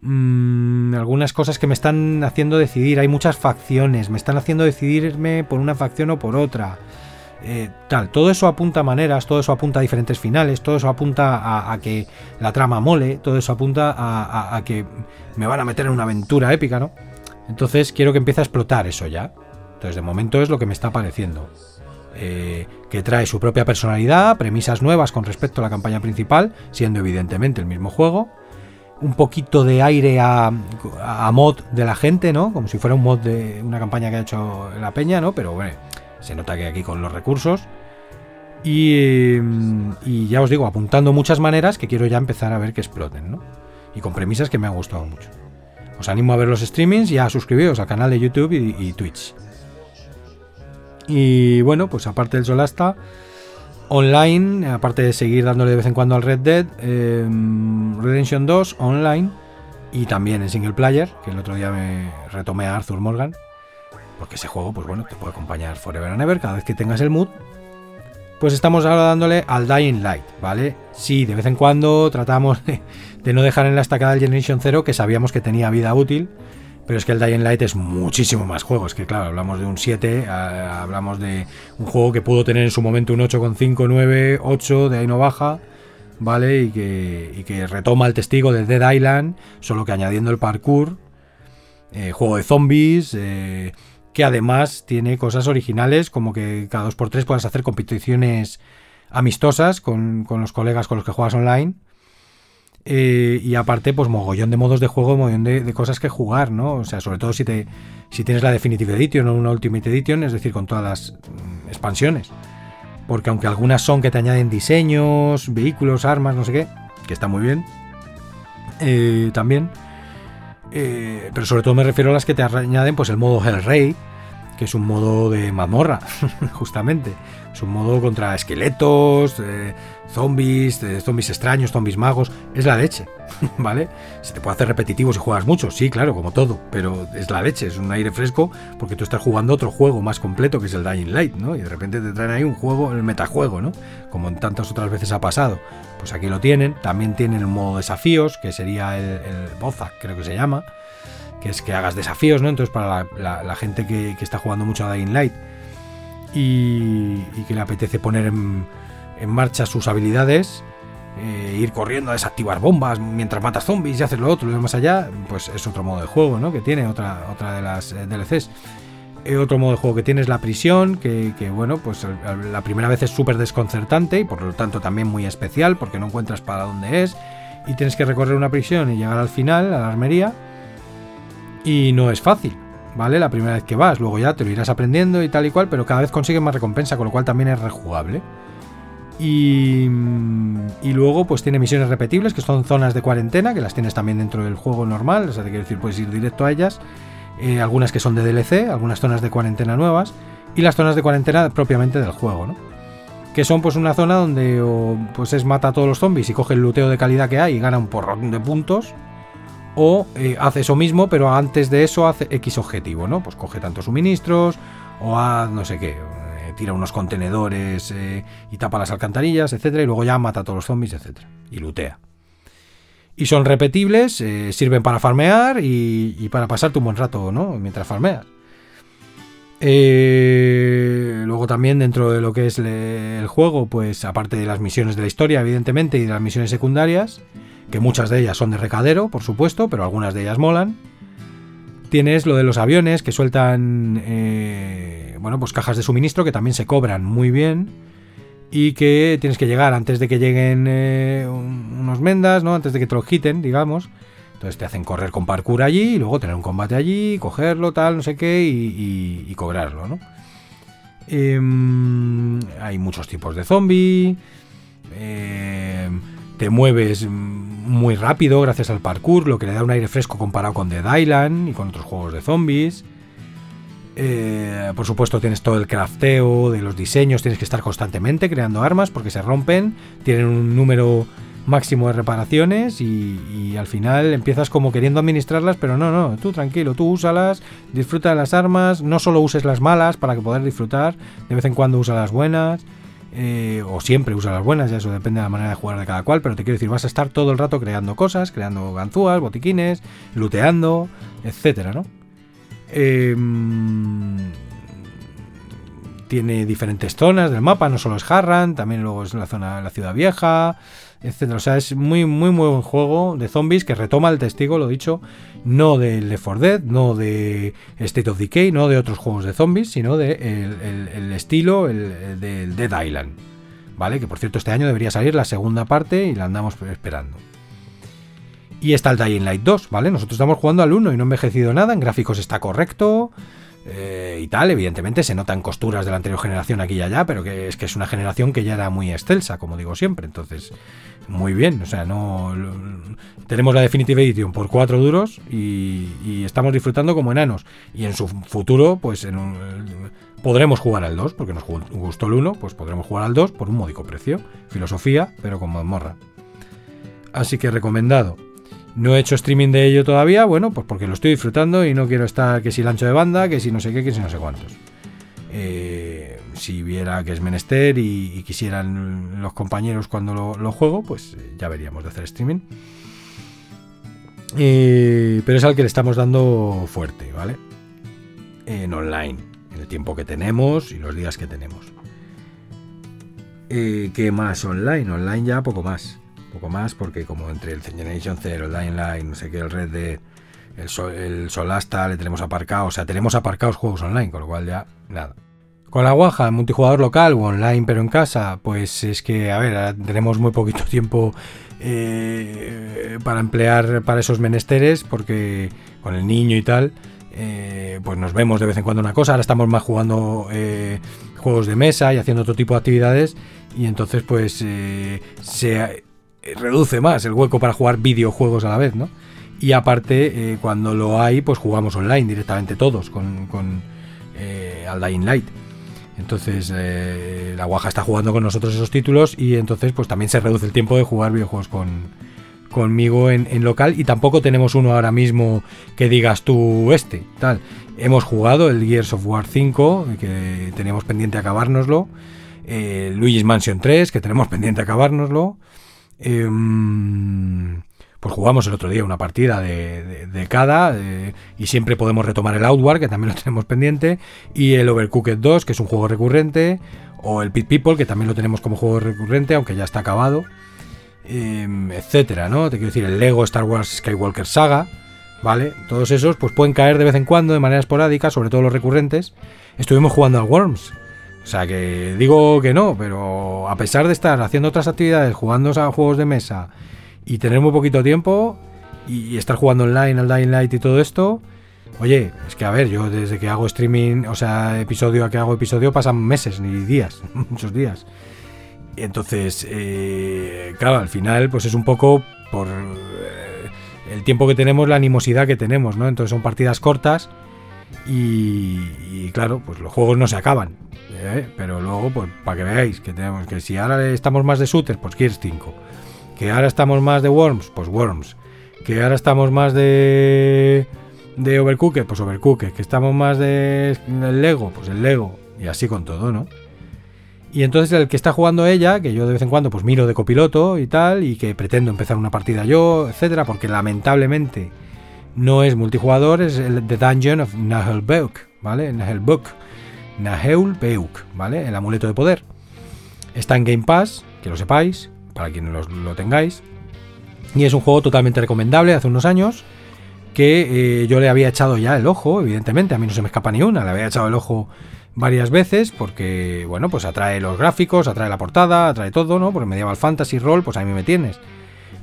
mm, algunas cosas que me están haciendo decidir. Hay muchas facciones, me están haciendo decidirme por una facción o por otra. Eh, tal, todo eso apunta a maneras, todo eso apunta a diferentes finales, todo eso apunta a, que la trama mole, todo eso apunta a, que me van a meter en una aventura épica, ¿no? Entonces quiero que empiece a explotar eso ya. Entonces de momento es lo que me está pareciendo. Eh, que trae su propia personalidad, premisas nuevas con respecto a la campaña principal, siendo evidentemente el mismo juego. Un poquito de aire a, mod de la gente, ¿no? Como si fuera un mod de una campaña que ha hecho la peña, ¿no? Pero bueno, se nota que aquí con los recursos. Y, ya os digo, apuntando muchas maneras que quiero ya empezar a ver que exploten, ¿no? Y con premisas que me han gustado mucho. Os animo a ver los streamings y a suscribiros al canal de YouTube y, Twitch. Y bueno, pues aparte del Solasta, online, aparte de seguir dándole de vez en cuando al Red Dead, em, Redemption 2 online y también en single player, que el otro día me retomé a Arthur Morgan, porque ese juego, pues bueno, te puede acompañar forever and ever cada vez que tengas el mood. Pues estamos ahora dándole al Dying Light, ¿vale? Sí, de vez en cuando tratamos de, no dejar en la estacada el Generation 0, que sabíamos que tenía vida útil, pero es que el Dying Light es muchísimo más juego. Es que, claro, hablamos de un 7, hablamos de un juego que pudo tener en su momento un 8,5, 9, 8, de ahí no baja, ¿vale? Y que, que retoma el testigo de Dead Island, solo que añadiendo el parkour, eh, juego de zombies, eh, que además tiene cosas originales, como que cada 2x3 puedas hacer competiciones amistosas con, los colegas con los que juegas online. Eh, y aparte, pues mogollón de modos de juego, mogollón de, cosas que jugar, ¿no? O sea, sobre todo si, te, si tienes la Definitive Edition o una Ultimate Edition, es decir, con todas las mm, expansiones. Porque aunque algunas son que te añaden diseños, vehículos, armas, no sé qué, que está muy bien, eh, también eh, pero sobre todo me refiero a las que te añaden pues el modo Hellray, que es un modo de mazmorra, justamente. Es un modo contra esqueletos, eh, zombies, zombies extraños, zombies magos. Es la leche, ¿vale? Se te puede hacer repetitivo si juegas mucho, sí, claro, como todo, pero es la leche, es un aire fresco porque tú estás jugando otro juego más completo que es el Dying Light, ¿no? Y de repente te traen ahí un juego, el metajuego, ¿no? Como en tantas otras veces ha pasado. Pues aquí lo tienen. También tienen el modo desafíos, que sería el, el Bozak, creo que se llama. Que es que hagas desafíos, ¿no? Entonces, para la, gente que, está jugando mucho a Dying Light y, que le apetece poner en, marcha sus habilidades, eh, ir corriendo a desactivar bombas mientras matas zombies y haces lo otro y lo más allá, pues es otro modo de juego, ¿no? Que tiene otra, otra de las eh, DLCs. Eh, otro modo de juego que tiene es la prisión, que, bueno, pues la primera vez es súper desconcertante y por lo tanto también muy especial porque no encuentras para dónde es y tienes que recorrer una prisión y llegar al final, a la armería. Y no es fácil, ¿vale? La primera vez que vas, luego ya te lo irás aprendiendo y tal y cual, pero cada vez consigues más recompensa, con lo cual también es rejugable. Y, y, luego pues tiene misiones repetibles, que son zonas de cuarentena, que las tienes también dentro del juego normal, o sea, te quiero decir, puedes ir directo a ellas eh, algunas que son de DLC, algunas zonas de cuarentena nuevas y las zonas de cuarentena propiamente del juego. Que son pues una zona donde pues es mata a todos los zombies y coge el luteo de calidad que hay y gana un porrón de puntos. O eh, hace eso mismo, pero antes de eso hace X objetivo, ¿no? Pues coge tantos suministros o haz no sé qué, tira unos contenedores y tapa las alcantarillas, etcétera, y luego ya mata a todos los zombies, etcétera, y lutea y son repetibles, eh, sirven para farmear y, para pasarte un buen rato, ¿no? Mientras farmeas. Eh, luego también dentro de lo que es el juego, pues aparte de las misiones de la historia, evidentemente, y de las misiones secundarias, que muchas de ellas son de recadero, por supuesto, pero algunas de ellas molan. Tienes lo de los aviones que sueltan, eh, bueno, pues cajas de suministro que también se cobran muy bien y que tienes que llegar antes de que lleguen eh, unos mendas, ¿no? Antes de que te lo quiten, digamos. Entonces te hacen correr con parkour allí y luego tener un combate allí, cogerlo, tal, no sé qué, y, cobrarlo, ¿no? Em, hay muchos tipos de zombie. Em, te mueves muy rápido gracias al parkour, lo que le da un aire fresco comparado con Dead Island y con otros juegos de zombies. Eh, por supuesto tienes todo el crafteo de los diseños, tienes que estar constantemente creando armas porque se rompen, tienen un número máximo de reparaciones y, al final empiezas como queriendo administrarlas, pero no, no, tú tranquilo, tú úsalas, disfruta de las armas, no solo uses las malas para que poder disfrutar, de vez en cuando usa las buenas eh, o siempre usa las buenas, ya eso depende de la manera de jugar de cada cual, pero te quiero decir, vas a estar todo el rato creando cosas, creando ganzúas, botiquines, looteando, etcétera, ¿no? Em, tiene diferentes zonas del mapa, no solo es Harran, también luego es la zona la ciudad vieja, etcétera. O sea, es muy, muy, muy buen juego de zombies que retoma el testigo, lo dicho, no de Left 4 Dead, no de State of Decay, no de otros juegos de zombies, sino de el, estilo el, del Dead Island. ¿Vale? Que por cierto, este año debería salir la segunda parte y la andamos esperando. Y está el Dying Light 2, ¿vale? Nosotros estamos jugando al 1 y no envejecido nada, en gráficos está correcto. Eh, y tal, evidentemente se notan costuras de la anterior generación aquí y allá, pero que es que es una generación que ya era muy excelsa, como digo siempre. Entonces, muy bien. O sea, no. tenemos la Definitive Edition por cuatro duros y, estamos disfrutando como enanos. Y en su futuro, pues podremos jugar al 2, porque nos gustó el 1, pues podremos jugar al 2 por un módico precio. Filosofía, pero con mazmorra. Así que recomendado. No he hecho streaming de ello todavía, bueno, pues porque lo estoy disfrutando y no quiero estar que si el ancho de banda, que si no sé qué, que si no sé cuántos. Eh, si viera que es menester y, quisieran los compañeros cuando lo, juego, pues eh, ya veríamos de hacer streaming. Eh, pero es al que le estamos dando fuerte, ¿vale? En online, en el tiempo que tenemos y los días que tenemos. ¿Qué más online? Online ya poco más. Poco más porque como entre el Generation 0, el Dying Light, no sé qué, el Red Dead, el, el Solasta le tenemos aparcado. O sea, tenemos aparcados juegos online, con lo cual ya nada. Con la Guaja, multijugador local o online pero en casa, pues es que, a ver, tenemos muy poquito tiempo eh, para emplear para esos menesteres, porque con el niño y tal, eh, pues nos vemos de vez en cuando una cosa, ahora estamos más jugando eh, juegos de mesa y haciendo otro tipo de actividades, y entonces pues se reduce más el hueco para jugar videojuegos a la vez, ¿no? Y aparte, cuando lo hay, pues jugamos online directamente todos con, con Dying Light. Entonces, eh, la Guaja está jugando con nosotros esos títulos y entonces pues también se reduce el tiempo de jugar videojuegos con, conmigo en, local y tampoco tenemos uno ahora mismo que digas tú este, tal. Hemos jugado el Gears of War 5, que teníamos pendiente acabárnoslo. Eh, Luigi's Mansion 3, que tenemos pendiente acabárnoslo. Eh, pues jugamos el otro día una partida de, cada y siempre podemos retomar el Outward, que también lo tenemos pendiente, y el Overcooked 2, que es un juego recurrente, o el Pit People, que también lo tenemos como juego recurrente, aunque ya está acabado, em, etcétera, ¿no? Te quiero decir, el Lego Star Wars Skywalker Saga, ¿vale? Todos esos pues pueden caer de vez en cuando de manera esporádica, sobre todo los recurrentes. Estuvimos jugando al Worms. O sea que digo que no, pero a pesar de estar haciendo otras actividades, jugando a juegos de mesa y tener muy poquito tiempo y, estar jugando online al Dying Light y todo esto, oye, es que a ver, yo desde que hago streaming, o sea, episodio a que hago episodio pasan meses ni días, muchos días. Entonces, eh, claro, al final, pues es un poco por eh, el tiempo que tenemos, la animosidad que tenemos, ¿no? Entonces son partidas cortas y, claro, pues los juegos no se acaban. ¿eh? Pero luego, pues para que veáis que tenemos que si ahora estamos más de shooters, pues Gears 5 que ahora estamos más de Worms, pues Worms. Que ahora estamos más de de Overcooked, pues Overcooked. Que estamos más de el Lego, pues el Lego. Y así con todo, ¿no? Y entonces el que está jugando ella, que yo de vez en cuando pues miro de copiloto y tal, y que pretendo empezar una partida yo, etcétera, porque lamentablemente no es multijugador, es el The Dungeon of Nahelbeuk, ¿vale? Nahelbeuk. Nahelbeuk, ¿vale? El amuleto de poder. Está en Game Pass, que lo sepáis, para quien lo tengáis. Y es un juego totalmente recomendable hace unos años que eh, yo le había echado ya el ojo, evidentemente, a mí no se me escapa ni una, le había echado el ojo varias veces porque, bueno, pues atrae los gráficos, atrae la portada, atrae todo, ¿no? Porque Medieval Fantasy Roll, pues a mí me tienes.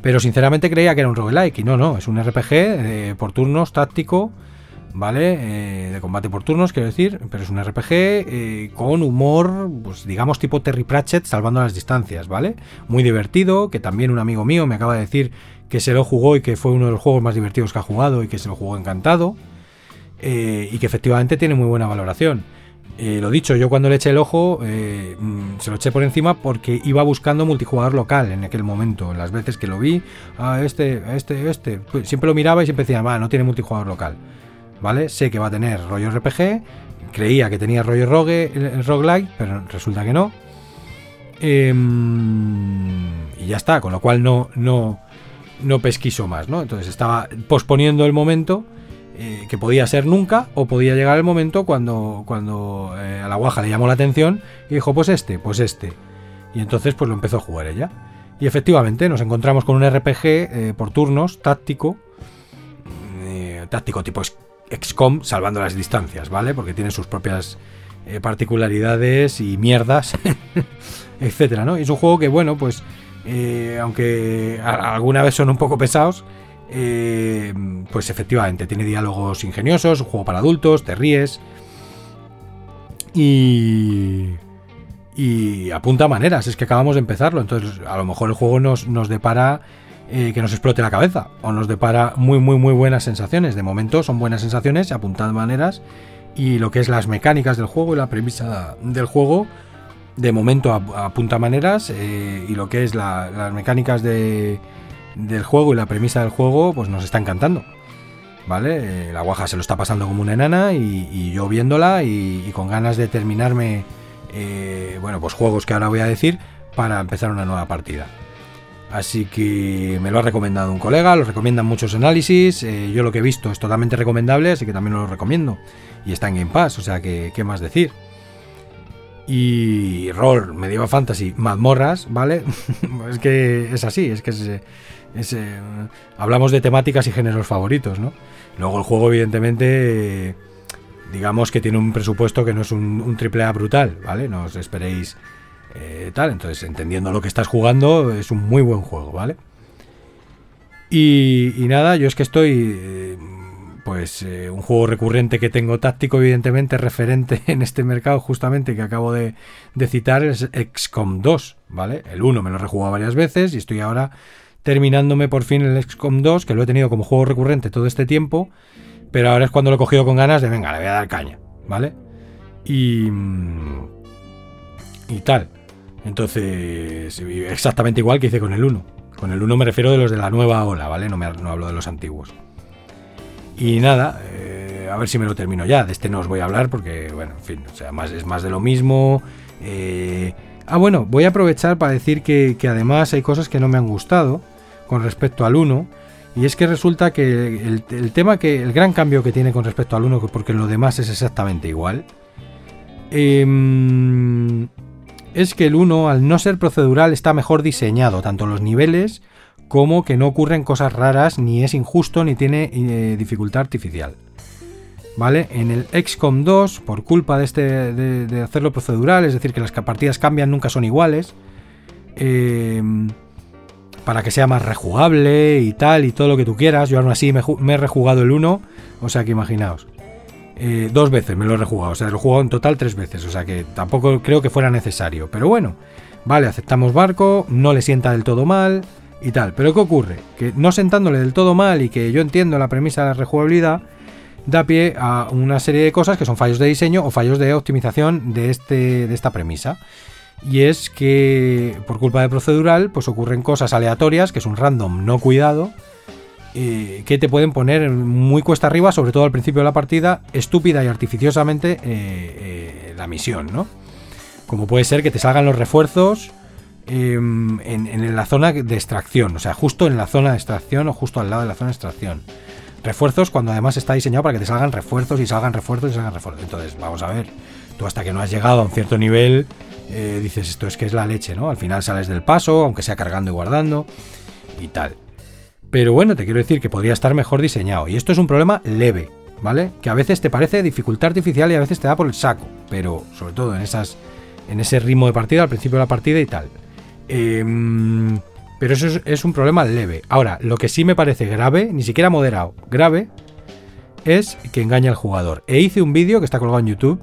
Pero sinceramente creía que era un roguelike y no, no, es un RPG eh, por turnos táctico ¿vale? Eh, de combate por turnos, quiero decir, pero es un RPG eh, con humor, pues digamos tipo Terry Pratchett salvando las distancias, ¿vale? Muy divertido, que también un amigo mío me acaba de decir que se lo jugó y que fue uno de los juegos más divertidos que ha jugado y que se lo jugó encantado, y que efectivamente tiene muy buena valoración. Lo dicho, yo cuando le eché el ojo, mm, se lo eché por encima porque iba buscando multijugador local en aquel momento. Las veces que lo vi, ah, este, este, este, pues siempre lo miraba y siempre decía, va, no tiene multijugador local. ¿vale? Sé que va a tener rollo RPG, creía que tenía rollo rogue, roguelike, pero resulta que no. Em, y ya está, con lo cual no, no, no pesquiso más, ¿no? Entonces estaba posponiendo el momento eh, que podía ser nunca o podía llegar el momento cuando, cuando eh, a la guaja le llamó la atención y dijo, pues este, pues este. Y entonces pues lo empezó a jugar ella. Y efectivamente nos encontramos con un RPG eh, por turnos, táctico, táctico tipo XCOM, salvando las distancias, ¿vale? Porque tiene sus propias particularidades y mierdas, etcétera, ¿no? Es un juego que, bueno, pues aunque alguna vez son un poco pesados, eh, pues efectivamente tiene diálogos ingeniosos, un juego para adultos, te ríes. Y, y apunta maneras, es que acabamos de empezarlo, entonces a lo mejor el juego nos, nos depara eh, que nos explote la cabeza o nos depara muy muy muy buenas sensaciones, de momento son buenas sensaciones, apuntan maneras y lo que es las mecánicas del juego y la premisa del juego de momento apunta maneras eh, y lo que es las mecánicas de, del juego y la premisa del juego pues nos está encantando. ¿Vale? Eh, la guaja se lo está pasando como una enana y, yo viéndola y, con ganas de terminarme, eh, bueno, pues juegos que ahora voy a decir para empezar una nueva partida. Así que me lo ha recomendado un colega, lo recomiendan muchos análisis, yo lo que he visto es totalmente recomendable, así que también lo recomiendo. Y está en Game Pass, o sea que, ¿qué más decir? y rol, medieval fantasy, mazmorras, ¿vale? es que es así, es que es, eh, hablamos de temáticas y géneros favoritos, ¿no? Luego el juego, evidentemente, digamos que tiene un presupuesto que no es un, triple A brutal, ¿vale? No os esperéis eh, tal, entonces entendiendo lo que estás jugando, es un muy buen juego, ¿vale? Y, nada, yo es que estoy eh, pues un juego recurrente que tengo táctico, evidentemente referente en este mercado, justamente que acabo de, citar, es XCOM 2, ¿vale? El 1 me lo he rejugado varias veces y estoy ahora terminándome por fin el XCOM 2, que lo he tenido como juego recurrente todo este tiempo, pero ahora es cuando lo he cogido con ganas de, venga, le voy a dar caña, ¿vale? Y... Mm, y tal. Entonces, exactamente igual que hice con el 1. Con el 1 me refiero de los de la nueva ola, ¿vale? No, me, no hablo de los antiguos. Y nada, eh, a ver si me lo termino ya. De este no os voy a hablar porque, bueno, en fin, o sea, es más de lo mismo. Eh, ah, bueno, voy a aprovechar para decir que, además hay cosas que no me han gustado con respecto al 1. Y es que resulta que el, tema que. el gran cambio que tiene con respecto al 1, porque lo demás es exactamente igual. Em, es que el 1, al no ser procedural, está mejor diseñado, tanto los niveles como que no ocurren cosas raras, ni es injusto, ni tiene eh, dificultad artificial. ¿Vale? En el XCOM 2, por culpa de, este, de, hacerlo procedural, es decir, que las partidas cambian, nunca son iguales, em, para que sea más rejugable y tal, y todo lo que tú quieras, yo aún así me, he rejugado el 1, o sea que imaginaos. Eh, dos veces me lo he rejugado, o sea, lo he jugado en total tres veces, o sea que tampoco creo que fuera necesario. Pero bueno, vale, aceptamos barco, no le sienta del todo mal, y tal. Pero ¿qué ocurre? Que no sentándole del todo mal y que yo entiendo la premisa de la rejugabilidad, da pie a una serie de cosas que son fallos de diseño o fallos de optimización de, este, de esta premisa. Y es que por culpa de procedural, pues ocurren cosas aleatorias, que es un random no cuidado, eh, que te pueden poner muy cuesta arriba, sobre todo al principio de la partida, estúpida y artificiosamente eh, eh, la misión, ¿no? Como puede ser que te salgan los refuerzos Em, en, la zona de extracción, o sea, justo en la zona de extracción o justo al lado de la zona de extracción. Refuerzos cuando además está diseñado para que te salgan refuerzos y salgan refuerzos y salgan refuerzos. Entonces, vamos a ver, tú hasta que no has llegado a un cierto nivel, eh, dices, esto es que es la leche, ¿no? Al final sales del paso, aunque sea cargando y guardando y tal. Pero bueno, te quiero decir que podría estar mejor diseñado. Y esto es un problema leve, ¿vale? Que a veces te parece dificultad artificial y a veces te da por el saco. Pero sobre todo en esas. En ese ritmo de partida, al principio de la partida y tal. Em, pero eso es, un problema leve. Ahora, lo que sí me parece grave, ni siquiera moderado, grave, es que engaña al jugador. E hice un vídeo que está colgado en YouTube,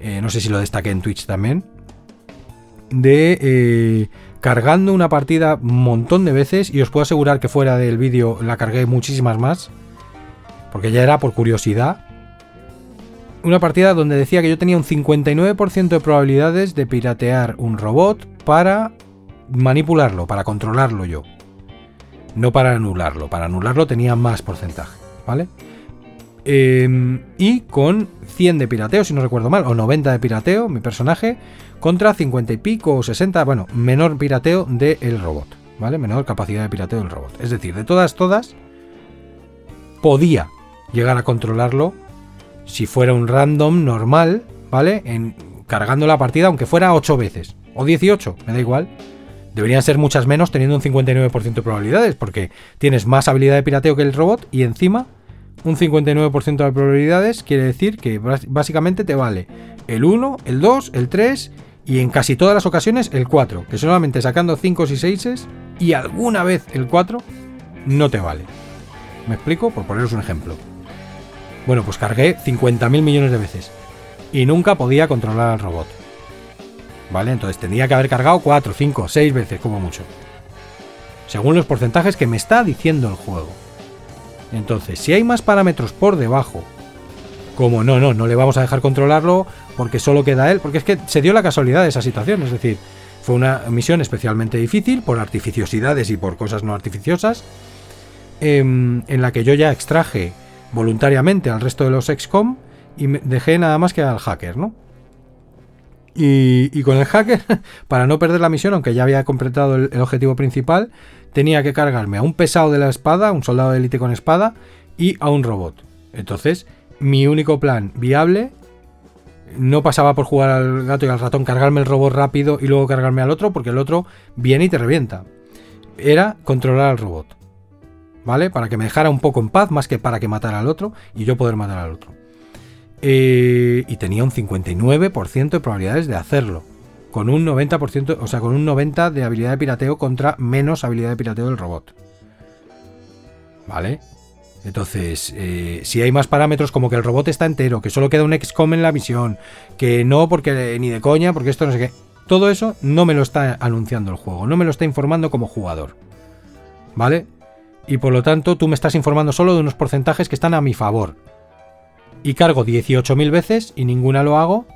eh, no sé si lo destaqué en Twitch también, de eh, cargando una partida un montón de veces y os puedo asegurar que fuera del vídeo la cargué muchísimas más, porque ya era por curiosidad. Una partida donde decía que yo tenía un 59% de probabilidades de piratear un robot para manipularlo, para controlarlo yo. No para anularlo. Para anularlo tenía más porcentaje, ¿vale? Em, y con 100 de pirateo, si no recuerdo mal, o 90 de pirateo, mi personaje, contra 50 y pico o 60, bueno, menor pirateo del robot, ¿vale? Menor capacidad de pirateo del robot. Es decir, de todas, todas, podía llegar a controlarlo si fuera un random normal, ¿vale? En, cargando la partida, aunque fuera 8 veces, o 18, me da igual. Deberían ser muchas menos teniendo un 59% de probabilidades, porque tienes más habilidad de pirateo que el robot y encima un 59% de probabilidades quiere decir que básicamente te vale el 1, el 2, el 3 y en casi todas las ocasiones el 4, que solamente sacando 5 y 6 y alguna vez el 4 no te vale. ¿Me explico? Por poneros un ejemplo. Bueno, pues cargué 50.000 millones de veces y nunca podía controlar al robot. ¿Vale? Entonces tendría que haber cargado 4, 5, 6 veces como mucho. Según los porcentajes que me está diciendo el juego. Entonces, si hay más parámetros por debajo, como no, no, no le vamos a dejar controlarlo porque solo queda él, porque es que se dio la casualidad de esa situación, es decir, fue una misión especialmente difícil por artificiosidades y por cosas no artificiosas, em, en, la que yo ya extraje voluntariamente al resto de los XCOM y dejé nada más que al hacker, ¿no? Y, con el hacker, para no perder la misión, aunque ya había completado el, objetivo principal, tenía que cargarme a un pesado de la espada, un soldado de élite con espada, y a un robot. Entonces, mi único plan viable no pasaba por jugar al gato y al ratón, cargarme el robot rápido y luego cargarme al otro, porque el otro viene y te revienta. Era controlar al robot. ¿Vale? Para que me dejara un poco en paz, más que para que matara al otro y yo poder matar al otro. Eh, y tenía un 59% de probabilidades de hacerlo. Con un 90%, o sea, con un 90% de habilidad de pirateo contra menos habilidad de pirateo del robot. ¿Vale? Entonces, eh, si hay más parámetros como que el robot está entero, que solo queda un XCOM en la misión, que no porque ni de coña, porque esto no sé qué. Todo eso no me lo está anunciando el juego, no me lo está informando como jugador. ¿Vale? Y por lo tanto, tú me estás informando solo de unos porcentajes que están a mi favor y cargo 18.000 veces y ninguna lo hago,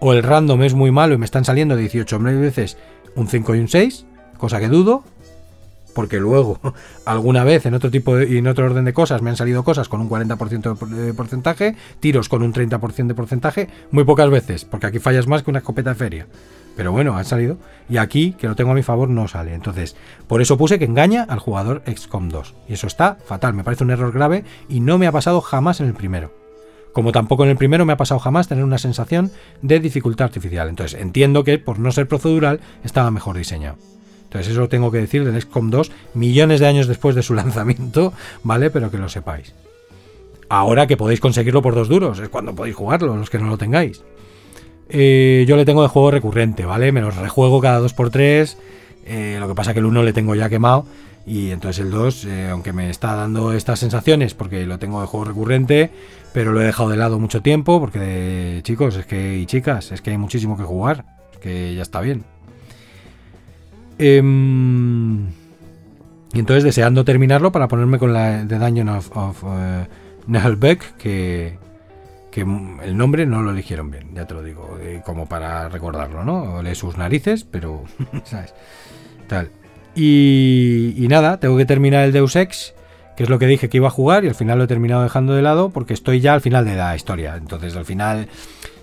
o el random es muy malo y me están saliendo 18.000 veces un 5 y un 6, cosa que dudo, porque luego alguna vez en otro tipo y en otro orden de cosas me han salido cosas con un 40% de porcentaje, tiros con un 30% de porcentaje, muy pocas veces, porque aquí fallas más que una escopeta de feria. Pero bueno, ha salido. Y aquí, que lo tengo a mi favor, no sale. Entonces, por eso puse que engaña al jugador XCOM 2. Y eso está fatal, me parece un error grave y no me ha pasado jamás en el primero. Como tampoco en el primero me ha pasado jamás tener una sensación de dificultad artificial. Entonces entiendo que por no ser procedural estaba mejor diseñado. Entonces eso lo tengo que decir del XCOM 2 millones de años después de su lanzamiento, ¿vale? Pero que lo sepáis. Ahora que podéis conseguirlo por dos duros, es cuando podéis jugarlo, los que no lo tengáis. Eh, yo le tengo de juego recurrente, ¿vale? Me los rejuego cada 2x3. Eh, lo que pasa que el 1 le tengo ya quemado. Y entonces el 2, eh, aunque me está dando estas sensaciones, porque lo tengo de juego recurrente, pero lo he dejado de lado mucho tiempo, porque chicos, es que, y chicas, es que hay muchísimo que jugar, que ya está bien. Em, y entonces deseando terminarlo para ponerme con la de Dungeon of, of uh, que, que el nombre no lo eligieron bien, ya te lo digo, eh, como para recordarlo, ¿no? Lee sus narices, pero, ¿sabes? Tal. Y, nada, tengo que terminar el Deus Ex, que es lo que dije que iba a jugar y al final lo he terminado dejando de lado porque estoy ya al final de la historia. Entonces al final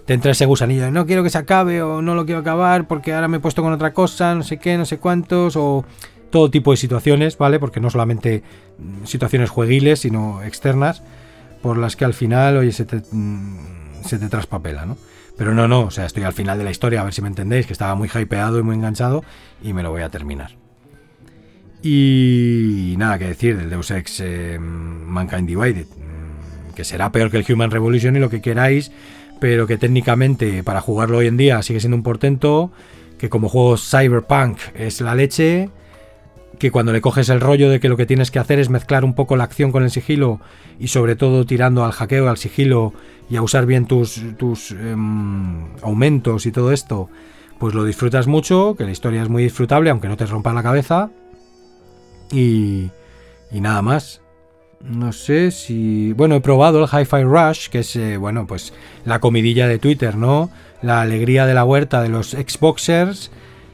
te entra ese gusanillo de no quiero que se acabe o no lo quiero acabar porque ahora me he puesto con otra cosa, no sé qué, no sé cuántos o todo tipo de situaciones, ¿vale? Porque no solamente mm, situaciones jueguiles, sino externas, por las que al final, oye, se te, mm, se te traspapela, ¿no? Pero no, no, o sea, estoy al final de la historia, a ver si me entendéis, que estaba muy hypeado y muy enganchado y me lo voy a terminar. Y nada que decir del Deus Ex eh, Mankind Divided, mm, que será peor que el Human Revolution y lo que queráis, pero que técnicamente para jugarlo hoy en día sigue siendo un portento, que como juego Cyberpunk es la leche, que cuando le coges el rollo de que lo que tienes que hacer es mezclar un poco la acción con el sigilo y sobre todo tirando al hackeo, al sigilo y a usar bien tus, tus em, aumentos y todo esto, pues lo disfrutas mucho, que la historia es muy disfrutable, aunque no te rompa la cabeza. Y, y nada más. No sé si. Bueno, he probado el Hi-Fi Rush, que es, eh, bueno, pues la comidilla de Twitter, ¿no? La alegría de la huerta de los Xboxers.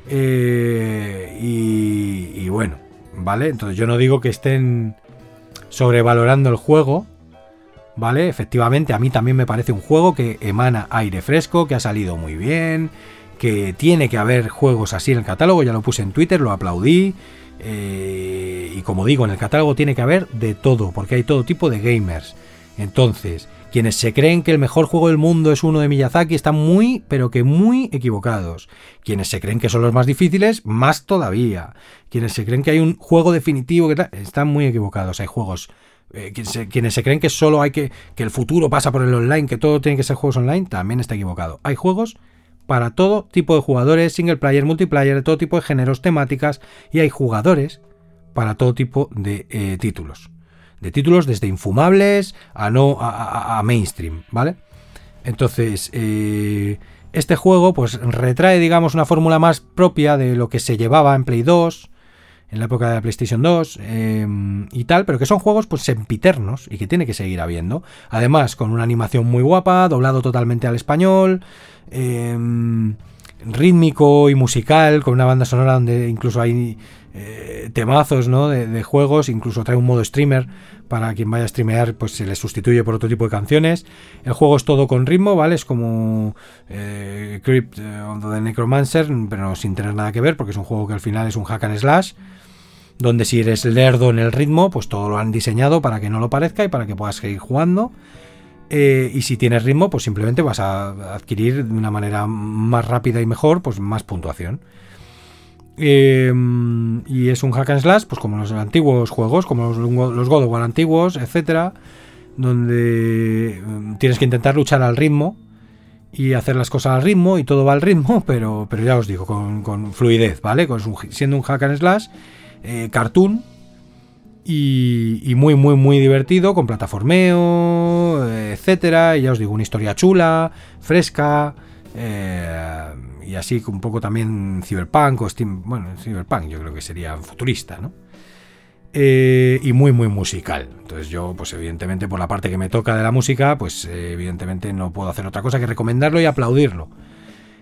Eh, y, y, bueno, ¿vale? Entonces yo no digo que estén sobrevalorando el juego, ¿vale? Efectivamente, a mí también me parece un juego que emana aire fresco, que ha salido muy bien, que tiene que haber juegos así en el catálogo, ya lo puse en Twitter, lo aplaudí. Eh, y como digo, en el catálogo tiene que haber de todo, porque hay todo tipo de gamers. Entonces, quienes se creen que el mejor juego del mundo es uno de Miyazaki están muy, pero que muy equivocados. Quienes se creen que son los más difíciles, más todavía. Quienes se creen que hay un juego definitivo, que están muy equivocados. Hay juegos eh, quienes, se, creen que solo hay que que el futuro pasa por el online, que todo tiene que ser juegos online, también está equivocado. Hay juegos para todo tipo de jugadores, single player, multiplayer, de todo tipo de géneros, temáticas, y hay jugadores para todo tipo de eh, títulos. De títulos desde infumables a no a, mainstream, ¿vale? Entonces, eh, este juego pues retrae, digamos, una fórmula más propia de lo que se llevaba en Play 2, en la época de la PlayStation 2 em, y tal, pero que son juegos pues sempiternos y que tiene que seguir habiendo. Además, con una animación muy guapa, doblado totalmente al español, em, rítmico y musical, con una banda sonora donde incluso hay eh, temazos ¿no? de, juegos, incluso trae un modo streamer para quien vaya a streamear, pues se le sustituye por otro tipo de canciones. El juego es todo con ritmo, ¿vale? Es como eh, Crypt eh, of the Necromancer, pero sin tener nada que ver, porque es un juego que al final es un hack and slash donde si eres lerdo en el ritmo, pues todo lo han diseñado para que no lo parezca y para que puedas seguir jugando. Eh, y si tienes ritmo, pues simplemente vas a adquirir de una manera más rápida y mejor, pues más puntuación. Eh, y es un hack and slash, pues como los antiguos juegos, como los, los God of War antiguos, etcétera, donde mm, tienes que intentar luchar al ritmo y hacer las cosas al ritmo y todo va al ritmo, pero, pero ya os digo, con, fluidez, ¿vale? Con, siendo un hack and slash eh, cartoon y, muy, muy, muy divertido, con plataformeo, etcétera. Y ya os digo, una historia chula, fresca. Eh, y así un poco también Cyberpunk o Steam. Bueno, Cyberpunk yo creo que sería futurista, ¿no? Eh, y muy, muy musical. Entonces, yo, pues evidentemente, por la parte que me toca de la música, pues evidentemente no puedo hacer otra cosa que recomendarlo y aplaudirlo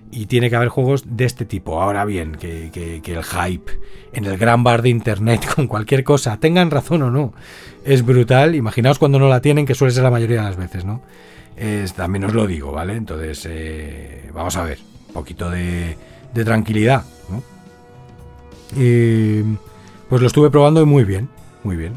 y tiene que haber juegos de este tipo. Ahora bien, que, el hype en el gran bar de internet con cualquier cosa, tengan razón o no, es brutal. Imaginaos cuando no la tienen, que suele ser la mayoría de las veces, ¿no? También os lo digo, ¿vale? Entonces, eh, vamos a ver, poquito de, tranquilidad, ¿no? Y, pues lo estuve probando y muy bien, muy bien,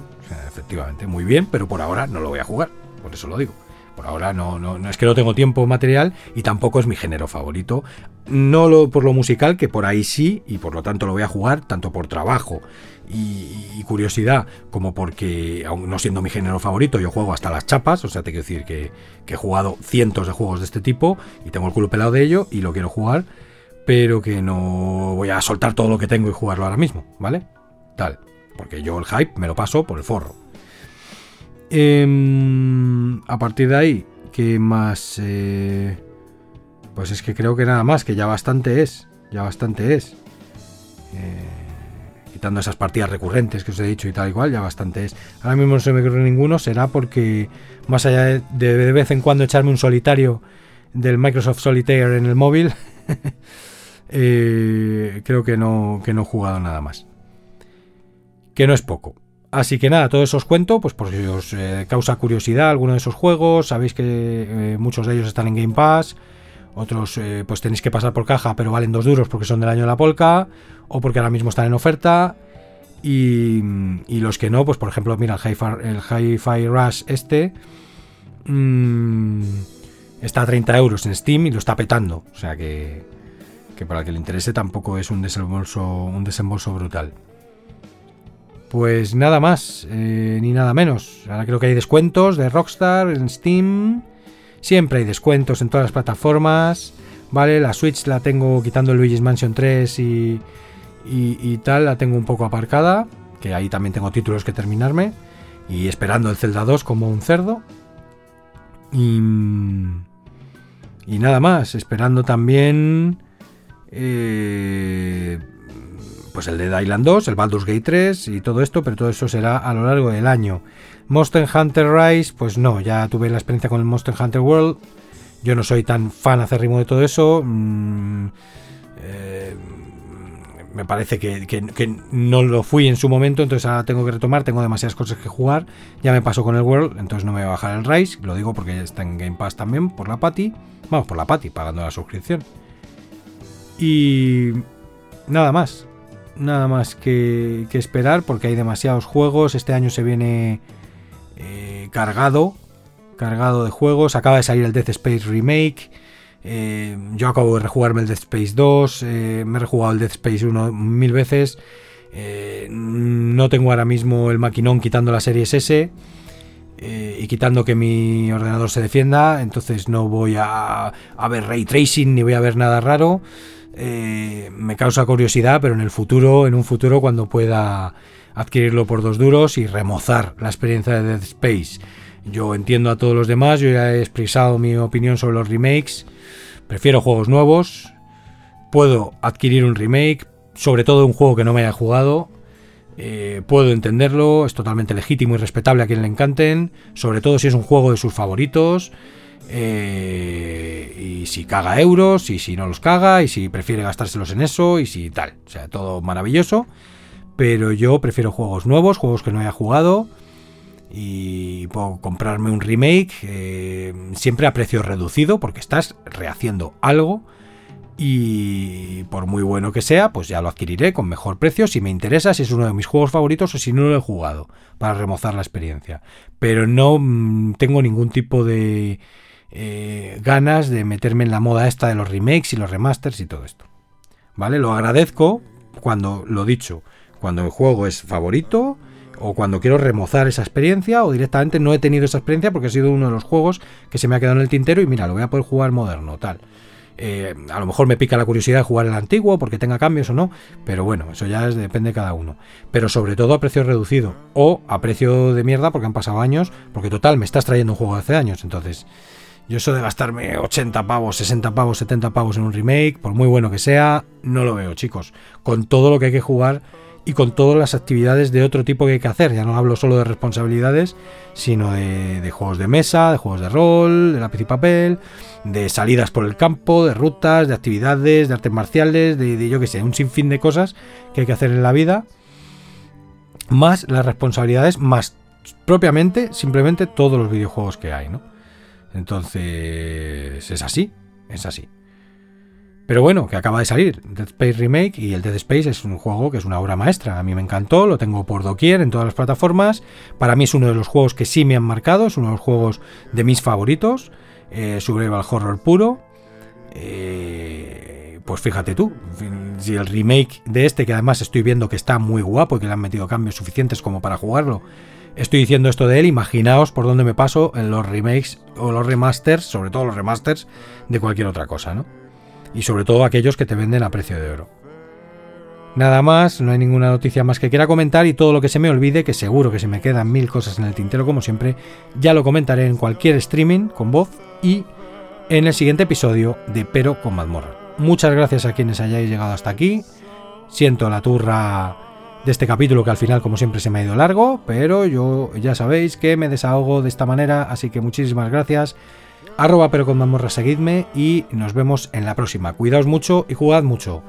efectivamente, muy bien, pero por ahora no lo voy a jugar, por eso lo digo. Por ahora no, no, es que no tengo tiempo material y tampoco es mi género favorito. No lo, por lo musical, que por ahí sí, y por lo tanto lo voy a jugar tanto por trabajo y, curiosidad, como porque, aun no siendo mi género favorito, yo juego hasta las chapas, o sea, te quiero decir que, he jugado cientos de juegos de este tipo y tengo el culo pelado de ello y lo quiero jugar, pero que no voy a soltar todo lo que tengo y jugarlo ahora mismo, ¿vale? Tal, porque yo el hype me lo paso por el forro. Em, a partir de ahí, ¿qué más? Eh, pues es que creo que nada más, que ya bastante es. Ya bastante es. Eh, quitando esas partidas recurrentes que os he dicho y tal y cual, ya bastante es. Ahora mismo no se me ocurre ninguno, será porque más allá de, de vez en cuando echarme un solitario del Microsoft Solitaire en el móvil, eh, creo que no, que no he jugado nada más. Que no es poco. Así que nada, todo eso os cuento, pues por si os eh, causa curiosidad alguno de esos juegos, sabéis que eh, muchos de ellos están en Game Pass, otros eh, pues tenéis que pasar por caja, pero valen dos duros porque son del año de la polka, o porque ahora mismo están en oferta, y, los que no, pues por ejemplo, mira, el Hi-Fi, Rush este mm, está a 30 euros en Steam y lo está petando, o sea que, que para el que le interese tampoco es un desembolso, un desembolso brutal. Pues nada más, eh, ni nada menos. Ahora creo que hay descuentos de Rockstar en Steam. Siempre hay descuentos en todas las plataformas. Vale, la Switch la tengo quitando el Luigi's Mansion 3 y, y, tal, la tengo un poco aparcada. Que ahí también tengo títulos que terminarme. Y esperando el Zelda 2 como un cerdo. Y, y nada más, esperando también... Eh, pues el Dead Island 2, el Baldur's Gate 3 y todo esto, pero todo eso será a lo largo del año. Monster Hunter Rise, pues no, ya tuve la experiencia con el Monster Hunter World. Yo no soy tan fan acérrimo de todo eso. Mm, eh, me parece que, no lo fui en su momento, entonces ahora tengo que retomar, tengo demasiadas cosas que jugar, ya me pasó con el World, entonces no me voy a bajar el Rise, lo digo porque está en Game Pass también, por la Patty, vamos, por la Patty, pagando la suscripción. Y nada más, nada más que, esperar porque hay demasiados juegos, este año se viene eh, cargado, cargado de juegos, acaba de salir el Death Space Remake, eh, yo acabo de rejugarme el Dead Space 2, eh, me he rejugado el Dead Space 1 mil veces. No tengo ahora mismo el maquinón quitando la series S y quitando que mi ordenador se defienda. Entonces no voy a, a ver ray tracing ni voy a ver nada raro. me causa curiosidad, pero en el futuro, en un futuro, cuando pueda adquirirlo por dos duros y remozar la experiencia de Dead Space. Yo entiendo a todos los demás, yo ya he expresado mi opinión sobre los remakes. Prefiero juegos nuevos. Puedo adquirir un remake, sobre todo un juego que no me haya jugado. Eh, puedo entenderlo, es totalmente legítimo y respetable a quien le encanten, sobre todo si es un juego de sus favoritos. Eh, y si caga euros, y si no los caga, y si prefiere gastárselos en eso, y si tal. O sea, todo maravilloso. Pero yo prefiero juegos nuevos, juegos que no haya jugado y puedo comprarme un remake eh, siempre a precio reducido porque estás rehaciendo algo y por muy bueno que sea pues ya lo adquiriré con mejor precio si me interesa si es uno de mis juegos favoritos o si no lo he jugado para remozar la experiencia. Pero no mm, tengo ningún tipo de eh, ganas de meterme en la moda esta de los remakes y los remasters y todo esto. Vale lo agradezco cuando lo dicho cuando el juego es favorito o cuando quiero remozar esa experiencia o directamente no he tenido esa experiencia porque ha sido uno de los juegos que se me ha quedado en el tintero y mira, lo voy a poder jugar moderno, tal. Eh, a lo mejor me pica la curiosidad de jugar el antiguo porque tenga cambios o no, pero bueno, eso ya depende de cada uno. Pero sobre todo a precio reducido o a precio de mierda porque han pasado años, porque total, me estás trayendo un juego de hace años, entonces yo eso de gastarme 80 pavos, 60 pavos, 70 pavos en un remake, por muy bueno que sea, no lo veo, chicos. Con todo lo que hay que jugar y con todas las actividades de otro tipo que hay que hacer. Ya no hablo solo de responsabilidades, sino de, juegos de mesa, de juegos de rol, de lápiz y papel, de salidas por el campo, de rutas, de actividades, de artes marciales, de, yo que sé, un sinfín de cosas que hay que hacer en la vida. Más las responsabilidades, más propiamente, simplemente todos los videojuegos que hay, ¿no? Entonces, es así, es así. Pero bueno, que acaba de salir Dead Space Remake y el Dead Space es un juego que es una obra maestra. A mí me encantó, lo tengo por doquier en todas las plataformas. Para mí es uno de los juegos que sí me han marcado, es uno de los juegos de mis favoritos. Eh, survival horror puro. Eh, pues fíjate tú, si el remake de este, que además estoy viendo que está muy guapo y que le han metido cambios suficientes como para jugarlo, estoy diciendo esto de él, imaginaos por dónde me paso en los remakes o los remasters, sobre todo los remasters de cualquier otra cosa, ¿no? Y sobre todo aquellos que te venden a precio de oro. Nada más, no hay ninguna noticia más que quiera comentar y todo lo que se me olvide, que seguro que se me quedan mil cosas en el tintero como siempre, ya lo comentaré en cualquier streaming con voz y en el siguiente episodio de Pero con mazmorra. Muchas gracias a quienes hayáis llegado hasta aquí. Siento la turra de este capítulo que al final como siempre se me ha ido largo, pero yo ya sabéis que me desahogo de esta manera, así que muchísimas gracias arroba pero con mamorra seguidme y nos vemos en la próxima. Cuidaos mucho y jugad mucho.